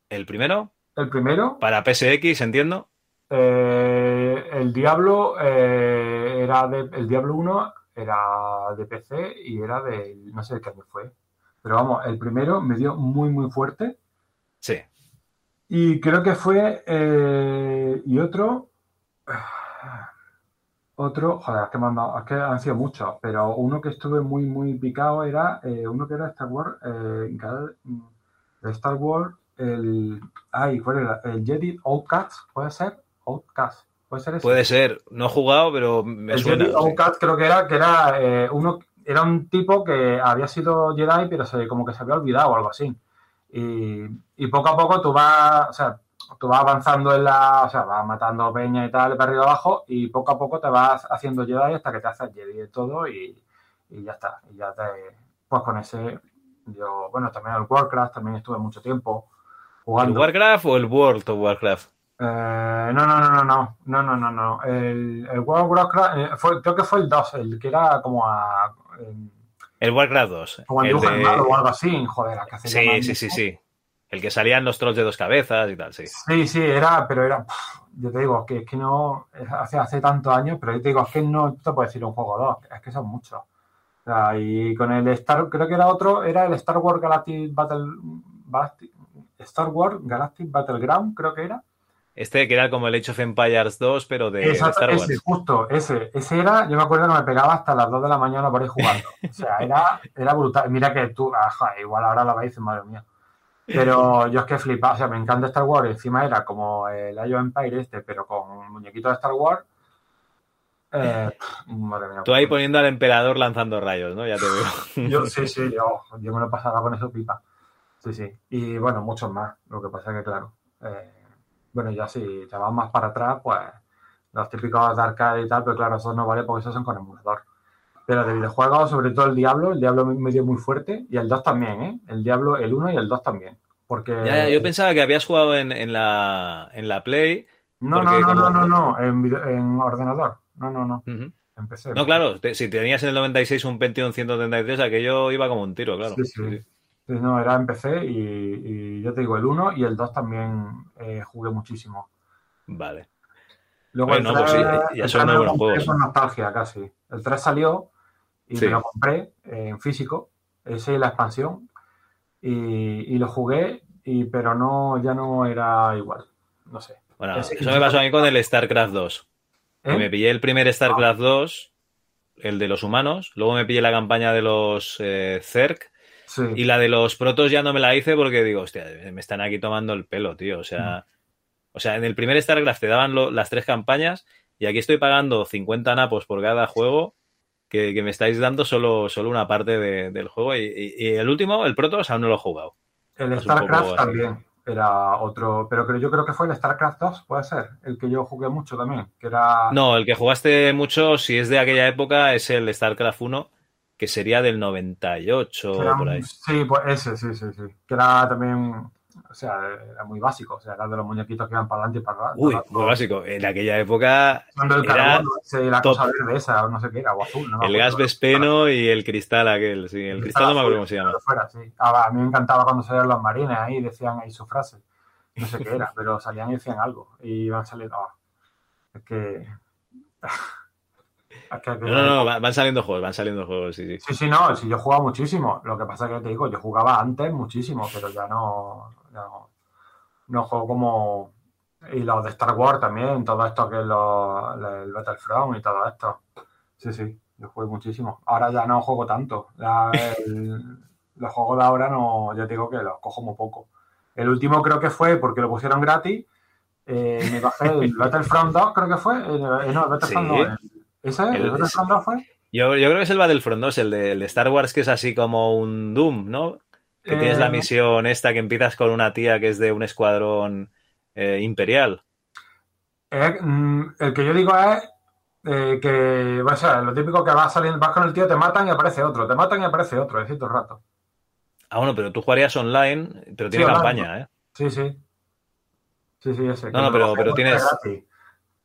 El primero, el primero. para PSX, entiendo. eh, el Diablo eh, era de. El Diablo 1 era de PC y era de. No sé de qué año fue. Pero vamos, el primero me dio muy, muy fuerte. Sí. Y creo que fue. eh, y otro. [sighs] Otro, joder, es que, me han dado- es que han sido muchos, pero uno que estuve muy, muy picado era eh, uno que era Star Wars, eh, de Star Wars, el. Ay, ¿cuál era? El Jedi Outcast, ¿puede ser? Outcast, ¿puede ser ese? Puede ser. No he jugado, pero me el suena. Jedi sí. Creo que era, que era eh, uno, era un tipo que había sido Jedi, pero se, como que se había olvidado o algo así. Y, y poco a poco tú vas, o sea, tú vas avanzando en la, o sea, vas matando peña y tal, para arriba abajo, y poco a poco te vas haciendo Jedi hasta que te haces Jedi y todo, y, y ya está. Y ya te, pues con ese, yo, bueno, también el Warcraft, también estuve mucho tiempo ¿El jugando. Warcraft o el World of Warcraft? Eh, no, no, no, no, no, no, no, no, no. El, el World of Warcraft, eh, fue, creo que fue el 2, el que era como a... em, El Warcraft 2. como el dibujo de- animado o algo así, joder, ¿a qué se llama? Sí, sí, sí, sí. El que salían los trolls de dos cabezas y tal, sí. Sí, sí, era, pero era, pf, yo te digo, que es que no, hace, hace tantos años, pero yo te digo, es que no te puedo decir un juego o dos, es que son muchos. O sea, y con el Star, creo que era otro, era el Star Wars Galactic Battle, Basti- Star Wars Galactic Battleground, creo que era. Este que era como el Age of Empires 2, pero de, Star Wars. ese, justo, ese. Ese era, yo me acuerdo que me pegaba hasta las 2 de la mañana por ahí jugando. [laughs] O sea, era, era brutal. Mira que tú, ajá, igual ahora la veis, madre mía. Pero yo es que flipaba, o sea, me encanta Star Wars. Encima era como el Age of Empire este, pero con muñequitos de Star Wars. Eh, madre mía. Tú ahí poniendo al emperador lanzando rayos, ¿no? Ya te veo. [laughs] Yo, sí, sí, yo, yo me lo pasaba con eso pipa. Sí, sí. Y bueno, muchos más. Lo que pasa que, claro, eh, bueno, ya si te vas más para atrás, pues los típicos de arcade y tal, pero claro, eso no vale porque esos son con emulador. Pero de videojuegos, sobre todo el Diablo, el Diablo me dio muy fuerte y el 2 también, ¿eh? El Diablo, el 1 y el 2 también. Porque... Ya, ya, yo pensaba que habías jugado en, en la, en la Play. No, no, no, no, no, no, en, video- en ordenador. No, no, no. Ujú. Empecé. No, claro, te- si tenías en el 96 un Pentium 133, aquello iba como un tiro, claro. Sí, sí. Sí, no, era en PC y, y yo te digo, el 1 y el 2 también eh, jugué muchísimo. Vale. Luego Bueno, el pues sí, 3, ya son 3 buenos juegos. por nostalgia casi. El 3 salió y Sí. me lo compré eh, en físico, ese y la expansión, y, y lo jugué, y, pero no, ya no era igual. No sé. Bueno, Ese- eso me pasó a mí con el StarCraft 2. ¿Eh? Que me pillé el primer StarCraft 2, el de los humanos, luego me pillé la campaña de los eh, Zerg, Sí. y la de los protos ya no me la hice porque digo, hostia, me están aquí tomando el pelo, tío. O sea, o sea en el primer StarCraft te daban lo- las tres campañas y aquí estoy pagando 50 napos por cada juego que, que me estáis dando solo, solo una parte de- del juego. Y, y- y el último, el Protos, aún no lo he jugado. El es StarCraft también era otro, pero creo, yo creo que fue el StarCraft 2, puede ser, el que yo jugué mucho también, que era... No, el que jugaste mucho, si es de aquella época, es el StarCraft 1, que sería del 98 que o era por ahí. Sí, pues ese, sí, sí, sí. Que era también, o sea, era muy básico, o sea, era de los muñequitos que iban para adelante y para atrás. Uy, muy básico. En aquella época Cuando el era carbono, ese, la top. cosa verde esa, o no sé qué era, o azul. No el gas vespeno y el cristal aquel. Sí, el cristal no me acuerdo cómo se llama. Fuera, sí. Ah, a mí me encantaba cuando salían los marines ahí, decían ahí su frase. No sé qué era, [laughs] pero salían y decían algo. Y iban saliendo. ah, es que. Que- No, no, no, va- van saliendo juegos, van saliendo juegos, sí, sí. Sí, sí, no, sí, yo jugaba muchísimo. Lo que pasa es que te digo, yo jugaba antes muchísimo, pero ya no. No, no juego como. Y los de Star Wars también, todo esto que es lo- el Battlefront y todo esto. Sí, sí, yo jugué muchísimo. Ahora ya no juego tanto. Ya el- [laughs] los juegos de ahora no, yo te digo que los cojo muy poco. El último creo que fue porque lo pusieron gratis. eh, me bajé el [laughs] Battlefront 2, creo que fue. eh, no, el Battlefront Sí. no, el- ¿Ese? ¿El, El- Battlefront 2 fue? Yo, yo creo que es el Battlefront 2, el de, el de Star Wars, que es así como un Doom, ¿no? Que tienes la Eh, misión esta que empiezas con una tía que es de un escuadrón eh, imperial. Eh, mm, el que yo digo es que, o sea, lo típico que vas saliendo, vas con el tío, te matan y aparece otro, te matan y aparece otro, es el rato. Ah, bueno, pero tú jugarías online, pero tiene Sí, online. campaña, ¿eh? Sí, sí. Sí, sí, ese. No, no, pero- tienes- gratis.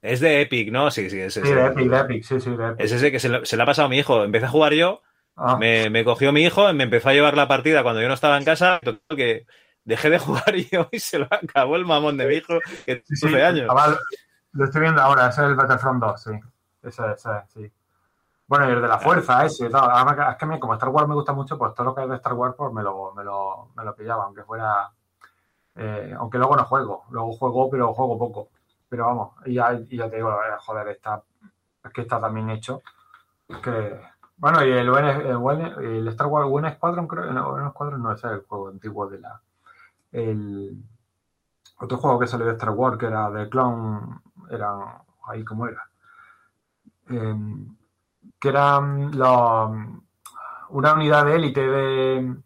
Es de Epic, ¿no? Sí, sí, es Sí, ese. de Epic, de Epic, sí, sí, de Epic. Es ese que se, lo- se le ha pasado a mi hijo. Empecé a jugar yo, Ah, me, me cogió mi hijo, me empezó a llevar la partida cuando yo no estaba en casa, total que dejé de [laughs] jugar yo y se lo acabó el mamón de mi hijo, que sí, sí, 12 años. lo estoy viendo ahora, ese es el Battlefront 2, sí. Ese, ese, sí. Bueno, y el de la fuerza, ese, que- es que a mí, como Star Wars me gusta mucho, pues todo lo que es de Star Wars, pues me lo, me lo, me lo pillaba, aunque fuera. eh, aunque luego no juego, luego juego, pero juego poco. Pero vamos, ya, ya te digo, joder, está, es que está también hecho. Que, bueno, y el, el, Star Wars Buen Squadron, creo, no, Buen Squadron no es el juego antiguo de la. El, otro juego que salió de Star Wars, que era de Clone, era ahí como era. Em, que eran los, una unidad de élite de,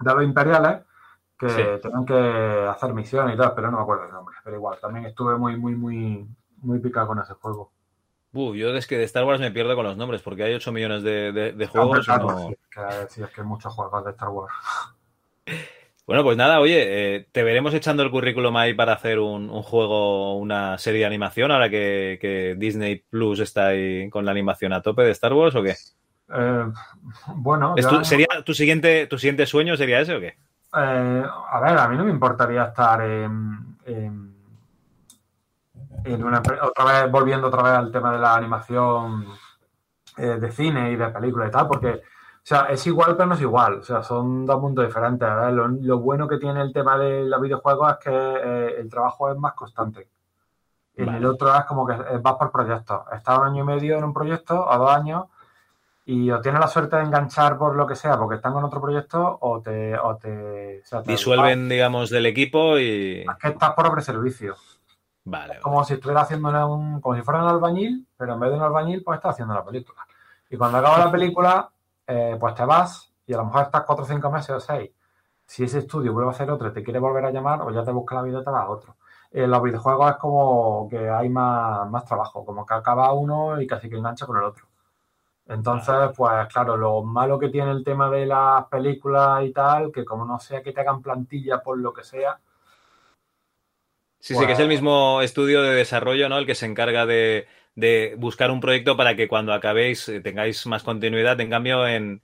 los imperiales que Sí. tenían que hacer misiones y tal, pero no me acuerdo el nombre. Pero igual, también estuve muy, muy, muy, muy picado con ese juego. Uh, yo es que de Star Wars me pierdo con los nombres, porque hay 8 millones de, de- juegos. claro, no- sí, que, sí, es que hay muchos juegos de Star Wars. [laughs] Bueno, pues nada, oye, eh, te veremos echando el currículum ahí para hacer un, un juego, una serie de animación, ahora que, que Disney Plus está ahí con la animación a tope de Star Wars, ¿o qué? Eh, bueno, ¿Es yo- tu- ¿Sería tu siguiente, tu siguiente sueño sería ese o qué? Eh, a ver, a mí no me importaría estar en, en- en una otra vez volviendo otra vez al tema de la animación eh, de cine y de película y tal, porque, o sea, es igual pero no es igual, o sea, son dos mundos diferentes. Lo, lo bueno que tiene el tema de los videojuegos es que eh, el trabajo es más constante. En el otro es como que eh, vas por proyectos. Estás un año y medio en un proyecto o dos años y o tienes la suerte de enganchar por lo que sea porque están con otro proyecto o te... O te, o sea, te- Disuelven, digamos, del equipo y. Es que estás por servicio. Vale. como si estuviera haciendo un, como si fuera un albañil, pero en vez de un albañil, pues estás haciendo la película. Y cuando acaba la película, eh, pues te vas y a lo mejor estás cuatro o cinco meses o seis. Si ese estudio vuelve a hacer otro y te quiere volver a llamar, o ya te busca la vida y te vas a otro. En los videojuegos es como que hay más, más trabajo, como que acaba uno y casi que engancha con el otro. Entonces, pues claro, lo malo que tiene el tema de las películas y tal, que como no sea que te hagan plantilla por lo que sea, Sí, sí, que es el mismo estudio de desarrollo, ¿no? El que se encarga de, de buscar un proyecto para que cuando acabéis eh, tengáis más continuidad. En cambio, en,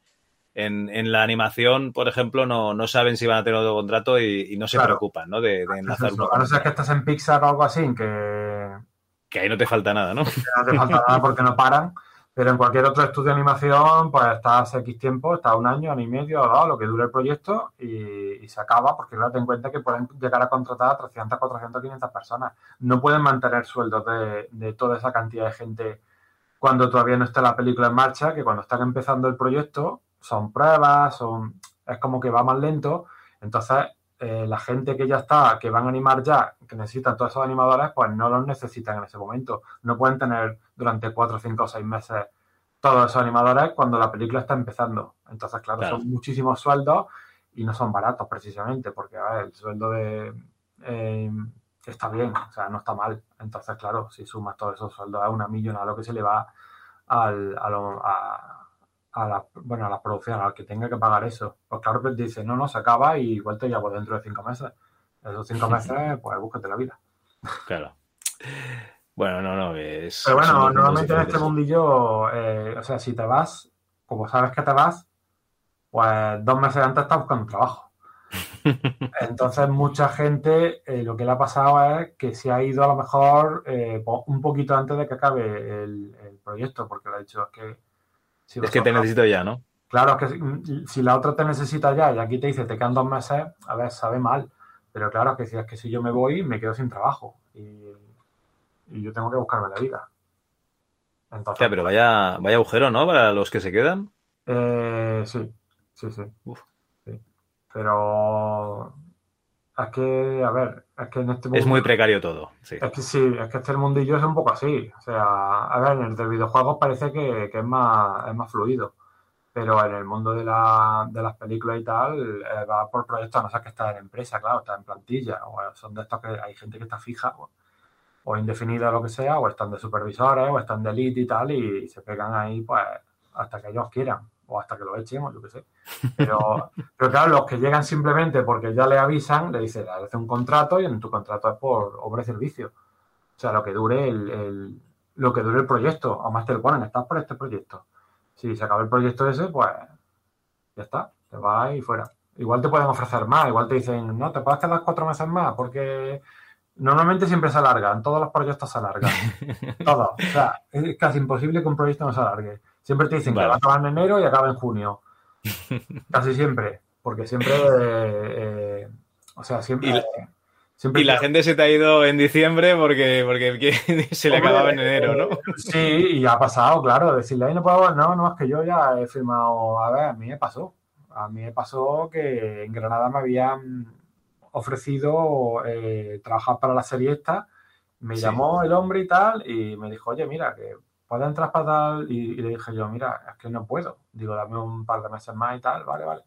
en, en la animación, por ejemplo, no, no saben si van a tener otro contrato y, y no se Claro. preocupan, ¿no? De, de enlazar uno a no ser que estés en Pixar o algo así, que, Que ahí no te falta nada, ¿no? que no te falta nada porque no paran. Pero en cualquier otro estudio de animación, pues estás X tiempo, estás un año, año y medio lo que dure el proyecto y, y se acaba, porque claro, ten en cuenta que pueden llegar a contratar a 300, 400, 500 personas. No pueden mantener sueldos de, de toda esa cantidad de gente cuando todavía no está la película en marcha, que cuando están empezando el proyecto son pruebas, son es como que va más lento. Entonces, eh, la gente que ya está, que van a animar ya, que necesitan todos esos animadores, pues no los necesitan en ese momento. No pueden tener durante cuatro, cinco o seis meses todos esos animadores cuando la película está empezando. Entonces, claro, Claro. son muchísimos sueldos y no son baratos precisamente, porque a ver, el sueldo de eh, está bien, o sea, no está mal. Entonces, claro, si sumas todos esos sueldos a una millonada, lo que se le va al, a, lo- a, a la, bueno, a la producción, al que tenga que pagar eso. Pues claro, pues dice, no, no, se acaba y igual te llamo dentro de cinco meses. Esos cinco [laughs] meses, pues búscate la vida. Claro. Bueno, no, no, es. Pero bueno, normalmente en este mundillo, eh, o sea, si te vas, como sabes que te vas, pues dos meses antes estás buscando trabajo. [laughs] Entonces, mucha gente eh, lo que le ha pasado es que se ha ido a lo mejor eh, po- un poquito antes de que acabe el, el proyecto, porque le ha dicho es que. Si Es que te necesito ya, ¿no? Claro, es que si, si la otra te necesita ya y aquí te dice te quedan dos meses, a ver, sabe mal. Pero claro, que si es que si yo me voy, me quedo sin trabajo. Y, y yo tengo que buscarme la vida. Entonces, Hostia, pero vaya, vaya agujero, ¿no? Para los que se quedan. eh, sí, sí, sí. Uf. sí. Pero es que, a ver, es que en este Es mundo- muy precario todo. Sí. Es que sí, es que este mundillo es un poco así. O sea, a ver, en el de videojuegos parece que, que es, más, es más fluido. Pero en el mundo de, la, de las películas y tal, eh, va por proyectos, a no ser que está en empresa, claro, está en plantilla. O son de estos que hay gente que está fija o, o indefinida o lo que sea, o están de supervisores, o están de elite y tal, y, se pegan ahí pues hasta que ellos quieran, o hasta que lo echen, o yo qué sé. Pero, [laughs] pero claro, los que llegan simplemente porque ya le avisan, le dicen, le hace un contrato y en tu contrato es por obra y servicio. O sea, lo que dure el, el- lo que dure el proyecto. Te lo ponen, estás por este proyecto. Si se acaba el proyecto ese, pues ya está, te vas y fuera. Igual te pueden ofrecer más, igual te dicen, no, te puedes quedar cuatro meses más, porque normalmente siempre se alargan, todos los proyectos se alargan. [laughs] todos. O sea, es casi imposible que un proyecto no se alargue. Siempre te dicen Vale. que va a acabar en enero y acaba en junio. [laughs] Casi siempre, porque siempre, eh, eh, o sea, siempre... Y la- siempre Y la gente se te ha ido en diciembre porque, porque [laughs] se le acababa en enero, ¿no? eh, Sí, y ha pasado, claro. Decirle, ahí no puedo, no, no, es que yo ya he firmado. A ver, a mí me pasó. A mí me pasó que en Granada me habían ofrecido eh, trabajar para la serie esta. Me Sí. llamó el hombre y tal, y me dijo, oye, mira, que puedes entrar para tal. Y, y le dije yo, mira, es que no puedo. Digo, dame un par de meses más y tal, vale, vale.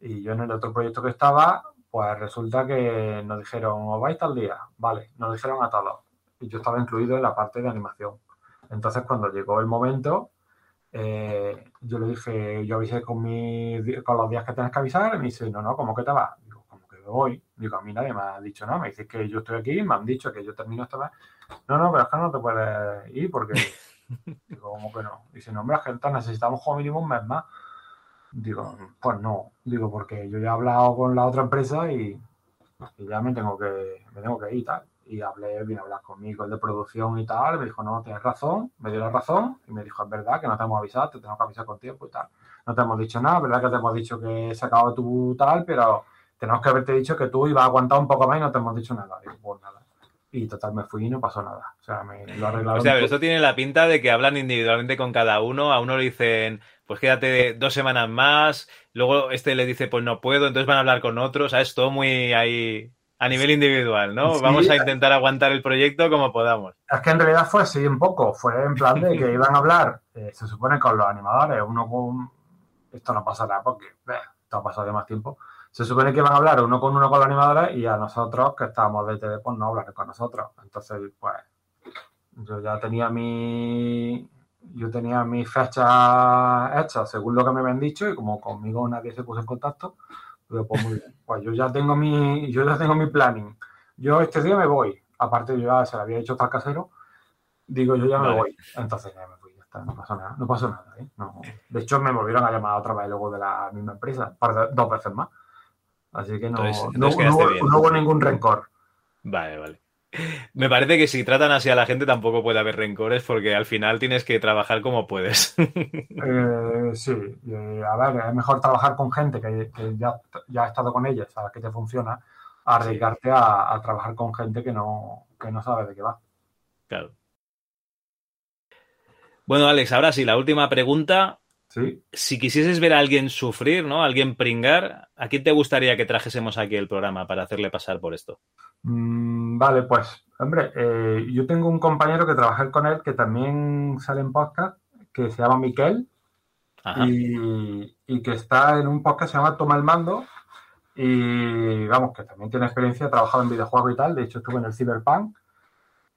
Y yo en el otro proyecto que estaba, pues resulta que nos dijeron, os vais tal día, vale, nos dijeron a todos. Y yo estaba incluido en la parte de animación. Entonces, cuando llegó el momento, eh, yo le dije, yo avisé con, mi, con los días que tienes que avisar, y me dice, no, no, ¿cómo que te vas? Digo, ¿cómo que me voy? Digo, a mí nadie me ha dicho nada, me dice que yo estoy aquí, me han dicho que yo termino esta vez. No, no, pero es que no te puedes ir porque... Digo, ¿cómo que no? Dice, no, hombre, gente, necesitamos como mínimo un mes más. Digo, pues no, digo, porque yo ya he hablado con la otra empresa y, ya me tengo que, me tengo que ir y tal. y hablé, vino a hablar conmigo el de producción y tal, me dijo, no, tienes razón, me dio la razón y me dijo, es verdad que no te hemos avisado, te tenemos que avisar con tiempo y tal. No te hemos dicho nada, verdad que te hemos dicho que se acabó tu tal, pero tenemos que haberte dicho que tú ibas a aguantar un poco más y no te hemos dicho nada. Digo, pues nada. Y total, me fui y no pasó nada. O sea, me lo arreglaron. O sea, pero esto tiene la pinta de que hablan individualmente con cada uno. A uno le dicen, pues quédate dos semanas más. Luego este le dice, pues no puedo. Entonces van a hablar con otros. ¿sabes? Todo muy ahí a nivel individual, ¿no? Sí. Vamos a intentar aguantar el proyecto como podamos. Es que en realidad fue así un poco. Fue en plan de que [laughs] iban a hablar, eh, se supone, con los animadores. Uno con. Esto no pasará porque eh, esto ha pasado ya más tiempo. Se supone que iban a hablar uno con uno con los animadores y a nosotros, que estábamos de TD, pues no hablar con nosotros. Entonces, pues. Yo ya tenía mi. Yo tenía mis fechas hechas según lo que me habían dicho y como conmigo nadie se puso en contacto, digo, pues muy bien. Pues yo ya tengo mi, yo ya tengo mi planning. Yo este día me voy. Aparte, yo ya se lo había hecho tal casero. Digo, yo ya me Vale. voy. Entonces ya me fui, ya está, no pasó nada. No pasó nada, ¿eh? No. De hecho, me volvieron a llamar otra vez luego de la misma empresa, para dos veces más. Así que no, Entonces- no, entonces no bien. no hubo ningún rencor. Vale, vale. Me parece que si tratan así a la gente tampoco puede haber rencores porque al final tienes que trabajar como puedes. [laughs] Eh, sí, eh, a ver, es mejor trabajar con gente que, que ya, ya ha estado con ella, sabes que te funciona, a arriesgarte a, a trabajar con gente que no, que no sabe de qué va. Claro. Bueno, Alex, ahora sí, la última pregunta. Sí. Si quisieses ver a alguien sufrir, ¿no? A alguien pringar, ¿a quién te gustaría que trajésemos aquí el programa para hacerle pasar por esto? Mm, vale, pues, hombre, eh, yo tengo un compañero que trabajé con él que también sale en podcast, que se llama Miquel, y, y que está en un podcast que se llama Toma el Mando, y vamos, que también tiene experiencia, ha trabajado en videojuegos y tal, de hecho estuve en el Cyberpunk,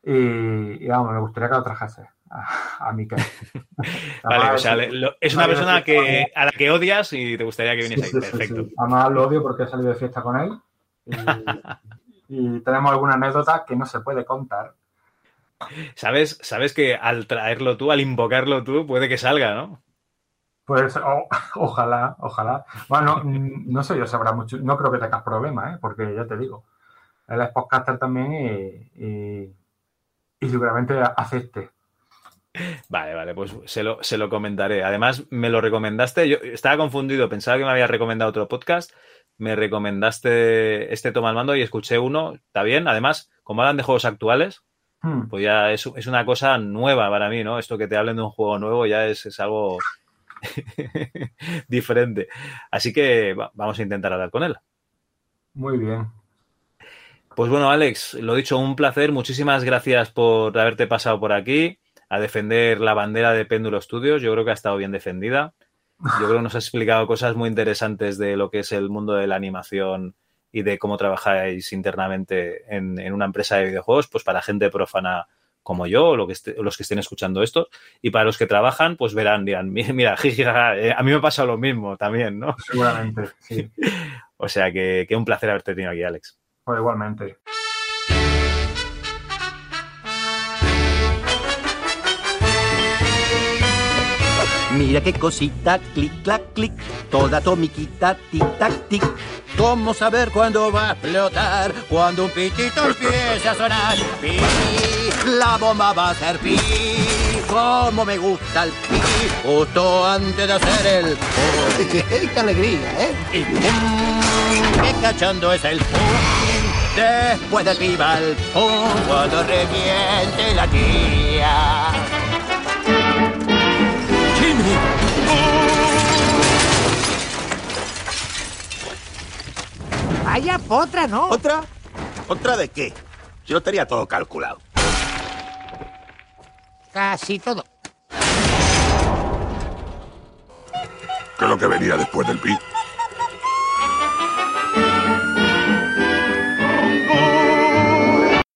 y, y, vamos, me gustaría que lo trajese a, a Miquel. [laughs] Vale, Además, o sea, le- lo- es una persona que, a la que odias y te gustaría que viniese sí, ahí. sí, Perfecto. sí. Además lo odio porque he salido de fiesta con él, y, y tenemos alguna anécdota que no se puede contar. ¿Sabes, sabes que al traerlo tú, al invocarlo tú, puede que salga, ¿no? Pues ojalá, ojalá. Bueno, mm, no sé yo sabrá mucho, no creo que tengas problemas, ¿eh? porque ya te digo, él es podcaster también y, y- y seguramente acepte. Vale, vale, pues se lo, se lo comentaré. Además, me lo recomendaste. Yo estaba confundido, pensaba que me había recomendado otro podcast. Me recomendaste este Toma el Mando y escuché uno. Está bien. Además, como hablan de juegos actuales, Hmm. pues ya es, es una cosa nueva para mí, ¿no? Esto que te hablen de un juego nuevo ya es, es algo [laughs] diferente. Así que va- vamos a intentar hablar con él. Muy bien. Pues bueno, Alex, lo dicho, un placer. Muchísimas gracias por haberte pasado por aquí a defender la bandera de Péndulo Studios. Yo creo que ha estado bien defendida. Yo creo que nos has explicado cosas muy interesantes de lo que es el mundo de la animación y de cómo trabajáis internamente en, en una empresa de videojuegos, pues para gente profana como yo, o lo que esté- los que estén escuchando esto, y para los que trabajan, pues verán, dirán, "Mi- mira, [laughs] eh, a mí me ha pasado lo mismo también, ¿no? Seguramente, sí. [laughs] O sea que, que un placer haberte tenido aquí, Alex. Pues igualmente. Mira qué cosita, clic, clac, clic, toda atomiquita, tic, tac, tic. ¿Cómo saber cuándo va a explotar? Cuando un pitito empiece a sonar. Pi, la bomba va a ser pi. Como me gusta el pi, justo antes de hacer el. [laughs] ¡Qué alegría, eh! Y pum, qué cachondo es el pum. Después del pi va el pum, cuando reviente la tía. Vaya potra, ¿no? ¿Otra? ¿Otra de qué? Yo lo tenía todo calculado. Casi todo. ¿Qué es lo que venía después del pi?